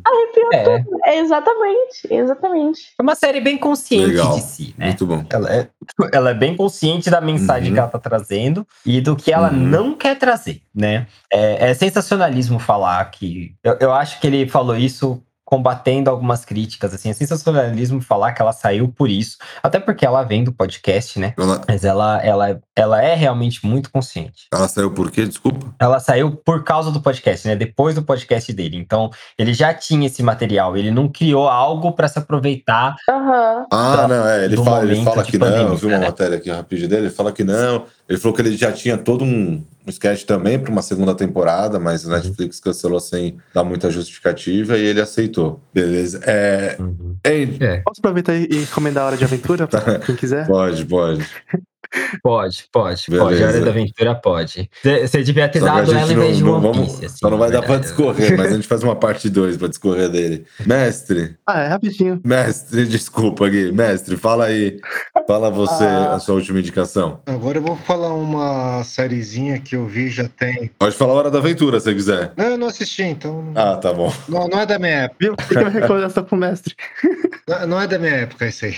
S1: É exatamente, exatamente.
S4: é uma série bem consciente
S2: Legal.
S4: de si, né?
S2: muito bom.
S4: Ela é, ela é bem consciente da mensagem
S2: Uhum.
S4: que ela tá trazendo e do que ela
S2: Uhum.
S4: não quer trazer, né? É, é sensacionalismo falar que. Eu, eu acho que ele falou isso combatendo algumas críticas, assim, a sensacionalismo falar que ela saiu por isso, até porque ela vem do podcast, né?
S2: Ela,
S4: Mas ela, ela, ela é realmente muito consciente.
S2: ela saiu por quê? Desculpa.
S4: Ela saiu por causa do podcast, né? Depois do podcast dele. Então, ele já tinha esse material. Ele não criou algo pra se aproveitar.
S1: Aham.
S2: Ah, não, é. Ele fala, ele fala que não.
S4: pandemia,
S2: Eu vi uma
S4: né?
S2: matéria aqui rapidinho dele. Ele fala que não. Ele falou que ele já tinha todo um, um sketch também para uma segunda temporada, mas
S4: Uhum.
S2: a Netflix cancelou sem dar muita justificativa e ele aceitou. Beleza. É. Andy,
S8: Posso aproveitar e recomendar a Hora de Aventura pra quem quiser?
S2: pode, pode.
S4: Pode, pode,
S2: Beleza.
S4: pode. A Hora da Aventura pode. Você devia ter
S2: Só
S4: dado ela em vez de One
S2: vamos.
S4: Piece. assim,
S2: só não vai
S4: na
S2: dar pra discorrer, mas a gente faz uma parte 2 pra discorrer dele. Mestre,
S8: Ah, é rapidinho.
S2: mestre, desculpa, Gui. Mestre, fala aí. Fala você
S1: Ah.
S2: a sua última indicação.
S3: Agora eu vou falar uma sériezinha que eu vi já tem.
S2: Pode falar a hora da aventura, se quiser.
S3: Não, eu não assisti, então.
S2: Ah, tá bom.
S3: Não, não é da minha época.
S8: Viu? Fica uma recomendação pro mestre.
S3: Não, não é da minha época isso aí.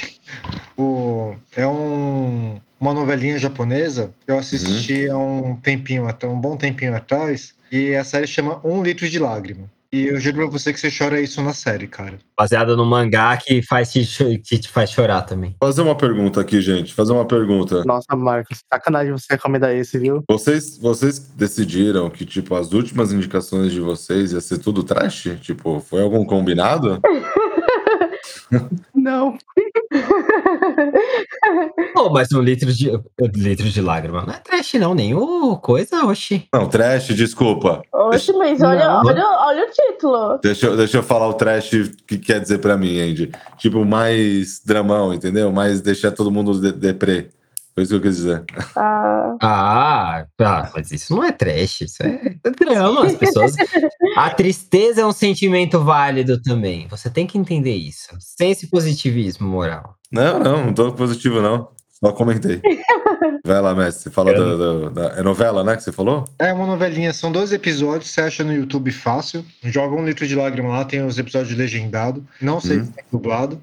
S3: O, é um, uma novelinha japonesa que eu assisti há um tempinho, até um bom tempinho atrás. E a série chama Um Litro de Lágrima. E eu juro pra você que você chora isso na série, cara.
S4: Baseada no mangá que, faz te, que te faz chorar também.
S2: Fazer uma pergunta aqui, gente. Fazer uma pergunta.
S8: Nossa, Marcos, sacanagem você recomendar esse, viu?
S2: Vocês, vocês decidiram que, tipo, as últimas indicações de vocês ia ser tudo trash? Tipo, foi algum combinado?
S8: Não.
S4: Pô, mas um litro de, um litro de lágrima não é trash, não. Nenhum coisa, oxi.
S2: Não, trash, desculpa.
S1: Oxe, mas olha,
S4: Não.
S1: olha, olha o título.
S2: Deixa, eu- deixa eu falar o trash que quer dizer pra mim, Andy. Tipo, mais dramão, entendeu? Mais deixar todo mundo de deprê. Foi isso que eu quis dizer.
S1: Ah,
S4: Ah, ah, mas isso não é trash, isso é drama. As pessoas. A tristeza é um sentimento válido também. Você tem que entender isso. Sem esse positivismo moral.
S2: Não, não, não tô positivo, não. Só comentei. Vai lá, mestre. Você fala do- do- da. É novela, né? Que você falou?
S3: É uma novelinha, são dois episódios, você acha no YouTube fácil. Joga um litro de lágrima lá, tem os episódios legendados. Não sei
S2: Uhum.
S3: se tem dublado,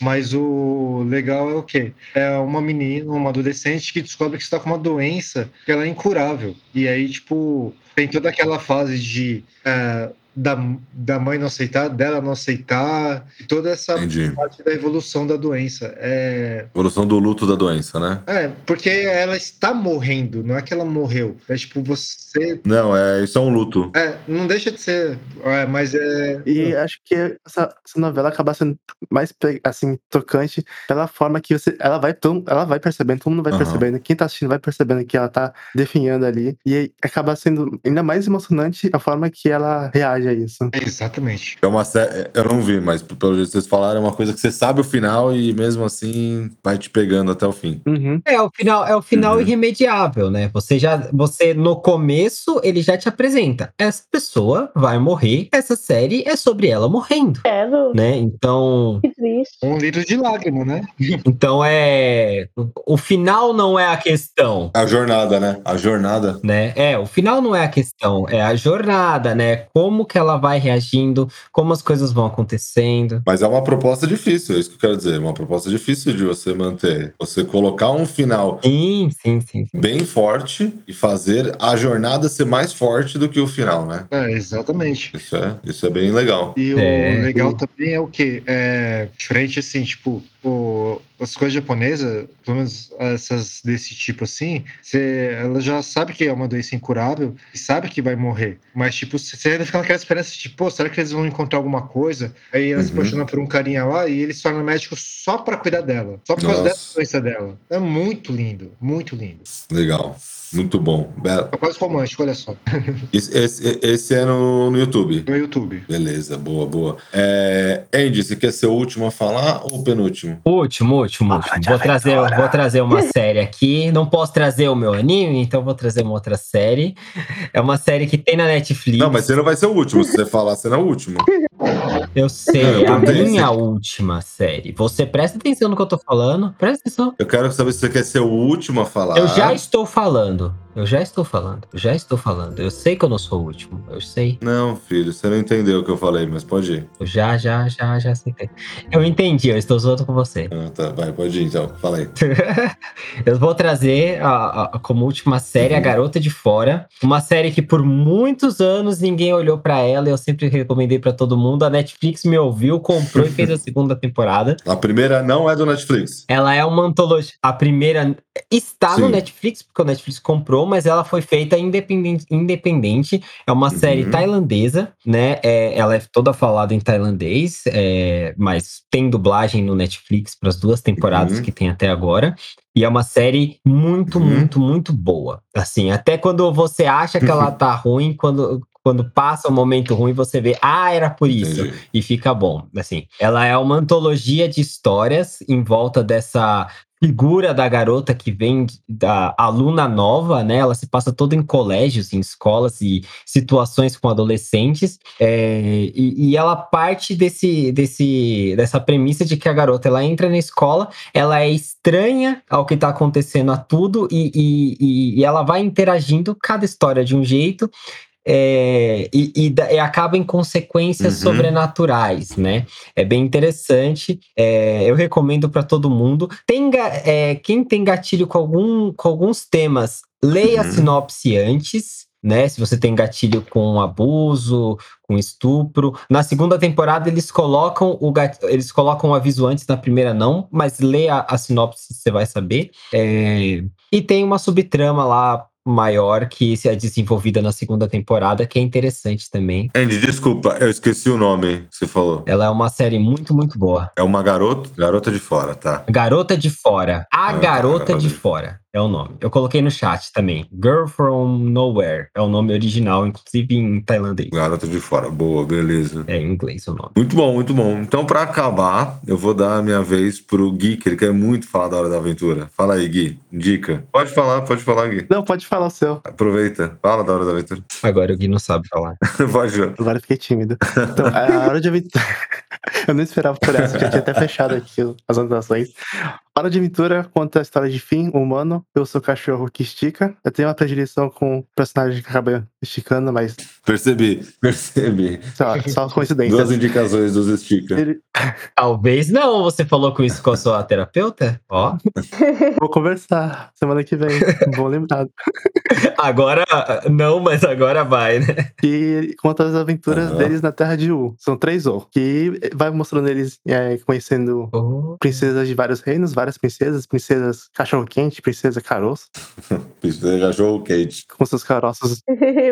S3: mas o legal é o quê? É uma menina, uma adolescente que descobre que está com uma doença que ela é incurável. E aí, tipo, tem toda aquela fase de. é, da, da mãe não aceitar, dela não aceitar, toda essa
S2: Entendi.
S3: parte da evolução da doença. É,
S2: Evolução do luto da doença, né?
S3: é, porque ela está morrendo, não é que ela morreu. É tipo, você
S2: Não, é, isso é um luto.
S3: é, não deixa de ser, é, mas é.
S8: E acho que essa, essa novela acaba sendo mais assim, tocante pela forma que você. Ela vai, todo- ela vai percebendo, todo mundo vai
S2: Aham.
S8: percebendo, quem tá assistindo vai percebendo que ela tá definhando ali. E acaba sendo ainda mais emocionante a forma que ela reage a isso.
S3: Exatamente.
S2: É uma série. Eu não vi, mas pelo jeito que vocês falaram, é uma coisa que você sabe o final e mesmo assim vai te pegando até o fim.
S8: Uhum.
S4: É o final, é o final
S2: Uhum.
S4: irremediável, né? Você já, você no começo ele já te apresenta. Essa pessoa vai morrer. Essa série é sobre ela morrendo,
S1: quero.
S4: né? Então,
S1: Que triste.
S3: Um litro de lágrima, né?
S4: então é o final não é a questão.
S2: A jornada, né? A jornada.
S4: né? É, o final não é a questão, é a jornada, né? Como que ela vai reagindo, como as coisas vão acontecendo.
S2: Mas é uma proposta difícil, é isso que eu quero dizer. Uma proposta difícil de você manter. Você colocar um final
S4: Sim, sim, sim. sim.
S2: bem forte e fazer a jornada ser mais forte do que o final, né?
S3: É, exatamente.
S2: Isso é, isso é bem legal.
S3: E o
S4: É.
S3: legal também é o quê? É diferente assim, tipo, o, as coisas japonesas, pelo menos essas desse tipo assim, você, ela já sabe que é uma doença incurável e sabe que vai morrer. Mas, tipo, você ainda fica naquela esperança de, tipo, pô, será que eles vão encontrar alguma coisa? Aí ela se
S2: Uhum.
S3: apaixona por um carinha lá e ele se torna médico só pra cuidar dela. Só por causa
S2: Nossa.
S3: dessa doença dela. É muito lindo, muito lindo.
S2: Legal. Muito bom. Be-
S3: É quase romântico, olha só.
S2: Esse, esse- esse é no, no YouTube.
S3: No YouTube.
S2: Beleza, boa, boa. É, Andy, você quer ser o último a falar ou o penúltimo?
S4: Último, último, último. Vou trazer, vou trazer uma série aqui. Não posso trazer o meu anime, então vou trazer uma outra série. É uma série que tem na Netflix.
S2: Não, mas você não vai ser o último. Se você falar, você não é o último.
S4: Eu sei,
S2: Não, eu
S4: a
S2: perguntei
S4: minha última série. Você presta atenção no que eu tô falando. Presta atenção.
S2: Eu quero saber se você quer ser o último a falar.
S4: Eu já estou falando. Eu já estou falando. Já estou falando. Eu sei que eu não sou o último. Eu sei.
S2: Não, filho, você não entendeu o que eu falei, mas pode ir.
S4: Eu já, já, já, já sei. Eu entendi. Eu estou zoando com você.
S2: Ah, tá, vai, pode ir então. Fala aí.
S4: eu vou trazer a- a- como última série A Garota de Fora. Uma série que por muitos anos ninguém olhou pra ela. Eu sempre recomendei pra todo mundo. A Netflix me ouviu, comprou e fez a segunda temporada.
S2: A primeira não é do Netflix.
S4: Ela é uma antologia. A primeira está no
S2: Sim.
S4: Netflix, porque o Netflix comprou, mas ela foi feita independente. independente. É uma série
S2: Uhum.
S4: tailandesa, né? É, ela é toda falada em tailandês, é, mas tem dublagem no Netflix para as duas temporadas
S2: Uhum.
S4: que tem até agora. E é uma série muito,
S2: Uhum.
S4: muito, muito boa. Assim, até quando você acha que ela tá ruim, quando, quando passa o momento ruim, você vê, ah, era por isso
S2: Entendi.
S4: e fica bom. Assim, ela é uma antologia de histórias em volta dessa figura da garota que vem da aluna nova, né? Ela se passa toda em colégios, em escolas e situações com adolescentes. é, e, e ela parte desse, desse, dessa premissa de que a garota ela entra na escola, ela é estranha ao que tá acontecendo a tudo e, e- e ela vai interagindo cada história de um jeito. É, e, e e acaba em consequências
S2: Uhum.
S4: sobrenaturais, né? É bem interessante. é, eu recomendo para todo mundo. Tem, é, quem tem gatilho com, algum, com alguns temas, leia a
S2: Uhum.
S4: sinopse antes. Né? Se você tem gatilho com abuso, com estupro. Na segunda temporada, eles colocam o gat... eles colocam o aviso antes, na primeira não, mas leia a sinopse, você vai saber. É, E tem uma subtrama lá maior que se é desenvolvida na segunda temporada, que é interessante também.
S2: Andy, desculpa, eu esqueci o nome que você falou.
S4: Ela é uma série muito, muito boa.
S2: É uma garota, garota de fora, tá?
S4: Garota de Fora. A
S2: Ah,
S4: Garota
S2: Garota
S4: de
S2: de-
S4: Fora é o nome. Eu coloquei no chat também. Girl from Nowhere é o nome original, inclusive em tailandês.
S2: Garota de fora, boa, beleza.
S4: É em inglês o nome.
S2: Muito bom, muito bom. Então, pra acabar, eu vou dar a minha vez pro Gui, que ele quer muito falar da Hora da Aventura. Fala aí, Gui. Dica. Pode falar, pode falar, Gui.
S8: Não, pode falar o seu.
S2: Aproveita. Fala da Hora da Aventura.
S4: Agora o Gui não sabe falar.
S2: pode, João.
S8: Agora eu fiquei tímido. Então, a hora de aventura. eu não esperava por essa, já tinha até fechado aqui as anotações. Hora de Aventura conta a história de Finn, humano. Eu sou o cachorro que estica. Eu tenho uma predileção com o personagem que acaba esticando, mas
S2: Percebi, percebi.
S8: só, só coincidência.
S2: Duas indicações dos Estica.
S8: Ele-
S4: Talvez não. Você falou com isso com a sua terapeuta? Ó.
S8: Vou conversar semana que vem. Bom lembrado.
S4: Agora não, mas agora vai, né?
S8: Que conta as aventuras
S2: Aham.
S8: deles na Terra de U. São três U. Que vai mostrando eles é, conhecendo
S4: Oh,
S8: princesas de vários reinos, várias princesas, princesas cachorro-quente, princesa caroço,
S2: Você cachorro Kate.
S8: com seus caroços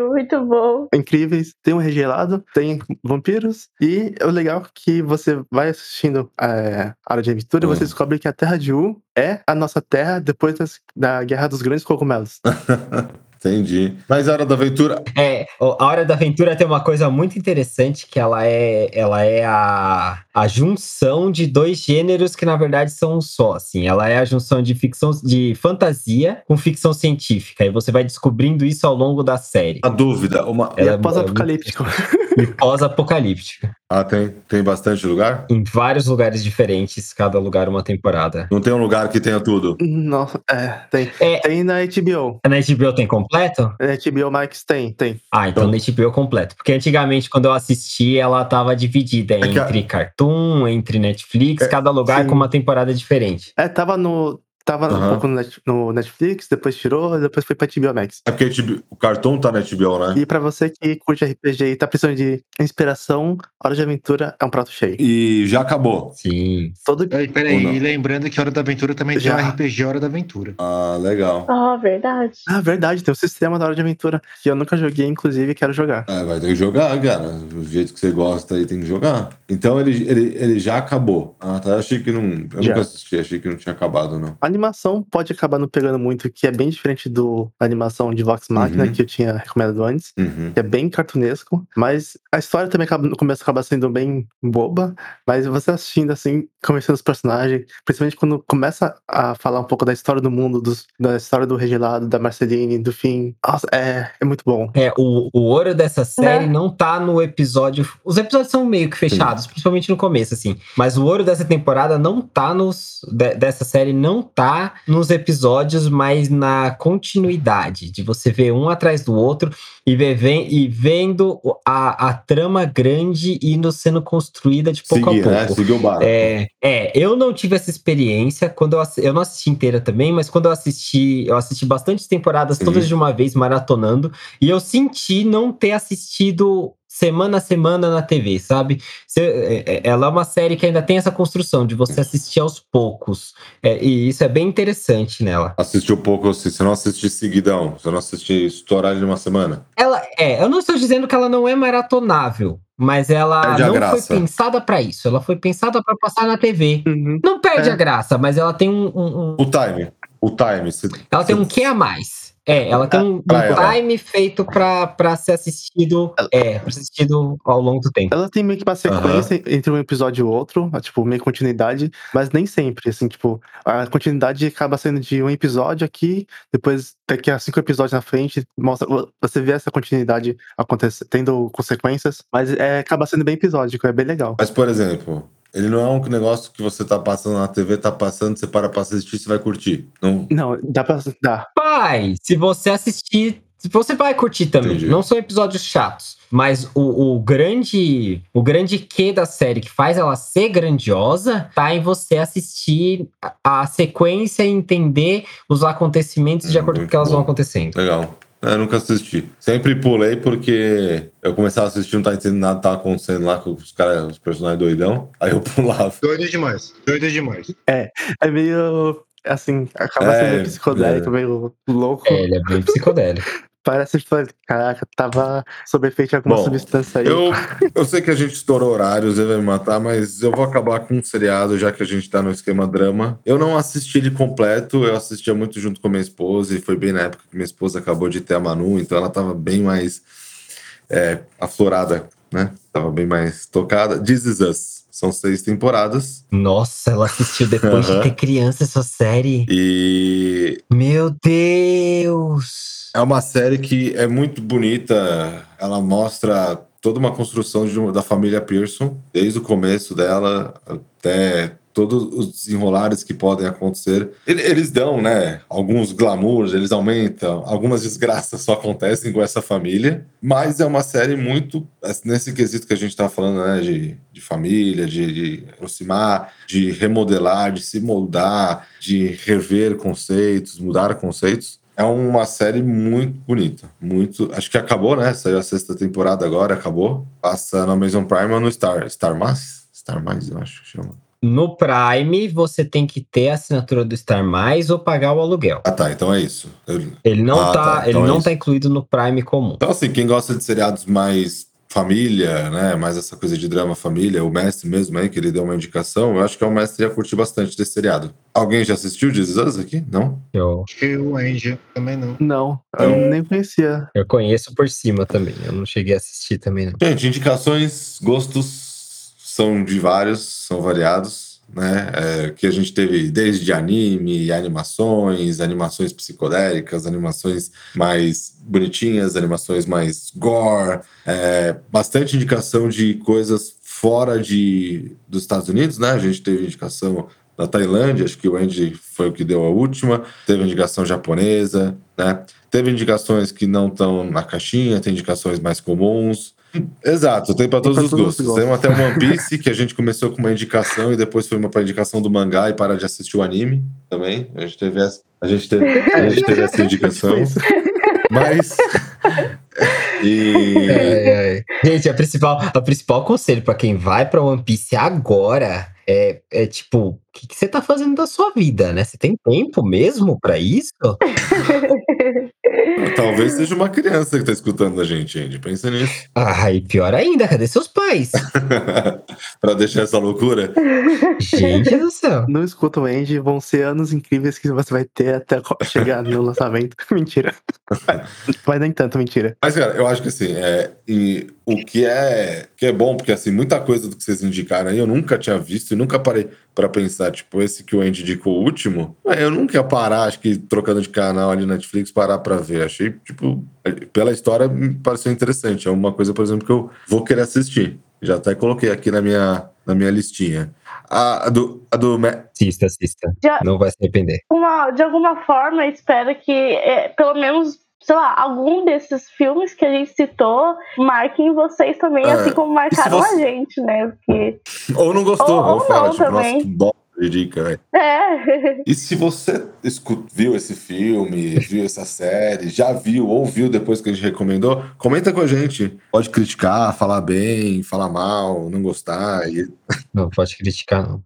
S1: Muito bom.
S8: incríveis. Tem um regelado, tem vampiros. E o legal é que você vai assistindo é, a Hora de Aventura e você
S2: Hum.
S8: descobre que a Terra de U é a nossa terra depois das- da Guerra dos Grandes Cogumelos.
S2: Entendi. Mas a Hora da Aventura.
S4: É, a Hora da Aventura tem uma coisa muito interessante que ela é, ela é a, a junção de dois gêneros que na verdade são um só, assim. Ela é a junção de ficção de fantasia com ficção científica e você vai descobrindo isso ao longo da série.
S2: Uma dúvida. Uma...
S8: E é
S4: é
S8: pós-apocalíptico.
S4: E pós-apocalíptica.
S2: Ah, tem, tem bastante lugar?
S4: Em vários lugares diferentes, cada lugar uma temporada.
S2: Não tem um lugar que tenha tudo.
S8: Nossa, é, tem.
S4: É,
S8: Tem na HBO.
S4: na HBO tem completo?
S8: Na HBO Max tem, tem.
S4: Ah, então na HBO completo. Porque antigamente, quando eu assisti, ela tava dividida
S2: que a-
S4: entre Cartoon, entre Netflix,
S2: É,
S4: cada lugar
S8: sim.
S4: com uma temporada diferente.
S8: É, tava no. Tava um
S2: Aham.
S8: pouco no, Net- no Netflix, depois tirou, depois foi pra HBO Max.
S2: É porque HBO o cartão tá na HBO, né?
S8: E pra você que curte RPG e tá precisando de inspiração, Hora de Aventura é um prato cheio.
S2: E já acabou.
S4: Sim.
S8: Todo
S3: peraí, e lembrando que Hora da Aventura também
S8: Já.
S3: tem um RPG Hora da Aventura.
S2: Ah, legal.
S1: Ah, verdade.
S8: Ah, verdade, tem o sistema da Hora de Aventura, que eu nunca joguei, inclusive quero jogar.
S2: É, vai ter que jogar, cara. Do jeito que você gosta aí, tem que jogar. Então ele, ele, ele já acabou. Ah, tá. Eu achei que não. Eu
S8: Já.
S2: nunca assisti, achei que não tinha acabado, não.
S8: A animação pode acabar não pegando muito, que é bem diferente do, da animação de Vox Machina,
S2: Uhum.
S8: que eu tinha recomendado antes.
S2: Uhum.
S8: que é bem cartunesco, mas a história também acaba, no começo acaba sendo bem boba, mas você assistindo assim, conhecendo os personagens, principalmente quando começa a falar um pouco da história do mundo, dos- da história do Regelado, da Marceline, do fim, nossa, é, é muito bom.
S4: É, o, o ouro dessa série
S1: Né?
S4: não tá no episódio. Os episódios são meio que fechados, principalmente no começo, assim. Mas o ouro dessa temporada não tá nos. de- dessa série não tá nos episódios, mas na continuidade. De você ver um atrás do outro e, ver, vem- e vendo a, a trama grande indo sendo construída de pouco
S2: Seguir,
S4: a
S2: né?
S4: pouco.
S2: Seguiu o barco.
S4: É, é, eu não tive essa experiência quando eu, eu não assisti inteira também, mas quando eu assisti, eu assisti bastante temporadas, todas de uma vez, maratonando, e eu senti não ter assistido semana a semana na TV, sabe? Você- é- é- ela é uma série que ainda tem essa construção de você assistir aos poucos. É, e isso é bem interessante nela.
S2: Assistiu pouco, assim, você não assistiu seguidão, você não assistiu estourar de uma semana.
S4: Ela é, eu não estou dizendo que ela não é maratonável, mas ela não
S2: graça.
S4: foi pensada pra isso. Ela foi pensada pra passar na TV.
S8: Uhum.
S4: Não perde
S8: É.
S4: a graça, mas ela tem um, um- um-
S2: O time, o time. você-
S4: ela tem um quê a mais. É, ela tem um, um
S2: Pra ela.
S4: time feito pra, pra ser assistido, é, pra ser assistido ao longo do tempo.
S8: Ela tem meio que uma sequência entre um episódio e outro, tipo, meio continuidade, mas nem sempre, assim, tipo, a continuidade acaba sendo de um episódio aqui, depois daqui a cinco episódios na frente, mostra, você vê essa continuidade acontecendo, tendo consequências, mas é, acaba sendo bem episódico, é bem legal.
S2: Mas, por exemplo, ele não é um negócio que você tá passando na TV, tá passando, você para pra assistir, você vai curtir. Não,
S8: Não, dá pra. Dá.
S4: Vai, se você assistir, você vai curtir também.
S2: Entendi.
S4: Não são episódios chatos, mas o, o grande, o grande quê da série que faz ela ser grandiosa tá em você assistir a, a sequência e entender os acontecimentos de acordo com o que elas vão
S2: bom.
S4: acontecendo.
S2: legal. Eu nunca assisti. Sempre pulei porque eu começava a assistir, não tava entendendo nada que tava acontecendo lá com os caras, os personagens doidão. Aí eu pulava.
S3: Doido demais. Doido demais.
S8: É meio. Assim, acaba
S2: É,
S8: sendo meio psicodélico,
S2: é.
S8: meio louco.
S4: É, ele é bem psicodélico.
S8: Parece que, caraca, tava sob efeito de alguma
S2: Bom,
S8: substância aí.
S2: Eu, eu sei que a gente estourou horários, ele vai me matar, mas eu vou acabar com um seriado, já que a gente tá no esquema drama. Eu não assisti ele completo, eu assistia muito junto com a minha esposa, e foi bem na época que minha esposa acabou de ter a Manu, então ela tava bem mais é, aflorada, né? Tava bem mais tocada. This Is Us. São seis temporadas.
S4: Nossa, ela assistiu depois
S2: Aham.
S4: de ter criança essa série.
S2: E
S4: Meu Deus!
S2: É uma série que é muito bonita. Ela mostra toda uma construção de uma- da família Pearson, desde o começo dela até todos os desenrolares que podem acontecer. Ele- Eles dão, né, alguns glamours, eles aumentam, algumas desgraças só acontecem com essa família, mas é uma série muito nesse quesito que a gente estava falando, né, de, de família, de, de aproximar, de remodelar, de se moldar, de rever conceitos, mudar conceitos. É uma série muito bonita, muito. Acho que acabou, né? Saiu a sexta temporada agora, acabou. Passa na Amazon Prime ou no Star, Star Mais, Star Mais, eu acho que chama.
S4: No Prime, você tem que ter a assinatura do Star Mais ou pagar o aluguel.
S2: Ah, tá. Então é isso. Eu-
S4: Ele não,
S2: Ah,
S4: tá,
S2: tá,
S4: ele
S2: então é
S4: não
S2: isso.
S4: tá incluído no Prime comum.
S2: Então, assim, quem gosta de seriados mais família, né? Mais essa coisa de drama família, o mestre mesmo aí, que ele deu uma indicação, eu acho que é o mestre ia curtir bastante desse seriado. Alguém já assistiu This Is Us aqui? Não?
S4: Eu,
S3: Acho que o Angie também não.
S8: Não, eu
S2: Então-
S8: nem conhecia.
S4: eu conheço por cima também. Eu não cheguei a assistir também, não.
S2: Gente, indicações, gostos são de vários, são variados, né? É, que a gente teve desde anime, animações, animações psicodélicas, animações mais bonitinhas, animações mais gore, é, bastante indicação de coisas fora de, dos Estados Unidos, né? A gente teve indicação da Tailândia, acho que o Andy foi o que deu a última, teve indicação japonesa, né? Teve indicações que não estão na caixinha, tem indicações mais comuns. Exato, tem para todos
S8: todos os
S2: gostos.
S8: gostos.
S2: Tem até o One Piece, que a gente começou com uma indicação e depois foi uma pra indicação do mangá e para de assistir o anime também. A gente teve essa, a gente teve, a gente teve essa indicação. Mas. e.
S4: É, é. Gente, a principal, a principal conselho pra quem vai pra One Piece agora é, é tipo, que, que você tá fazendo da sua vida, né? Você tem tempo mesmo pra isso?
S2: Talvez seja uma criança que tá escutando a gente, Andy. Pensa nisso.
S4: Ah, e pior ainda, cadê seus pais?
S2: pra deixar essa loucura.
S4: Gente do céu.
S8: Não escuta o Andy, vão ser anos incríveis que você vai ter até chegar no lançamento. mentira. Vai nem tanto, mentira.
S2: Mas, cara, eu acho que assim, é, e o que é, que é bom, porque assim, muita coisa do que vocês indicaram aí eu nunca tinha visto e nunca parei pra pensar, tipo, esse que o Andy indicou o último, é, eu nunca ia parar, acho que trocando de canal ali na Netflix, parar pra ver. Achei, tipo, pela história me pareceu interessante. É uma coisa, por exemplo, que eu vou querer assistir. Já até coloquei aqui na minha, na minha listinha. A, a do, a do Ma-
S4: Assista, assista.
S1: Já-
S4: Não vai se arrepender.
S1: uma, de alguma forma, espero que é, pelo menos, sei lá, algum desses filmes que a gente citou marquem vocês também,
S2: É,
S1: assim como marcaram
S2: você-
S1: a gente, né? Porque
S2: Ou não gostou,
S1: Ou-
S2: ou,
S1: ou
S2: fala,
S1: não
S2: tipo, nossa,
S1: também.
S2: de dica, velho.
S1: É.
S2: E se você viu esse filme, viu essa série, já viu ou viu depois que a gente recomendou, comenta com a gente. Pode criticar, falar bem, falar mal, não gostar. E
S4: Não, pode criticar, não.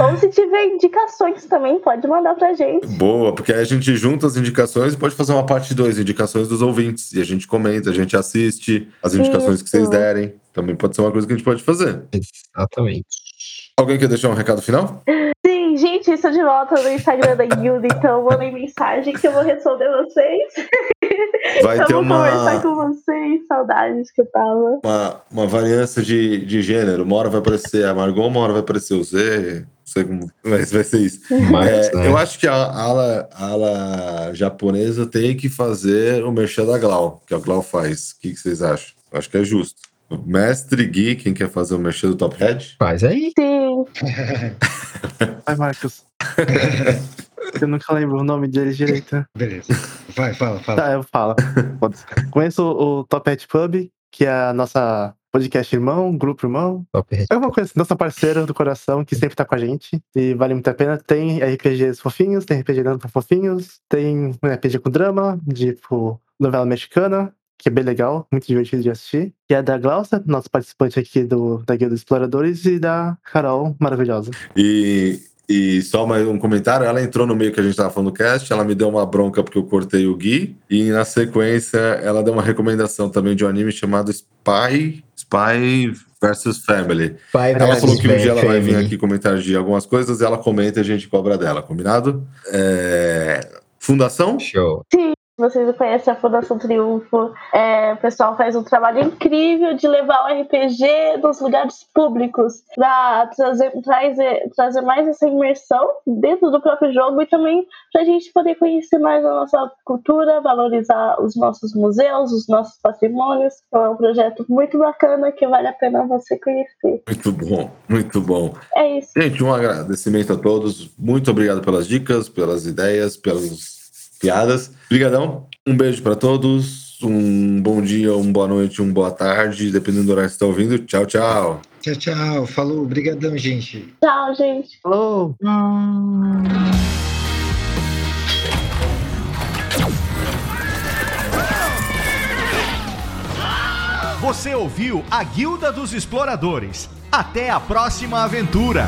S1: Ou se tiver indicações também, pode mandar pra gente.
S2: Boa, porque aí a gente junta as indicações e pode fazer uma parte 2, indicações dos ouvintes. E a gente comenta, a gente assiste as indicações que vocês
S1: Isso.
S2: derem. Também pode ser uma coisa que a gente pode fazer.
S4: Exatamente.
S2: Alguém quer deixar um recado final?
S1: Sim, gente, estou de volta no Instagram da Guilda, então mandem mensagem que eu vou responder vocês.
S2: Vai
S1: eu
S2: ter
S1: vou conversar
S2: uma,
S1: com vocês, saudades que eu tava.
S2: uma, uma variância de, de gênero. Uma hora vai aparecer a Margot, uma hora vai aparecer o Z. Não sei como vai, vai ser isso.
S4: Mas,
S2: É,
S4: né?
S2: Eu acho que a ala, a ala japonesa tem que fazer o merchan da Glau, que a Glau faz. O que, que vocês acham? Eu acho que é justo. Mestre Gui, quem quer fazer o merchan do Top Head?
S4: Faz aí.
S1: Sim,
S8: Vai, Marcos. eu nunca lembro o nome dele direito.
S9: Beleza. Vai, fala, fala.
S8: Tá, eu falo. Conheço o Top Hat Pub, que é a nossa podcast irmão, grupo irmão.
S4: Top Hat.
S8: É uma coisa, nossa parceira do coração, que sempre tá com a gente. E vale muito a pena. Tem RPGs fofinhos, tem RPG dando pra fofinhos, tem um RPG com drama, tipo novela mexicana, que é bem legal, muito divertido de assistir. Que é da Glaucia, nosso participante aqui do, da Guilda dos Exploradores, e da Carol, maravilhosa.
S2: E, e só mais um comentário: ela entrou no meio que a gente tava falando do cast, ela me deu uma bronca porque eu cortei o Gui, e na sequência ela deu uma recomendação também de um anime chamado Spy, Spy versus Family.
S4: Pai
S2: Ela falou que um dia ela vai vir aqui comentar de algumas coisas, ela comenta e a gente cobra dela, combinado? É, Fundação?
S4: Show.
S1: Vocês conhecem a Fundação Triunfo. É, o pessoal faz um trabalho incrível de levar o RPG nos lugares públicos para trazer, trazer, trazer mais essa imersão dentro do próprio jogo e também para a gente poder conhecer mais a nossa cultura, valorizar os nossos museus, os nossos patrimônios. Então é um projeto muito bacana que vale a pena você conhecer.
S2: Muito bom, muito bom.
S1: É isso.
S2: Gente, um agradecimento a todos. Muito obrigado pelas dicas, pelas ideias, pelas piadas. Obrigadão. Um beijo para todos. Um bom dia, uma boa noite, uma boa tarde, dependendo do horário que você está ouvindo. Tchau, tchau.
S9: Tchau, tchau. Falou. Obrigadão, gente.
S1: Tchau, gente.
S8: Falou!
S5: Você ouviu a Guilda dos Exploradores. Até a próxima aventura!